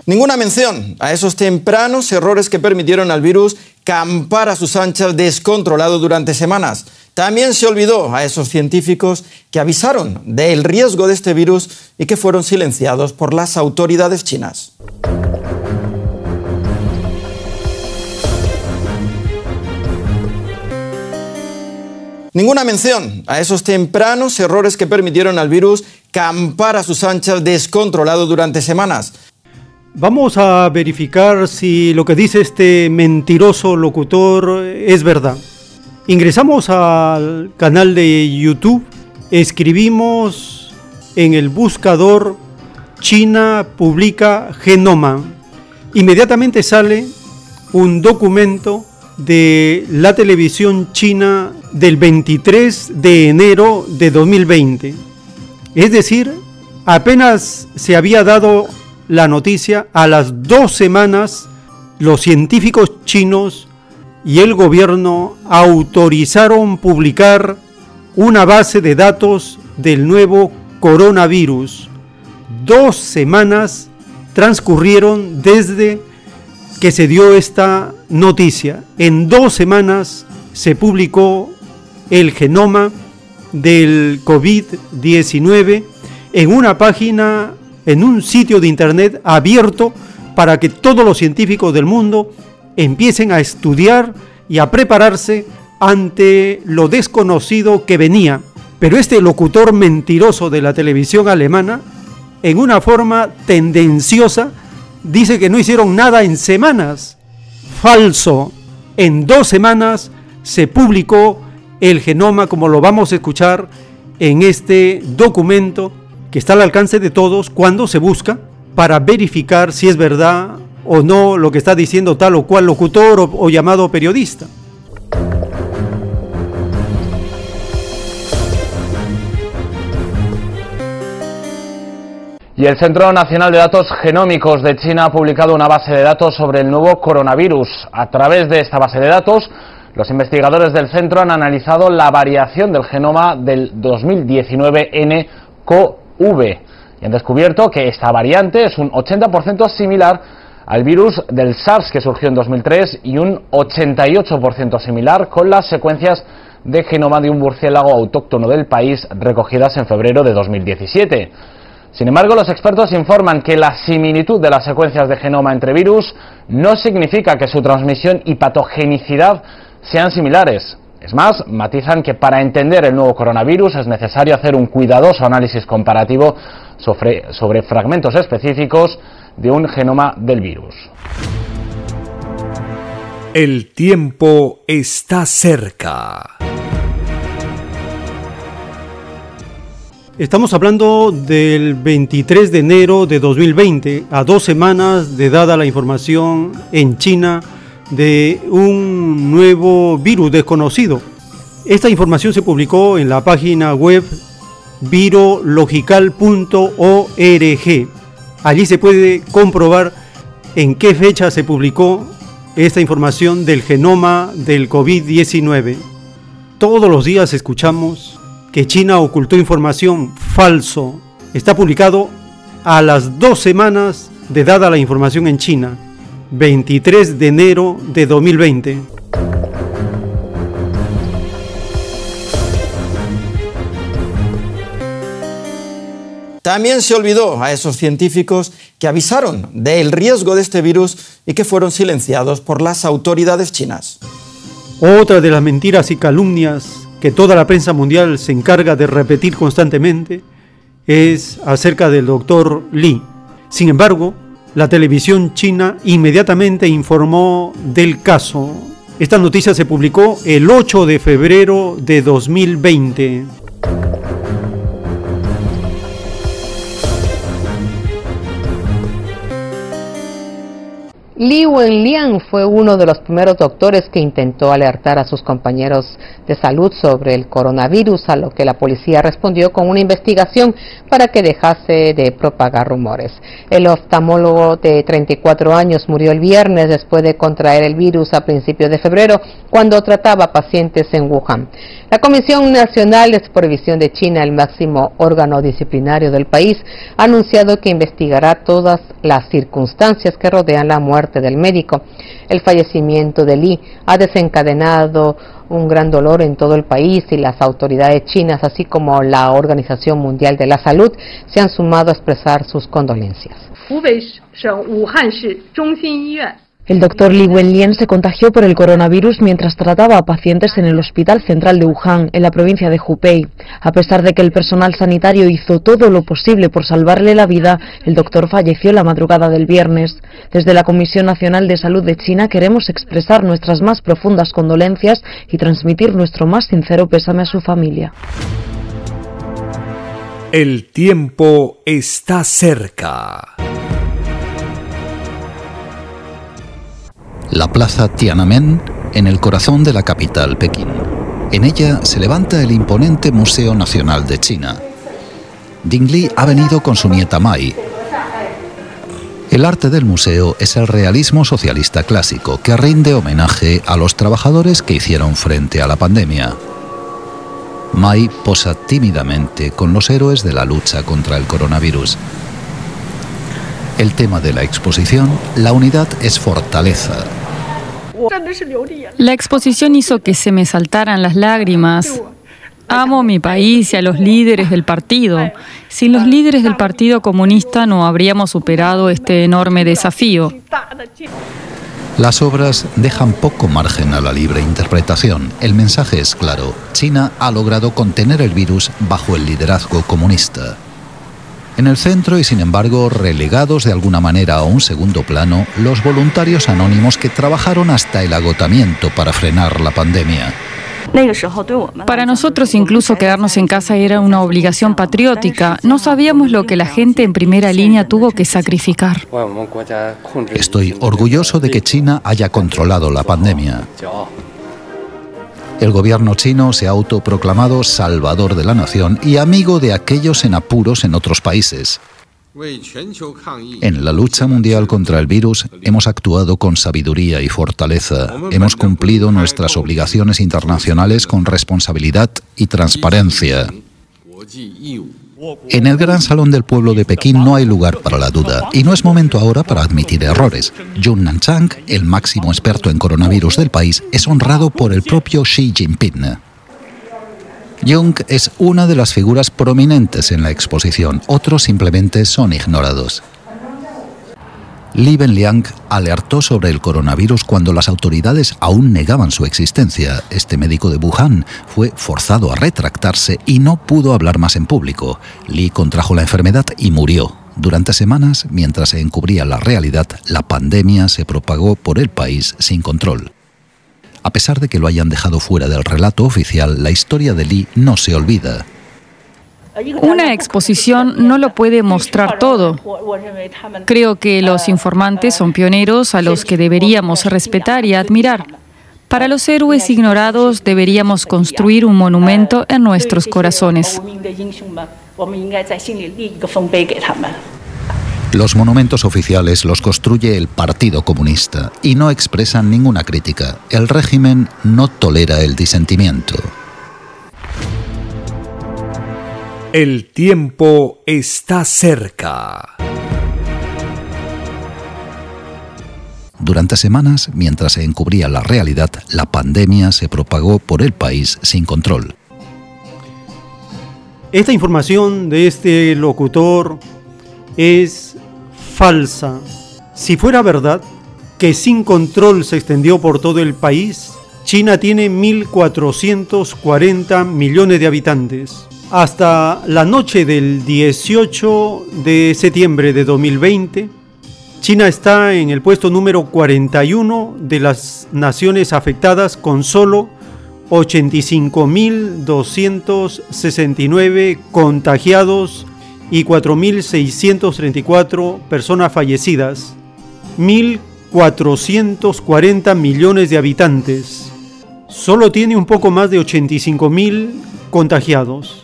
Ninguna mención a esos tempranos errores que permitieron al virus campar a sus anchas descontrolado durante semanas. También se olvidó a esos científicos que avisaron del riesgo de este virus y que fueron silenciados por las autoridades chinas. Ninguna mención a esos tempranos errores que permitieron al virus campar a sus anchas descontrolado durante semanas. Vamos a verificar si lo que dice este mentiroso locutor es verdad. Ingresamos al canal de YouTube, escribimos en el buscador China publica genoma. Inmediatamente sale un documento de la televisión china del 23 de enero de 2020. Es decir, apenas se había dado la noticia, a las dos semanas los científicos chinos y el gobierno autorizaron publicar una base de datos del nuevo coronavirus. Dos semanas transcurrieron desde que se dio esta noticia. En dos semanas se publicó el genoma del COVID-19 en una página, en un sitio de internet abierto para que todos los científicos del mundo empiecen a estudiar y a prepararse ante lo desconocido que venía. Pero este locutor mentiroso de la televisión alemana, en una forma tendenciosa, dice que no hicieron nada en semanas. Falso. En dos semanas se publicó el genoma, como lo vamos a escuchar en este documento que está al alcance de todos cuando se busca para verificar si es verdad o no lo que está diciendo tal o cual locutor o, llamado periodista. Y el Centro Nacional de Datos Genómicos de China ha publicado una base de datos sobre el nuevo coronavirus. A través de esta base de datos, los investigadores del centro han analizado la variación del genoma del 2019 NCOV y han descubierto que esta variante es un 80% similar al virus del SARS que surgió en 2003 y un 88% similar con las secuencias de genoma de un murciélago autóctono del país recogidas en febrero de 2017. Sin embargo, los expertos informan que la similitud de las secuencias de genoma entre virus no significa que su transmisión y patogenicidad sean similares. Es más, matizan que para entender el nuevo coronavirus es necesario hacer un cuidadoso análisis comparativo sobre, sobre fragmentos específicos de un genoma del virus. El tiempo está cerca. Estamos hablando del 23 de enero de 2020, a dos semanas de dada la información en China de un nuevo virus desconocido. Esta información se publicó en la página web virological.org. Allí se puede comprobar en qué fecha se publicó esta información del genoma del COVID-19. Todos los días escuchamos que China ocultó información falso. Está publicado a las dos semanas de dada la información en China, 23 de enero de 2020. También se olvidó a esos científicos que avisaron del riesgo de este virus y que fueron silenciados por las autoridades chinas. Otra de las mentiras y calumnias que toda la prensa mundial se encarga de repetir constantemente es acerca del doctor Li. Sin embargo, la televisión china inmediatamente informó del caso. Esta noticia se publicó el 8 de febrero de 2020. Li Wenliang fue uno de los primeros doctores que intentó alertar a sus compañeros de salud sobre el coronavirus, a lo que la policía respondió con una investigación para que dejase de propagar rumores. El oftalmólogo de 34 años murió el viernes después de contraer el virus a principios de febrero cuando trataba pacientes en Wuhan. La Comisión Nacional de Supervisión de China, el máximo órgano disciplinario del país, ha anunciado que investigará todas las circunstancias que rodean la muerte del médico. El fallecimiento de Li ha desencadenado un gran dolor en todo el país y las autoridades chinas, así como la Organización Mundial de la Salud, se han sumado a expresar sus condolencias. El doctor Li Wenlian se contagió por el coronavirus mientras trataba a pacientes en el Hospital Central de Wuhan, en la provincia de Hubei. A pesar de que el personal sanitario hizo todo lo posible por salvarle la vida, el doctor falleció la madrugada del viernes. Desde la Comisión Nacional de Salud de China queremos expresar nuestras más profundas condolencias y transmitir nuestro más sincero pésame a su familia. El tiempo está cerca. La plaza Tiananmen en el corazón de la capital, Pekín. En ella se levanta el imponente Museo Nacional de China. Ding Li ha venido con su nieta Mai. El arte del museo es el realismo socialista clásico que rinde homenaje a los trabajadores que hicieron frente a la pandemia. Mai posa tímidamente con los héroes de la lucha contra el coronavirus. El tema de la exposición, la unidad es fortaleza, la exposición hizo que se me saltaran las lágrimas. Amo mi país y a los líderes del partido. Sin los líderes del Partido Comunista no habríamos superado este enorme desafío. Las obras dejan poco margen a la libre interpretación. El mensaje es claro. China ha logrado contener el virus bajo el liderazgo comunista. En el centro y sin embargo relegados de alguna manera a un segundo plano los voluntarios anónimos que trabajaron hasta el agotamiento para frenar la pandemia. Para nosotros incluso quedarnos en casa era una obligación patriótica. No sabíamos lo que la gente en primera línea tuvo que sacrificar. Estoy orgulloso de que China haya controlado la pandemia. El gobierno chino se ha autoproclamado salvador de la nación y amigo de aquellos en apuros en otros países. En la lucha mundial contra el virus hemos actuado con sabiduría y fortaleza. Hemos cumplido nuestras obligaciones internacionales con responsabilidad y transparencia. En el gran salón del pueblo de Pekín no hay lugar para la duda y no es momento ahora para admitir errores. Jun Nanchang, el máximo experto en coronavirus del país, es honrado por el propio Xi Jinping. Jung es una de las figuras prominentes en la exposición, otros simplemente son ignorados. Li Benliang alertó sobre el coronavirus cuando las autoridades aún negaban su existencia. Este médico de Wuhan fue forzado a retractarse y no pudo hablar más en público. Li contrajo la enfermedad y murió. Durante semanas, mientras se encubría la realidad, la pandemia se propagó por el país sin control. A pesar de que lo hayan dejado fuera del relato oficial, la historia de Li no se olvida. Una exposición no lo puede mostrar todo. Creo que los informantes son pioneros a los que deberíamos respetar y admirar. Para los héroes ignorados deberíamos construir un monumento en nuestros corazones. Los monumentos oficiales los construye el Partido Comunista y no expresan ninguna crítica. El régimen no tolera el disentimiento. El tiempo está cerca. Durante semanas, mientras se encubría la realidad, la pandemia se propagó por el país sin control. Esta información de este locutor es falsa. Si fuera verdad que sin control se extendió por todo el país, China tiene 1.440 millones de habitantes. Hasta la noche del 18 de septiembre de 2020, China está en el puesto número 41 de las naciones afectadas con solo 85.269 contagiados y 4.634 personas fallecidas. 1.440 millones de habitantes. Solo tiene un poco más de 85.000 contagiados.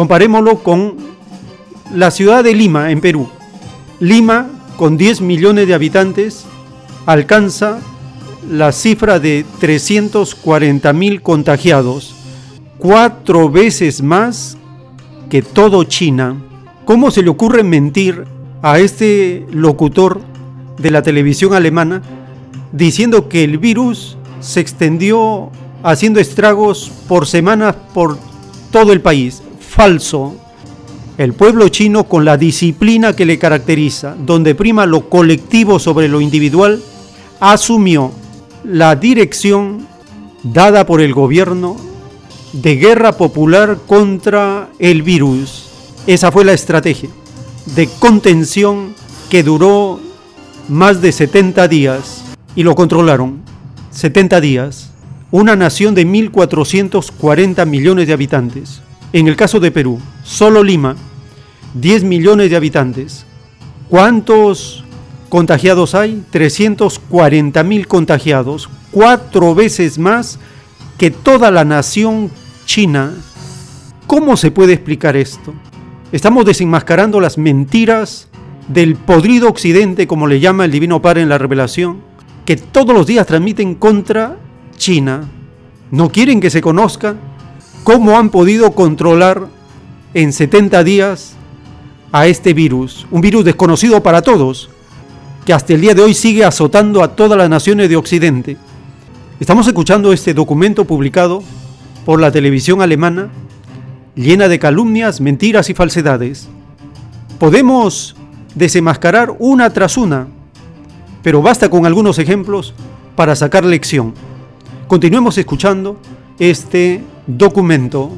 Comparémoslo con la ciudad de Lima, en Perú. Lima, con 10 millones de habitantes, alcanza la cifra de 340 mil contagiados, cuatro veces más que todo China. ¿Cómo se le ocurre mentir a este locutor de la televisión alemana diciendo que el virus se extendió haciendo estragos por semanas por todo el país. Falso. El pueblo chino, con la disciplina que le caracteriza, donde prima lo colectivo sobre lo individual, asumió la dirección dada por el gobierno de guerra popular contra el virus. Esa fue la estrategia de contención que duró más de 70 días y lo controlaron. 70 días. Una nación de 1.440 millones de habitantes. En el caso de Perú, solo Lima, 10 millones de habitantes. ¿Cuántos contagiados hay? 340 mil contagiados, cuatro veces más que toda la nación china. ¿Cómo se puede explicar esto? Estamos desenmascarando las mentiras del podrido occidente, como le llama el Divino Padre en la revelación, que todos los días transmiten contra China. No quieren que se conozca cómo han podido controlar en 70 días a este virus, un virus desconocido para todos, que hasta el día de hoy sigue azotando a todas las naciones de Occidente. Estamos escuchando este documento publicado por la televisión alemana, llena de calumnias, mentiras y falsedades. Podemos desenmascarar una tras una, pero basta con algunos ejemplos para sacar lección. Continuemos escuchando este documento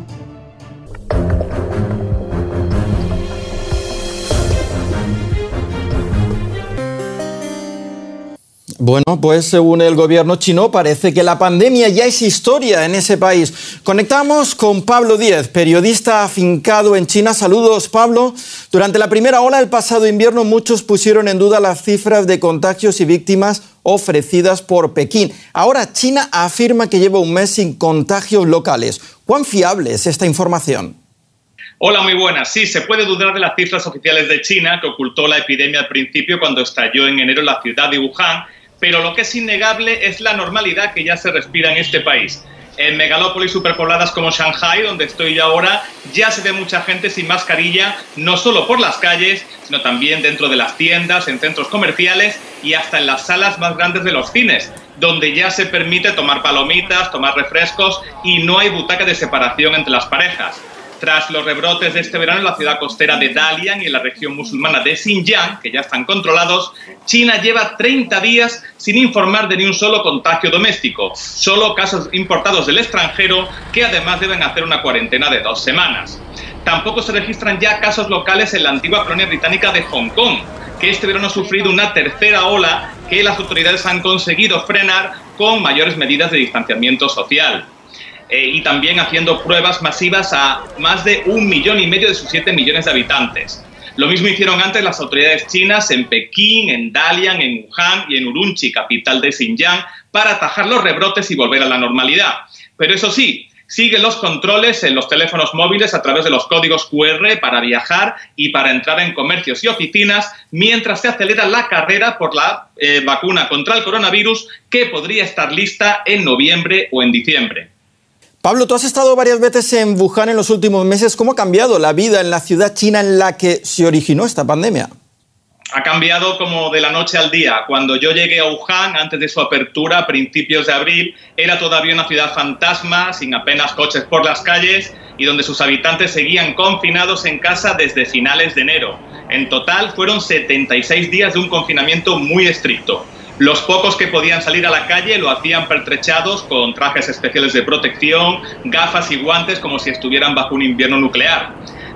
Bueno, pues según el gobierno chino parece que la pandemia ya es historia en ese país. Conectamos con Pablo Díez, periodista afincado en China. Saludos, Pablo. Durante la primera ola del pasado invierno muchos pusieron en duda las cifras de contagios y víctimas ofrecidas por Pekín. Ahora China afirma que lleva un mes sin contagios locales. ¿Cuán fiable es esta información? Hola, muy buenas. Sí, se puede dudar de las cifras oficiales de China, que ocultó la epidemia al principio cuando estalló en enero en la ciudad de Wuhan pero lo que es innegable es la normalidad que ya se respira en este país. En megalópolis superpobladas como Shanghai, donde estoy yo ahora, ya se ve mucha gente sin mascarilla, no solo por las calles, sino también dentro de las tiendas, en centros comerciales y hasta en las salas más grandes de los cines, donde ya se permite tomar palomitas, tomar refrescos y no hay butaca de separación entre las parejas. Tras los rebrotes de este verano en la ciudad costera de Dalian y en la región musulmana de Xinjiang, que ya están controlados, China lleva 30 días sin informar de ni un solo contagio doméstico, solo casos importados del extranjero que además deben hacer una cuarentena de dos semanas. Tampoco se registran ya casos locales en la antigua colonia británica de Hong Kong, que este verano ha sufrido una tercera ola que las autoridades han conseguido frenar con mayores medidas de distanciamiento social. Eh, y también haciendo pruebas masivas a más de un millón y medio de sus siete millones de habitantes. Lo mismo hicieron antes las autoridades chinas en Pekín, en Dalian, en Wuhan y en Urumqi, capital de Xinjiang, para atajar los rebrotes y volver a la normalidad. Pero eso sí, siguen los controles en los teléfonos móviles a través de los códigos QR para viajar y para entrar en comercios y oficinas, mientras se acelera la carrera por la eh, vacuna contra el coronavirus que podría estar lista en noviembre o en diciembre. Pablo, tú has estado varias veces en Wuhan en los últimos meses. ¿Cómo ha cambiado la vida en la ciudad china en la que se originó esta pandemia? Ha cambiado como de la noche al día. Cuando yo llegué a Wuhan, antes de su apertura, a principios de abril, era todavía una ciudad fantasma, sin apenas coches por las calles y donde sus habitantes seguían confinados en casa desde finales de enero. En total fueron 76 días de un confinamiento muy estricto. Los pocos que podían salir a la calle lo hacían pertrechados con trajes especiales de protección, gafas y guantes como si estuvieran bajo un invierno nuclear.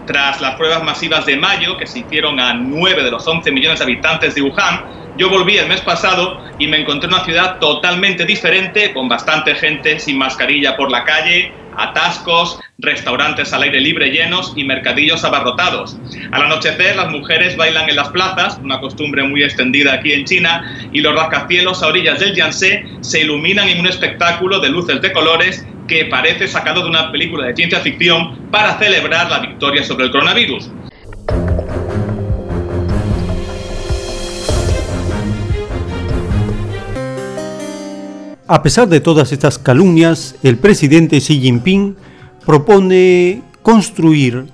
Tras las pruebas masivas de mayo, que se hicieron a 9 de los 11 millones de habitantes de Wuhan, yo volví el mes pasado y me encontré una ciudad totalmente diferente, con bastante gente sin mascarilla por la calle, atascos, restaurantes al aire libre llenos y mercadillos abarrotados. Al anochecer las mujeres bailan en las plazas, una costumbre muy extendida aquí en China, y los rascacielos a orillas del Yangtze se iluminan en un espectáculo de luces de colores que parece sacado de una película de ciencia ficción para celebrar la victoria sobre el coronavirus. A pesar de todas estas calumnias, el presidente Xi Jinping propone construir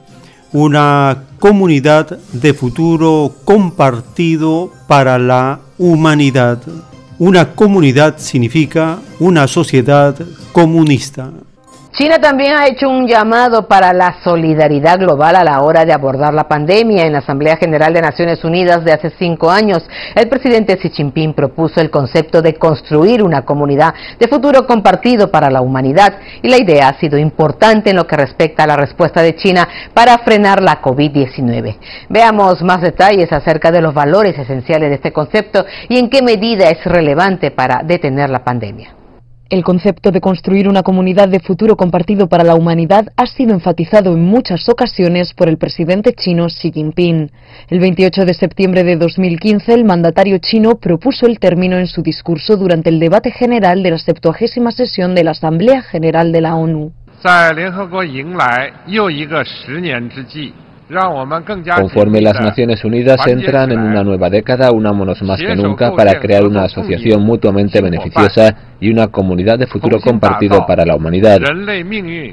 una comunidad de futuro compartido para la humanidad. Una comunidad significa una sociedad comunista. China también ha hecho un llamado para la solidaridad global a la hora de abordar la pandemia. En la Asamblea General de Naciones Unidas de hace cinco años, el presidente Xi Jinping propuso el concepto de construir una comunidad de futuro compartido para la humanidad y la idea ha sido importante en lo que respecta a la respuesta de China para frenar la COVID-19. Veamos más detalles acerca de los valores esenciales de este concepto y en qué medida es relevante para detener la pandemia. El concepto de construir una comunidad de futuro compartido para la humanidad ha sido enfatizado en muchas ocasiones por el presidente chino Xi Jinping. El 28 de septiembre de 2015, el mandatario chino propuso el término en su discurso durante el debate general de la 70 sesión de la Asamblea General de la ONU. Conforme las Naciones Unidas entran en una nueva década, unámonos más que nunca para crear una asociación mutuamente beneficiosa y una comunidad de futuro compartido para la humanidad.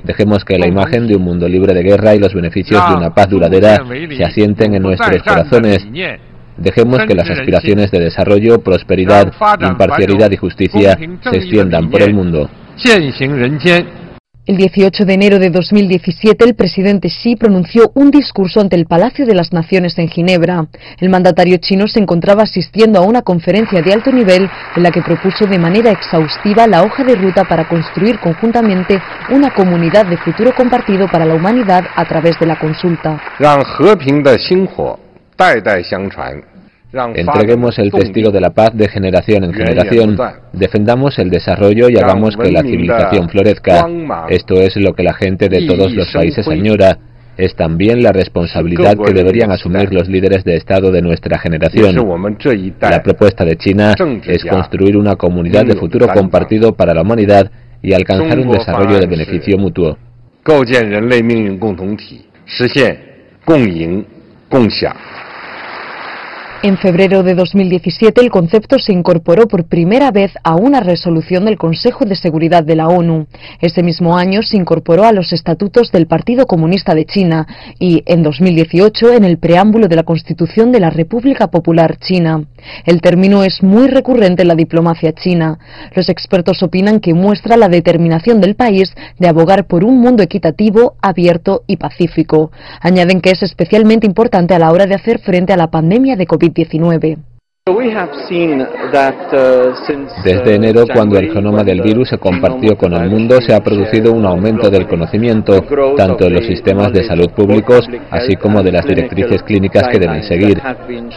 Dejemos que la imagen de un mundo libre de guerra y los beneficios de una paz duradera se asienten en nuestros corazones. Dejemos que las aspiraciones de desarrollo, prosperidad, imparcialidad y justicia se extiendan por el mundo. El 18 de enero de 2017, el presidente Xi pronunció un discurso ante el Palacio de las Naciones en Ginebra. El mandatario chino se encontraba asistiendo a una conferencia de alto nivel en la que propuso de manera exhaustiva la hoja de ruta para construir conjuntamente una comunidad de futuro compartido para la humanidad a través de la consulta. Entreguemos el testigo de la paz de generación en generación, defendamos el desarrollo y hagamos que la civilización florezca. Esto es lo que la gente de todos los países añora. Es también la responsabilidad que deberían asumir los líderes de Estado de nuestra generación. La propuesta de China es construir una comunidad de futuro compartido para la humanidad y alcanzar un desarrollo de beneficio mutuo. En febrero de 2017 el concepto se incorporó por primera vez a una resolución del Consejo de Seguridad de la ONU. Ese mismo año se incorporó a los estatutos del Partido Comunista de China y en 2018 en el preámbulo de la Constitución de la República Popular China. El término es muy recurrente en la diplomacia china. Los expertos opinan que muestra la determinación del país de abogar por un mundo equitativo, abierto y pacífico. Añaden que es especialmente importante a la hora de hacer frente a la pandemia de COVID-19. Desde enero, cuando el genoma del virus se compartió con el mundo, se ha producido un aumento del conocimiento, tanto en los sistemas de salud públicos, así como de las directrices clínicas que deben seguir.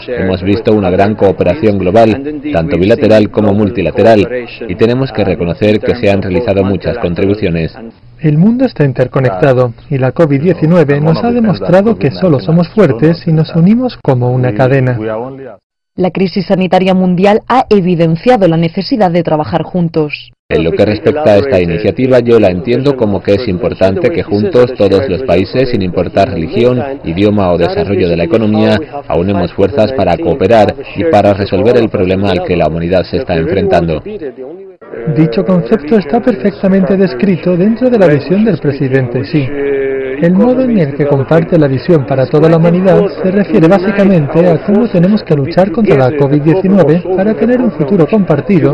Hemos visto una gran cooperación global, tanto bilateral como multilateral, y tenemos que reconocer que se han realizado muchas contribuciones. El mundo está interconectado y la COVID-19 nos ha demostrado que solo somos fuertes si nos unimos como una cadena. La crisis sanitaria mundial ha evidenciado la necesidad de trabajar juntos. En lo que respecta a esta iniciativa, yo la entiendo como que es importante que juntos todos los países, sin importar religión, idioma o desarrollo de la economía, aunemos fuerzas para cooperar y para resolver el problema al que la humanidad se está enfrentando. Dicho concepto está perfectamente descrito dentro de la visión del presidente Xi. El modo en el que comparte la visión para toda la humanidad se refiere básicamente a cómo tenemos que luchar contra la COVID-19 para tener un futuro compartido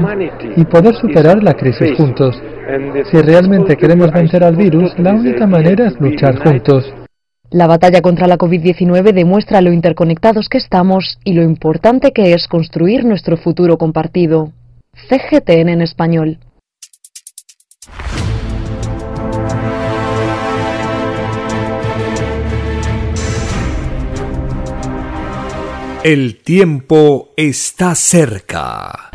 y poder superar la crisis juntos. Si realmente queremos vencer al virus, la única manera es luchar juntos. La batalla contra la COVID-19 demuestra lo interconectados que estamos y lo importante que es construir nuestro futuro compartido. CGTN en español. El tiempo está cerca.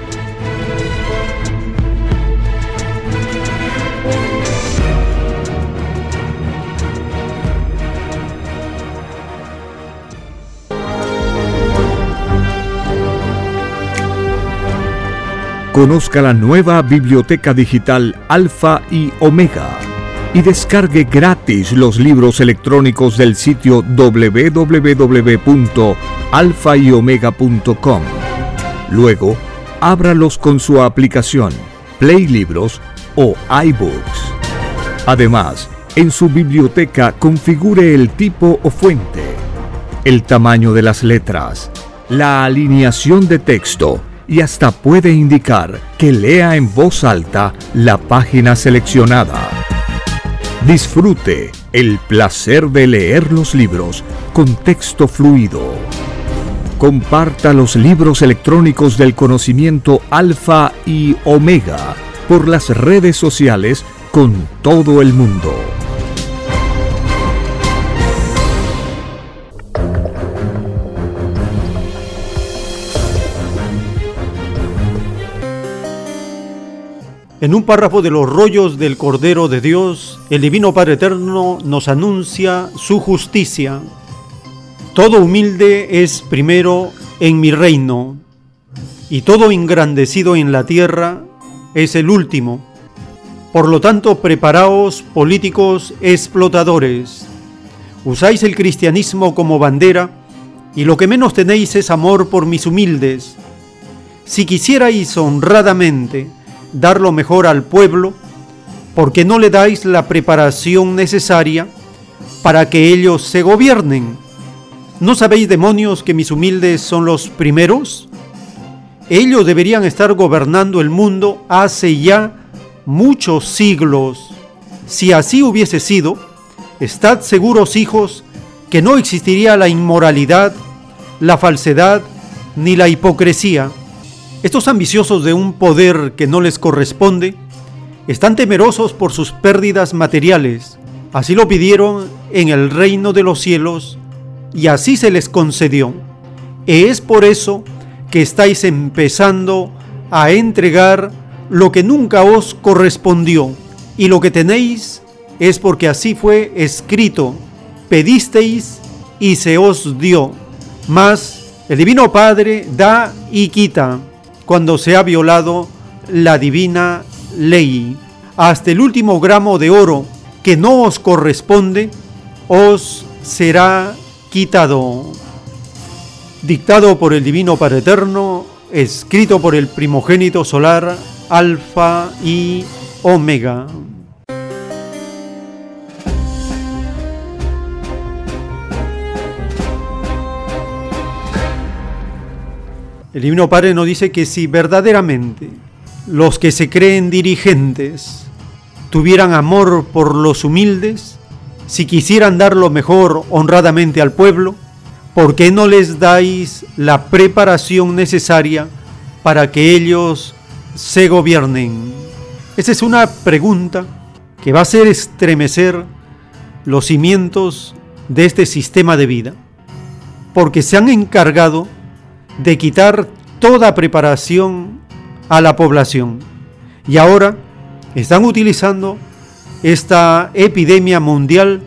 Conozca la nueva biblioteca digital Alfa y Omega y descargue gratis los libros electrónicos del sitio www.alfayomega.com. Luego, ábralos con su aplicación Play Libros o iBooks. Además, en su biblioteca configure el tipo o fuente, el tamaño de las letras, la alineación de texto, y hasta puede indicar que lea en voz alta la página seleccionada. Disfrute el placer de leer los libros con texto fluido. Comparta los libros electrónicos del conocimiento alfa y omega por las redes sociales con todo el mundo. En un párrafo de los rollos del Cordero de Dios, el Divino Padre Eterno nos anuncia su justicia. Todo humilde es primero en mi reino, y todo engrandecido en la tierra es el último. Por lo tanto, preparaos políticos explotadores. Usáis el cristianismo como bandera y lo que menos tenéis es amor por mis humildes. Si quisierais honradamente, dar lo mejor al pueblo, porque no le dais la preparación necesaria para que ellos se gobiernen. ¿No sabéis, demonios, que mis humildes son los primeros? Ellos deberían estar gobernando el mundo hace ya muchos siglos. Si así hubiese sido, estad seguros, hijos, que no existiría la inmoralidad, la falsedad ni la hipocresía estos ambiciosos de un poder que no les corresponde están temerosos por sus pérdidas materiales. Así lo pidieron en el reino de los cielos y así se les concedió. Es por eso que estáis empezando a entregar lo que nunca os correspondió y lo que tenéis es porque así fue escrito. Pedisteis y se os dio. Mas el Divino Padre da y quita cuando se ha violado la divina ley. Hasta el último gramo de oro que no os corresponde os será quitado. Dictado por el Divino Padre Eterno, escrito por el primogénito solar, Alfa y Omega. El Divino Padre nos dice que si verdaderamente los que se creen dirigentes tuvieran amor por los humildes, si quisieran dar lo mejor honradamente al pueblo, ¿por qué no les dais la preparación necesaria para que ellos se gobiernen? Esa es una pregunta que va a hacer estremecer los cimientos de este sistema de vida, porque se han encargado de quitar toda preparación a la población. Y ahora están utilizando esta epidemia mundial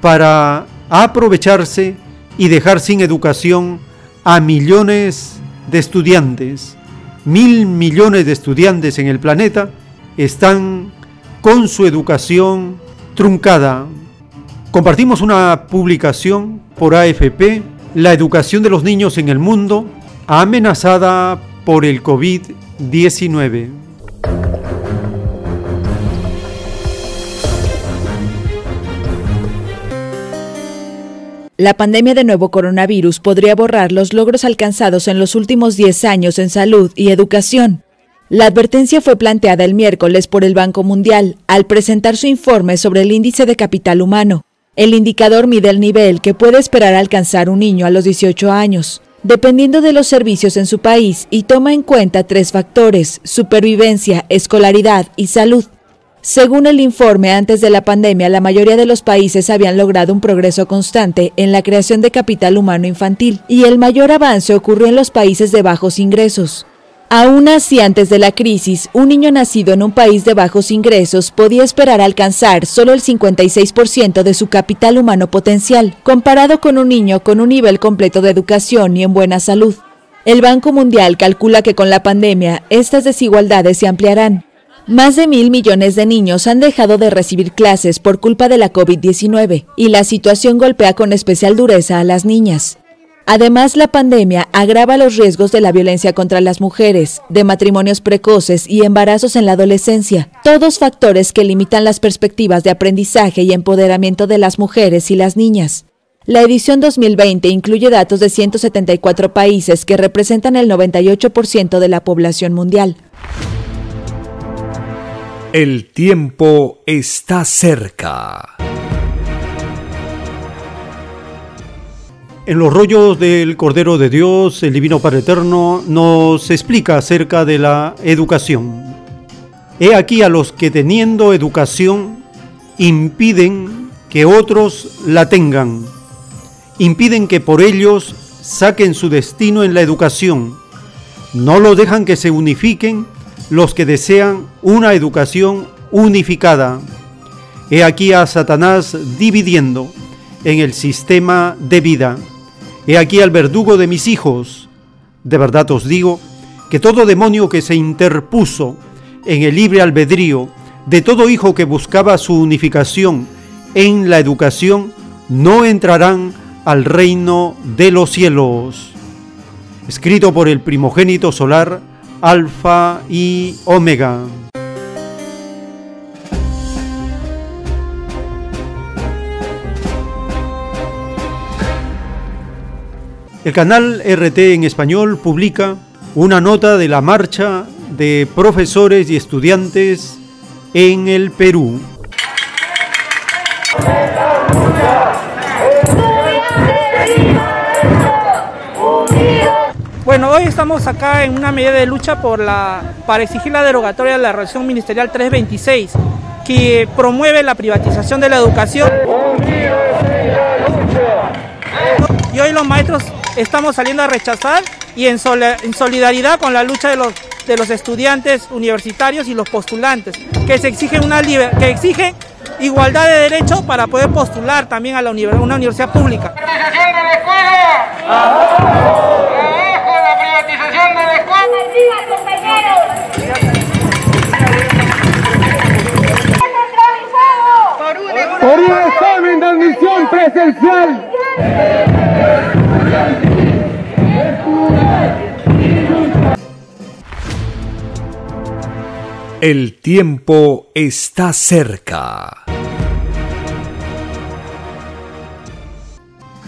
para aprovecharse y dejar sin educación a millones de estudiantes. Mil millones de estudiantes en el planeta están con su educación truncada. Compartimos una publicación por AFP la educación de los niños en el mundo amenazada por el COVID-19. La pandemia de nuevo coronavirus podría borrar los logros alcanzados en los últimos 10 años en salud y educación. La advertencia fue planteada el miércoles por el Banco Mundial al presentar su informe sobre el índice de capital humano, el indicador mide el nivel que puede esperar alcanzar un niño a los 18 años, dependiendo de los servicios en su país y toma en cuenta tres factores, supervivencia, escolaridad y salud. Según el informe, antes de la pandemia, la mayoría de los países habían logrado un progreso constante en la creación de capital humano infantil, y el mayor avance ocurrió en los países de bajos ingresos. Aún así, antes de la crisis, un niño nacido en un país de bajos ingresos podía esperar alcanzar solo el 56% de su capital humano potencial, comparado con un niño con un nivel completo de educación y en buena salud. El Banco Mundial calcula que con la pandemia estas desigualdades se ampliarán. Más de mil millones de niños han dejado de recibir clases por culpa de la COVID-19 y la situación golpea con especial dureza a las niñas. Además, la pandemia agrava los riesgos de la violencia contra las mujeres, de matrimonios precoces y embarazos en la adolescencia, todos factores que limitan las perspectivas de aprendizaje y empoderamiento de las mujeres y las niñas. La edición 2020 incluye datos de 174 países que representan el 98% de la población mundial. El tiempo está cerca. En los rollos del Cordero de Dios, el Divino Padre Eterno nos explica acerca de la educación. He aquí a los que teniendo educación impiden que otros la tengan impiden que por ellos saquen su destino en la educación. No lo dejan que se unifiquen los que desean una educación unificada. He aquí a Satanás dividiendo en el sistema de vida. He aquí al verdugo de mis hijos. De verdad os digo que todo demonio que se interpuso en el libre albedrío de todo hijo que buscaba su unificación en la educación, no entrarán al reino de los cielos. Escrito por el primogénito solar, Alfa y Omega. El canal RT en español publica una nota de la marcha de profesores y estudiantes en el Perú. Bueno, hoy estamos acá en una medida de lucha por la, para exigir la derogatoria de la resolución ministerial 326, que promueve la privatización de la educación. Y hoy los maestros estamos saliendo a rechazar y en, solidaridad con la lucha de los, de los estudiantes universitarios y los postulantes, que se exigen una que exigen igualdad de derechos para poder postular también a la una universidad pública. Por un examen de admisión presencial. El tiempo está cerca.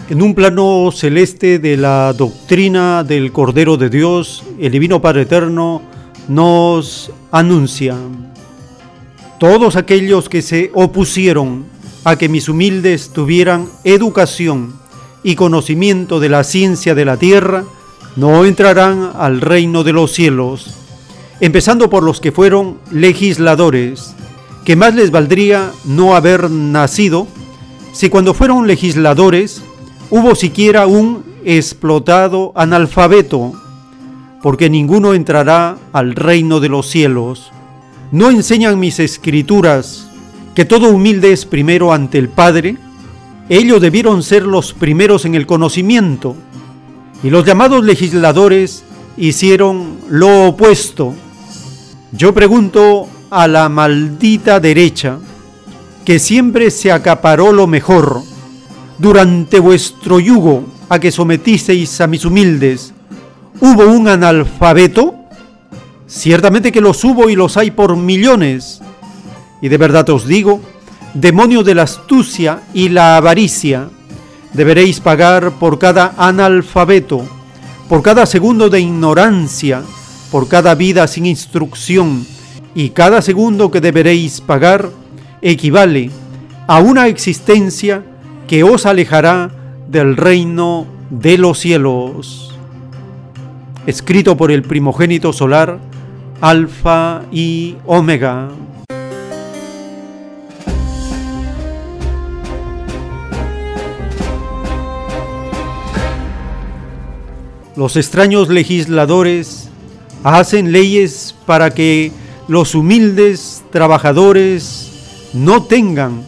En un plano celeste de la doctrina del Cordero de Dios, el Divino Padre Eterno nos anuncia, todos aquellos que se opusieron a que mis humildes tuvieran educación y conocimiento de la ciencia de la tierra, no entrarán al reino de los cielos, empezando por los que fueron legisladores, que más les valdría no haber nacido si cuando fueron legisladores hubo siquiera un explotado analfabeto, porque ninguno entrará al reino de los cielos. ¿No enseñan mis escrituras que todo humilde es primero ante el Padre? Ellos debieron ser los primeros en el conocimiento, y los llamados legisladores hicieron lo opuesto. Yo pregunto a la maldita derecha, que siempre se acaparó lo mejor, durante vuestro yugo a que sometisteis a mis humildes, ¿hubo un analfabeto? Ciertamente que los hubo y los hay por millones. Y de verdad os digo, demonio de la astucia y la avaricia, deberéis pagar por cada analfabeto, por cada segundo de ignorancia, por cada vida sin instrucción, y cada segundo que deberéis pagar equivale a una existencia que os alejará del reino de los cielos. Escrito por el primogénito solar, Alfa y Omega. Los extraños legisladores hacen leyes para que los humildes trabajadores no tengan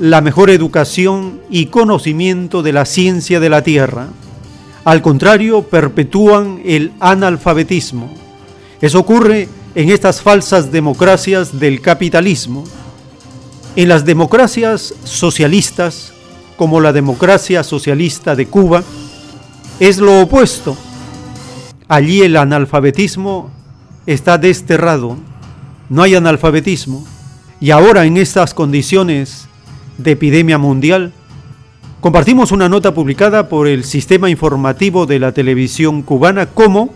la mejor educación y conocimiento de la ciencia de la Tierra. Al contrario, perpetúan el analfabetismo. Eso ocurre en estas falsas democracias del capitalismo. En las democracias socialistas, como la democracia socialista de Cuba, es lo opuesto. Allí el analfabetismo está desterrado, no hay analfabetismo. Y ahora en estas condiciones de epidemia mundial, Compartimos una nota publicada por el Sistema Informativo de la Televisión Cubana cómo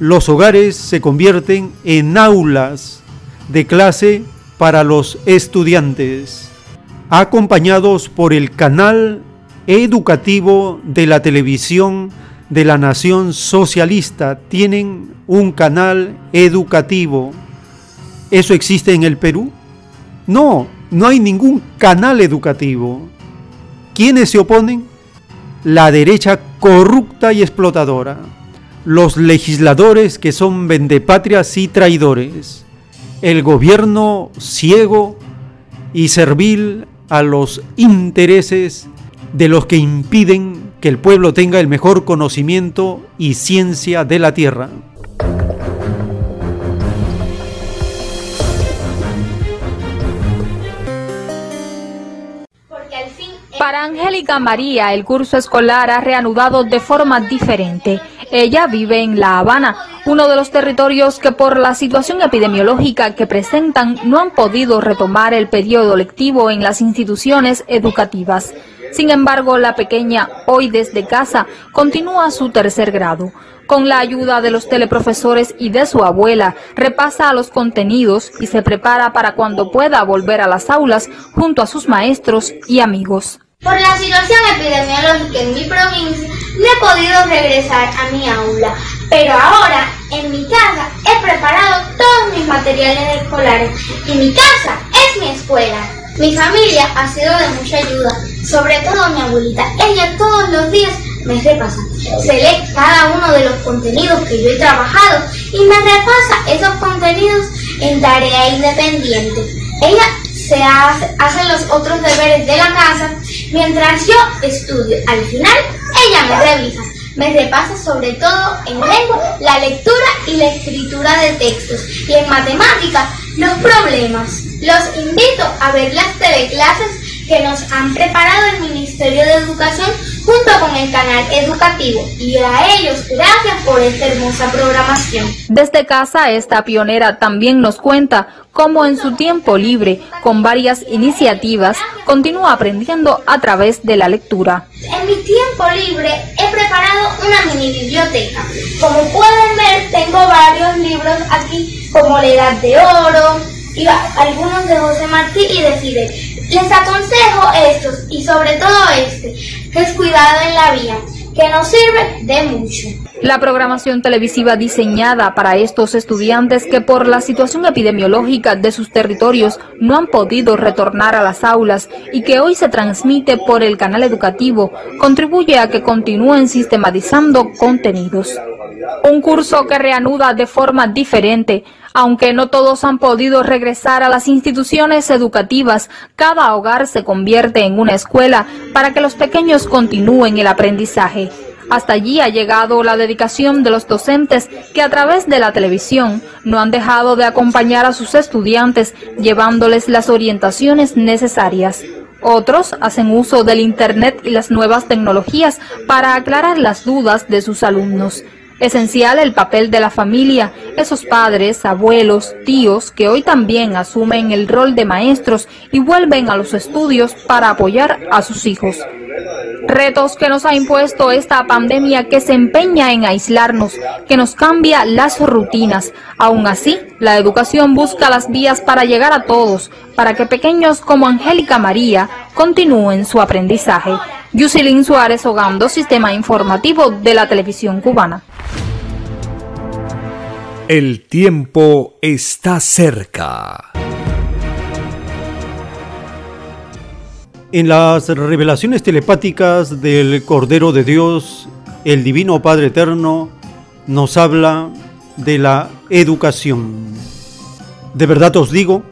los hogares se convierten en aulas de clase para los estudiantes, acompañados por el canal educativo de la televisión de la Nación Socialista. Tienen un canal educativo. ¿Eso existe en el Perú? No, no hay ningún canal educativo. ¿Quiénes se oponen? La derecha corrupta y explotadora. Los legisladores que son vendepatrias y traidores. El gobierno ciego y servil a los intereses de los que impiden que el pueblo tenga el mejor conocimiento y ciencia de la tierra. Para Angélica María, el curso escolar ha reanudado de forma diferente. Ella vive en La Habana, uno de los territorios que por la situación epidemiológica que presentan no han podido retomar el periodo lectivo en las instituciones educativas. Sin embargo, la pequeña, hoy desde casa, continúa su tercer grado. Con la ayuda de los teleprofesores y de su abuela, repasa los contenidos y se prepara para cuando pueda volver a las aulas junto a sus maestros y amigos. Por la situación epidemiológica en mi provincia, no he podido regresar a mi aula, pero ahora en mi casa he preparado todos mis materiales escolares y mi casa es mi escuela. Mi familia ha sido de mucha ayuda, sobre todo mi abuelita. Ella todos los días me repasa, se lee cada uno de los contenidos que yo he trabajado y me repasa esos contenidos en tarea independiente. Ella se hace, hace los otros deberes de la casa Mientras yo estudio, al final ella me revisa, me repasa sobre todo en lengua la lectura y la escritura de textos y en matemática los problemas. Los invito a ver las teleclases que nos han preparado el Ministerio de Educación junto con el canal educativo y a ellos gracias por esta hermosa programación. Desde casa esta pionera también nos cuenta cómo en su tiempo libre, con varias iniciativas, continúa aprendiendo a través de la lectura. En mi tiempo libre he preparado una mini biblioteca. Como pueden ver, tengo varios libros aquí, como La Edad de Oro, y algunos de José Martí y de Fidel. Les aconsejo estos y sobre todo este, que es cuidado en la vía, que nos sirve de mucho. La programación televisiva diseñada para estos estudiantes que por la situación epidemiológica de sus territorios no han podido retornar a las aulas y que hoy se transmite por el canal educativo contribuye a que continúen sistematizando contenidos. Un curso que reanuda de forma diferente aunque no todos han podido regresar a las instituciones educativas, cada hogar se convierte en una escuela para que los pequeños continúen el aprendizaje. Hasta allí ha llegado la dedicación de los docentes que a través de la televisión no han dejado de acompañar a sus estudiantes llevándoles las orientaciones necesarias. Otros hacen uso del Internet y las nuevas tecnologías para aclarar las dudas de sus alumnos. Esencial el papel de la familia, esos padres, abuelos, tíos que hoy también asumen el rol de maestros y vuelven a los estudios para apoyar a sus hijos. Retos que nos ha impuesto esta pandemia que se empeña en aislarnos, que nos cambia las rutinas. Aún así, la educación busca las vías para llegar a todos, para que pequeños como Angélica María continúen su aprendizaje. Yusilín Suárez Hogando, Sistema Informativo de la Televisión Cubana. El tiempo está cerca. En las revelaciones telepáticas del Cordero de Dios, el Divino Padre Eterno nos habla de la educación. De verdad os digo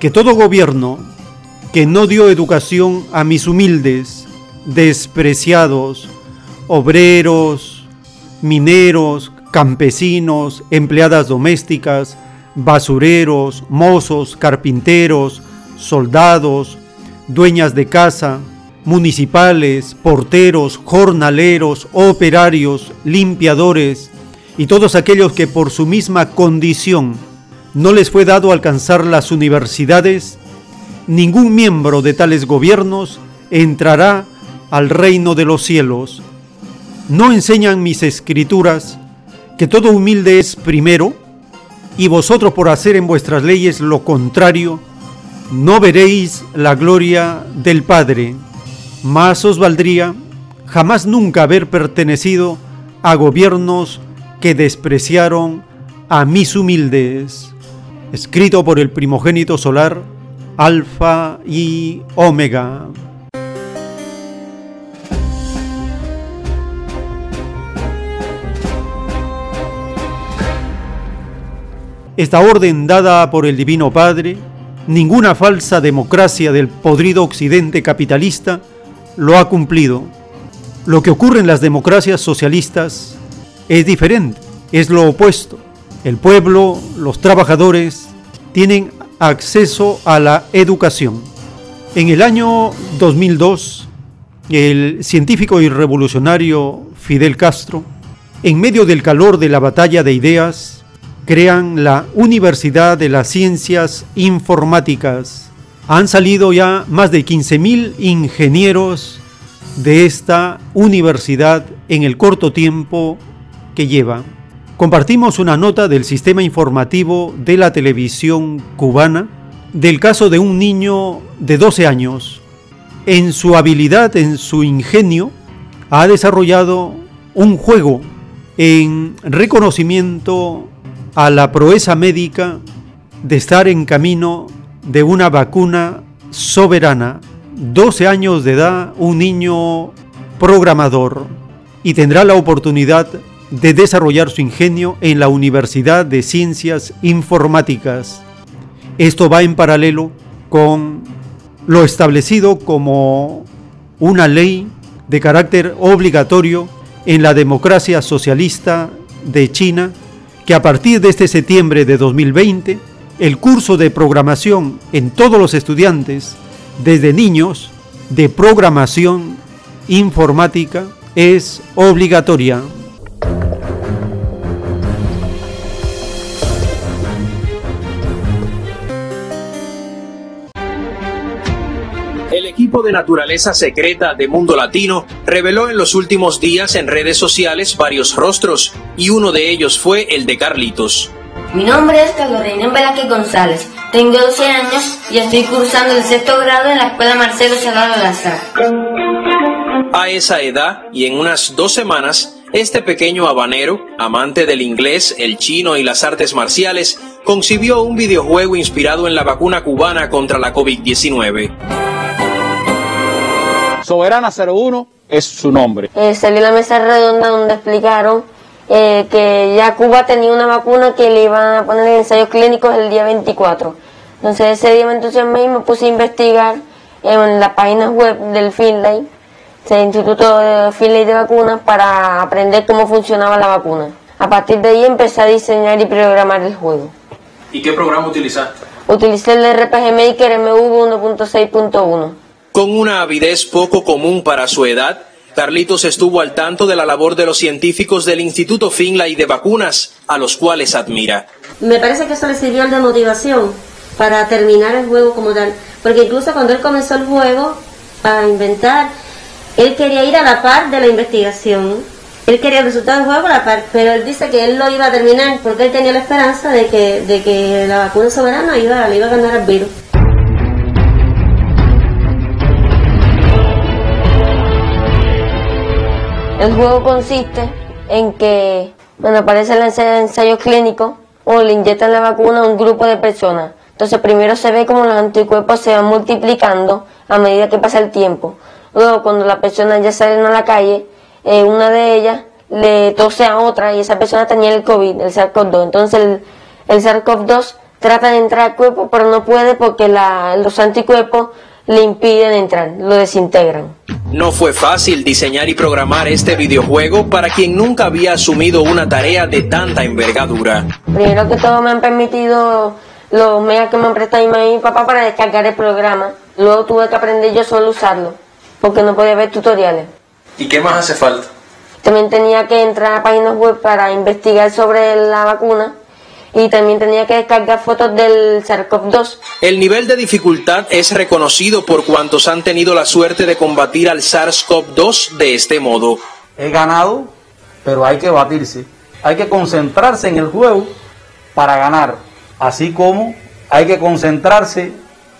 que todo gobierno que no dio educación a mis humildes, despreciados, obreros, mineros, campesinos, empleadas domésticas, basureros, mozos, carpinteros, soldados, dueñas de casa, municipales, porteros, jornaleros, operarios, limpiadores y todos aquellos que por su misma condición no les fue dado alcanzar las universidades, ningún miembro de tales gobiernos entrará al reino de los cielos. ¿No enseñan mis escrituras que todo humilde es primero? Y vosotros por hacer en vuestras leyes lo contrario, no veréis la gloria del Padre. Más os valdría jamás nunca haber pertenecido a gobiernos que despreciaron a mis humildes. Escrito por el primogénito solar, Alfa y Omega. Esta orden dada por el Divino Padre, ninguna falsa democracia del podrido occidente capitalista lo ha cumplido. Lo que ocurre en las democracias socialistas es diferente, es lo opuesto. El pueblo, los trabajadores, tienen acceso a la educación. En el año 2002, el científico y revolucionario Fidel Castro, en medio del calor de la batalla de ideas, crean la Universidad de las Ciencias Informáticas. Han salido ya más de 15.000 ingenieros de esta universidad en el corto tiempo que lleva. Compartimos una nota del sistema informativo de la televisión cubana del caso de un niño de 12 años. En su habilidad, en su ingenio, ha desarrollado un juego en reconocimiento a la proeza médica de estar en camino de una vacuna soberana. 12 años de edad, un niño programador y tendrá la oportunidad de desarrollar su ingenio en la Universidad de Ciencias Informáticas. Esto va en paralelo con lo establecido como una ley de carácter obligatorio en la democracia socialista de China, que a partir de este septiembre de 2020, el curso de programación en todos los estudiantes, desde niños, de programación informática, es obligatoria. Equipo de naturaleza secreta de Mundo Latino reveló en los últimos días en redes sociales varios rostros y uno de ellos fue el de Carlitos. Mi nombre es Carlos Reina Velázquez González, tengo 12 años y estoy cursando el sexto grado en la Escuela Marcelo Salado Lázaro. A esa edad y en unas dos semanas, este pequeño habanero, amante del inglés, el chino y las artes marciales, concibió un videojuego inspirado en la vacuna cubana contra la COVID-19. Soberana 01 es su nombre. Eh, salí a la mesa redonda donde explicaron eh, que ya Cuba tenía una vacuna que le iban a poner en ensayos clínicos el día 24. Entonces ese día me entusiasmé y me puse a investigar en la página web del Finlay, del Instituto de Finlay de Vacunas, para aprender cómo funcionaba la vacuna. A partir de ahí empecé a diseñar y programar el juego. ¿Y qué programa utilizaste? Utilicé el RPG Maker MV 1.6.1. Con una avidez poco común para su edad, Carlitos estuvo al tanto de la labor de los científicos del Instituto Finlay de Vacunas, a los cuales admira. Me parece que eso le sirvió de motivación para terminar el juego como tal, porque incluso cuando él comenzó el juego a inventar, él quería ir a la par de la investigación. Él quería el resultado del juego a la par, pero él dice que él lo iba a terminar porque él tenía la esperanza de que, de que la vacuna soberana iba, le iba a ganar al virus. El juego consiste en que cuando aparece el ensayo, clínico o le inyectan la vacuna a un grupo de personas. Entonces primero se ve como los anticuerpos se van multiplicando a medida que pasa el tiempo. Luego cuando las personas ya salen a la calle, eh, una de ellas le tose a otra y esa persona tenía el COVID, el SARS-CoV-2. Entonces el, el SARS-CoV-2 trata de entrar al cuerpo pero no puede porque los anticuerpos le impiden entrar, lo desintegran. No fue fácil diseñar y programar este videojuego para quien nunca había asumido una tarea de tanta envergadura. Primero que todo me han permitido los megas que me han prestado mi papá para descargar el programa. Luego tuve que aprender yo solo usarlo, porque no podía ver tutoriales. ¿Y qué más hace falta? También tenía que entrar a páginas web para investigar sobre la vacuna y también tenía que descargar fotos del SARS-CoV-2. El nivel de dificultad es reconocido por cuantos han tenido la suerte de combatir al SARS-CoV-2 de este modo. He ganado, pero hay que batirse. Hay que concentrarse en el juego para ganar, así como hay que concentrarse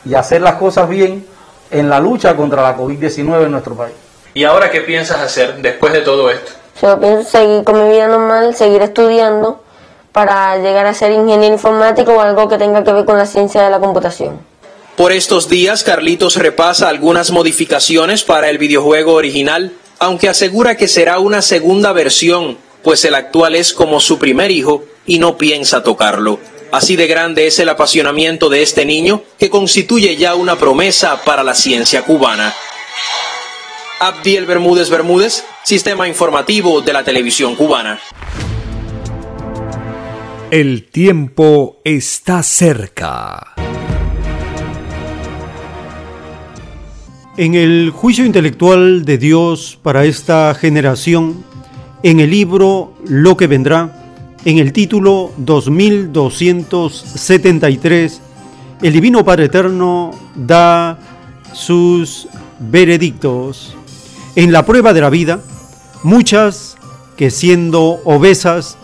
y hacer las cosas bien en la lucha contra la COVID-19 en nuestro país. ¿Y ahora qué piensas hacer después de todo esto? Yo pienso seguir con mi vida normal, seguir estudiando para llegar a ser ingeniero informático o algo que tenga que ver con la ciencia de la computación. Por estos días, Carlitos repasa algunas modificaciones para el videojuego original, aunque asegura que será una segunda versión, pues el actual es como su primer hijo y no piensa tocarlo. Así de grande es el apasionamiento de este niño que constituye ya una promesa para la ciencia cubana. Abdiel Bermúdez Bermúdez, Sistema Informativo de la Televisión Cubana. El tiempo está cerca. En el juicio intelectual de Dios para esta generación, en el libro Lo que vendrá, en el título 2273, el Divino Padre Eterno da sus veredictos. En la prueba de la vida, muchas que siendo obesas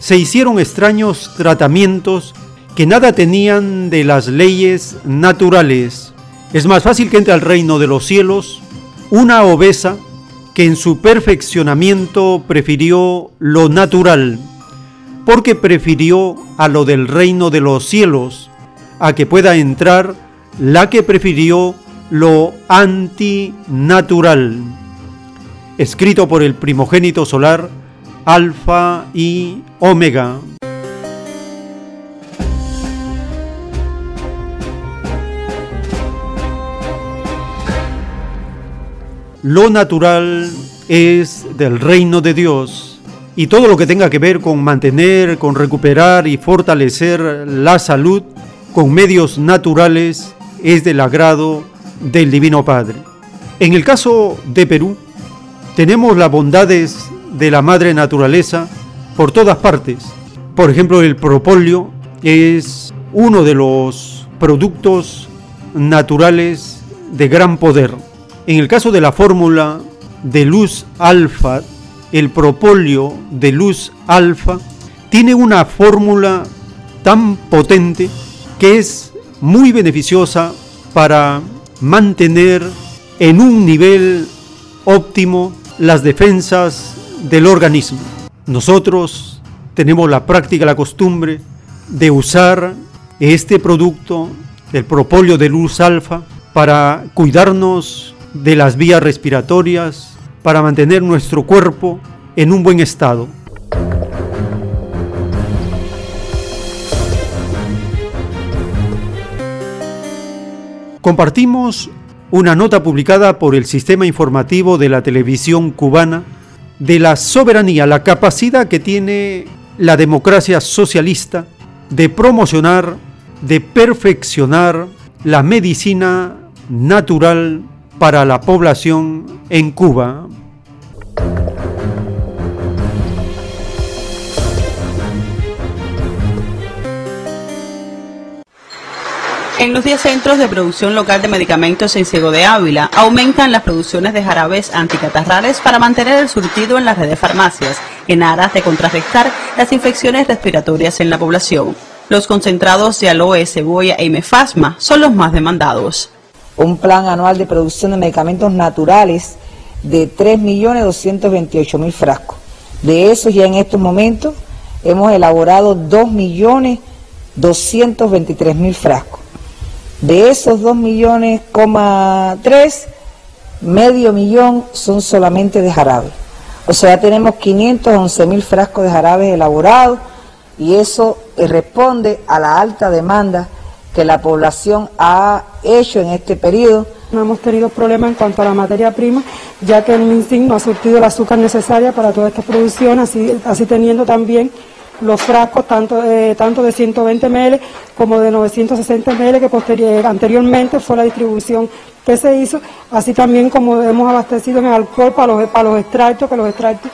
se hicieron extraños tratamientos que nada tenían de las leyes naturales. Es más fácil que entre al reino de los cielos una obesa que en su perfeccionamiento prefirió lo natural porque prefirió a lo del reino de los cielos, a que pueda entrar la que prefirió lo antinatural. Escrito por el primogénito solar, Alfa y Omega. Lo natural es del reino de Dios y todo lo que tenga que ver con mantener, con recuperar y fortalecer la salud con medios naturales es del agrado del Divino Padre. En el caso de Perú, tenemos las bondades de la madre naturaleza por todas partes. Por ejemplo, el propóleo es uno de los productos naturales de gran poder. En el caso de la fórmula de luz alfa el propóleo de luz alfa tiene una fórmula tan potente que es muy beneficiosa para mantener en un nivel óptimo las defensas del organismo. Nosotros tenemos la práctica, la costumbre de usar este producto, el propóleo de luz alfa, para cuidarnos de las vías respiratorias, para mantener nuestro cuerpo en un buen estado. Compartimos una nota publicada por el Sistema Informativo de la Televisión Cubana de la soberanía, la capacidad que tiene la democracia socialista de promocionar, de perfeccionar la medicina natural para la población en Cuba. En los 10 centros de producción local de medicamentos en Ciego de Ávila aumentan las producciones de jarabes anticatarrales para mantener el surtido en las redes farmacias, en aras de contrarrestar las infecciones respiratorias en la población. Los concentrados de aloe, cebolla e mefasma son los más demandados un plan anual de producción de medicamentos naturales de 3.228.000 frascos. De esos ya en estos momentos hemos elaborado 2.223.000 frascos. De esos 2 millones, medio millón son solamente de jarabe. O sea, tenemos 511.000 frascos de jarabe elaborados y eso responde a la alta demanda que la población ha hecho en este periodo. No hemos tenido problemas en cuanto a la materia prima, ya que el MinSIN no ha surtido el azúcar necesaria para toda esta producción, así teniendo también los frascos tanto, tanto de 120 ml como de 960 ml que posterior, anteriormente fue la distribución que se hizo, así también como hemos abastecido en alcohol para los, para los extractos, que los extractos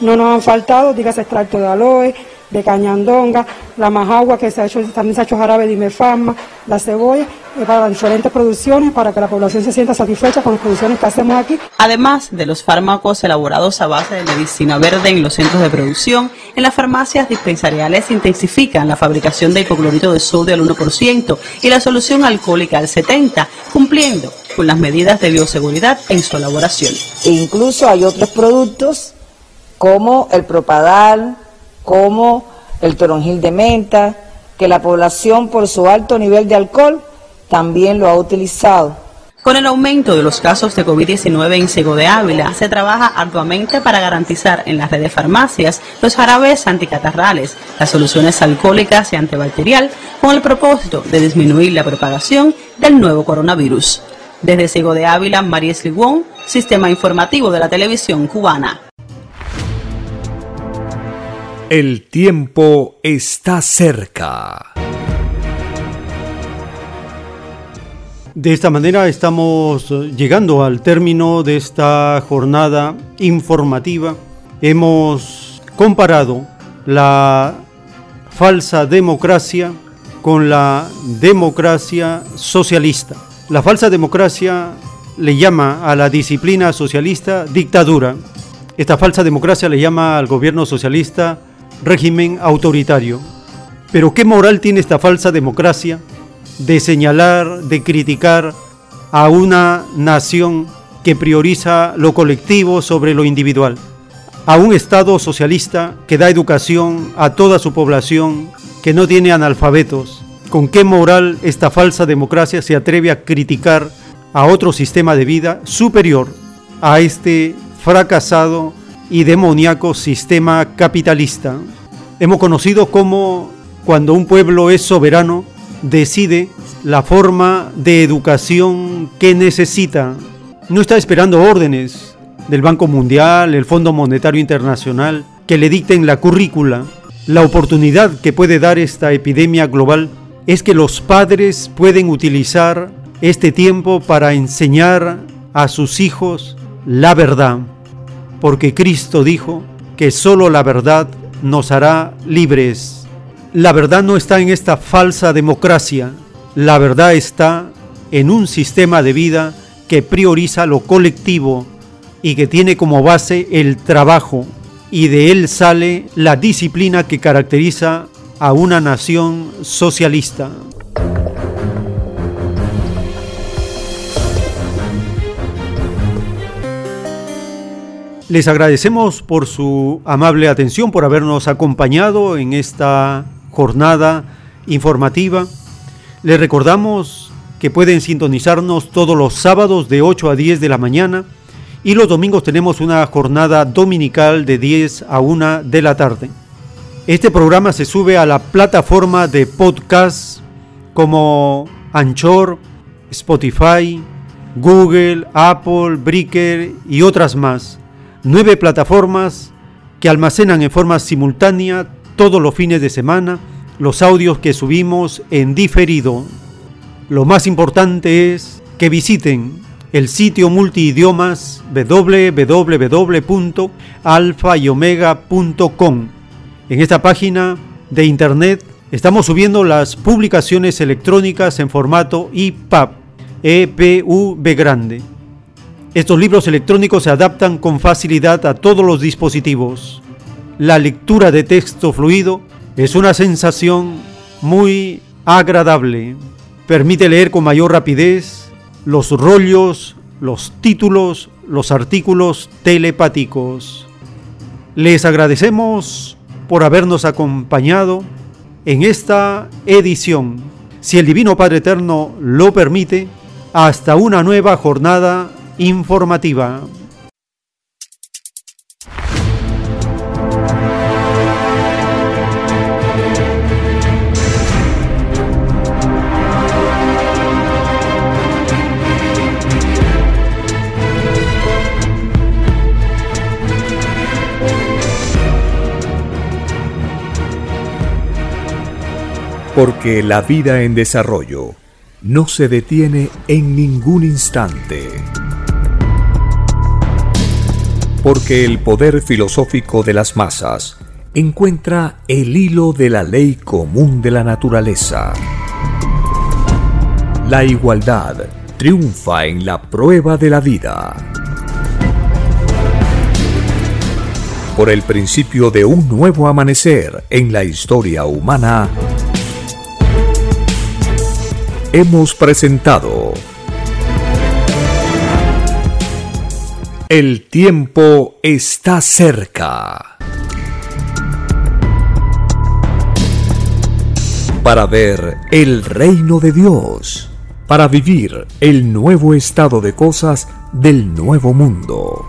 no nos han faltado, dígase extracto de aloe, de cañandonga, la majagua que se ha hecho, también se ha hecho jarabe de imefarma, la cebolla, eh, para diferentes producciones, para que la población se sienta satisfecha con las producciones que hacemos aquí. Además de los fármacos elaborados a base de medicina verde en los centros de producción, en las farmacias dispensariales se intensifican la fabricación de hipoclorito de sodio al 1% y la solución alcohólica al 70%, cumpliendo con las medidas de bioseguridad en su elaboración. E incluso hay otros productos como el propadal, como el toronjil de menta, que la población por su alto nivel de alcohol también lo ha utilizado. Con el aumento de los casos de COVID-19 en Sego de Ávila, se trabaja arduamente para garantizar en las redes de farmacias los jarabes anticatarrales, las soluciones alcohólicas y antibacterial, con el propósito de disminuir la propagación del nuevo coronavirus. Desde Sego de Ávila, María Sligón, Sistema Informativo de la Televisión Cubana. El tiempo está cerca. De esta manera estamos llegando al término de esta jornada informativa. Hemos comparado la falsa democracia con la democracia socialista. La falsa democracia le llama a la disciplina socialista dictadura. Esta falsa democracia le llama al gobierno socialista régimen autoritario. Pero ¿qué moral tiene esta falsa democracia de señalar, de criticar a una nación que prioriza lo colectivo sobre lo individual? A un Estado socialista que da educación a toda su población, que no tiene analfabetos. ¿Con qué moral esta falsa democracia se atreve a criticar a otro sistema de vida superior a este fracasado y demoníaco sistema capitalista. Hemos conocido cómo cuando un pueblo es soberano decide la forma de educación que necesita. No está esperando órdenes del Banco Mundial, el Fondo Monetario Internacional, que le dicten la currícula. La oportunidad que puede dar esta epidemia global es que los padres pueden utilizar este tiempo para enseñar a sus hijos la verdad porque Cristo dijo que solo la verdad nos hará libres. La verdad no está en esta falsa democracia, la verdad está en un sistema de vida que prioriza lo colectivo y que tiene como base el trabajo y de él sale la disciplina que caracteriza a una nación socialista. Les agradecemos por su amable atención, por habernos acompañado en esta jornada informativa. Les recordamos que pueden sintonizarnos todos los sábados de 8 a 10 de la mañana y los domingos tenemos una jornada dominical de 10 a 1 de la tarde. Este programa se sube a la plataforma de podcast como Anchor, Spotify, Google, Apple, Breaker y otras más nueve plataformas que almacenan en forma simultánea todos los fines de semana los audios que subimos en diferido. Lo más importante es que visiten el sitio multiidiomas www.alfayomega.com. En esta página de internet estamos subiendo las publicaciones electrónicas en formato EPUB, EPUB grande. Estos libros electrónicos se adaptan con facilidad a todos los dispositivos. La lectura de texto fluido es una sensación muy agradable. Permite leer con mayor rapidez los rollos, los títulos, los artículos telepáticos. Les agradecemos por habernos acompañado en esta edición. Si el Divino Padre Eterno lo permite, hasta una nueva jornada informativa. Porque la vida en desarrollo no se detiene en ningún instante porque el poder filosófico de las masas encuentra el hilo de la ley común de la naturaleza. La igualdad triunfa en la prueba de la vida. Por el principio de un nuevo amanecer en la historia humana, hemos presentado El tiempo está cerca. Para ver el reino de Dios, para vivir el nuevo estado de cosas del nuevo mundo.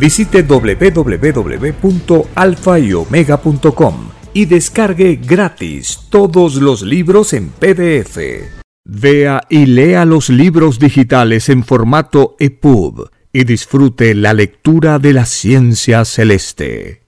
Visite www.alfayomega.com y descargue gratis todos los libros en PDF. Vea y lea los libros digitales en formato EPUB y disfrute la lectura de la ciencia celeste.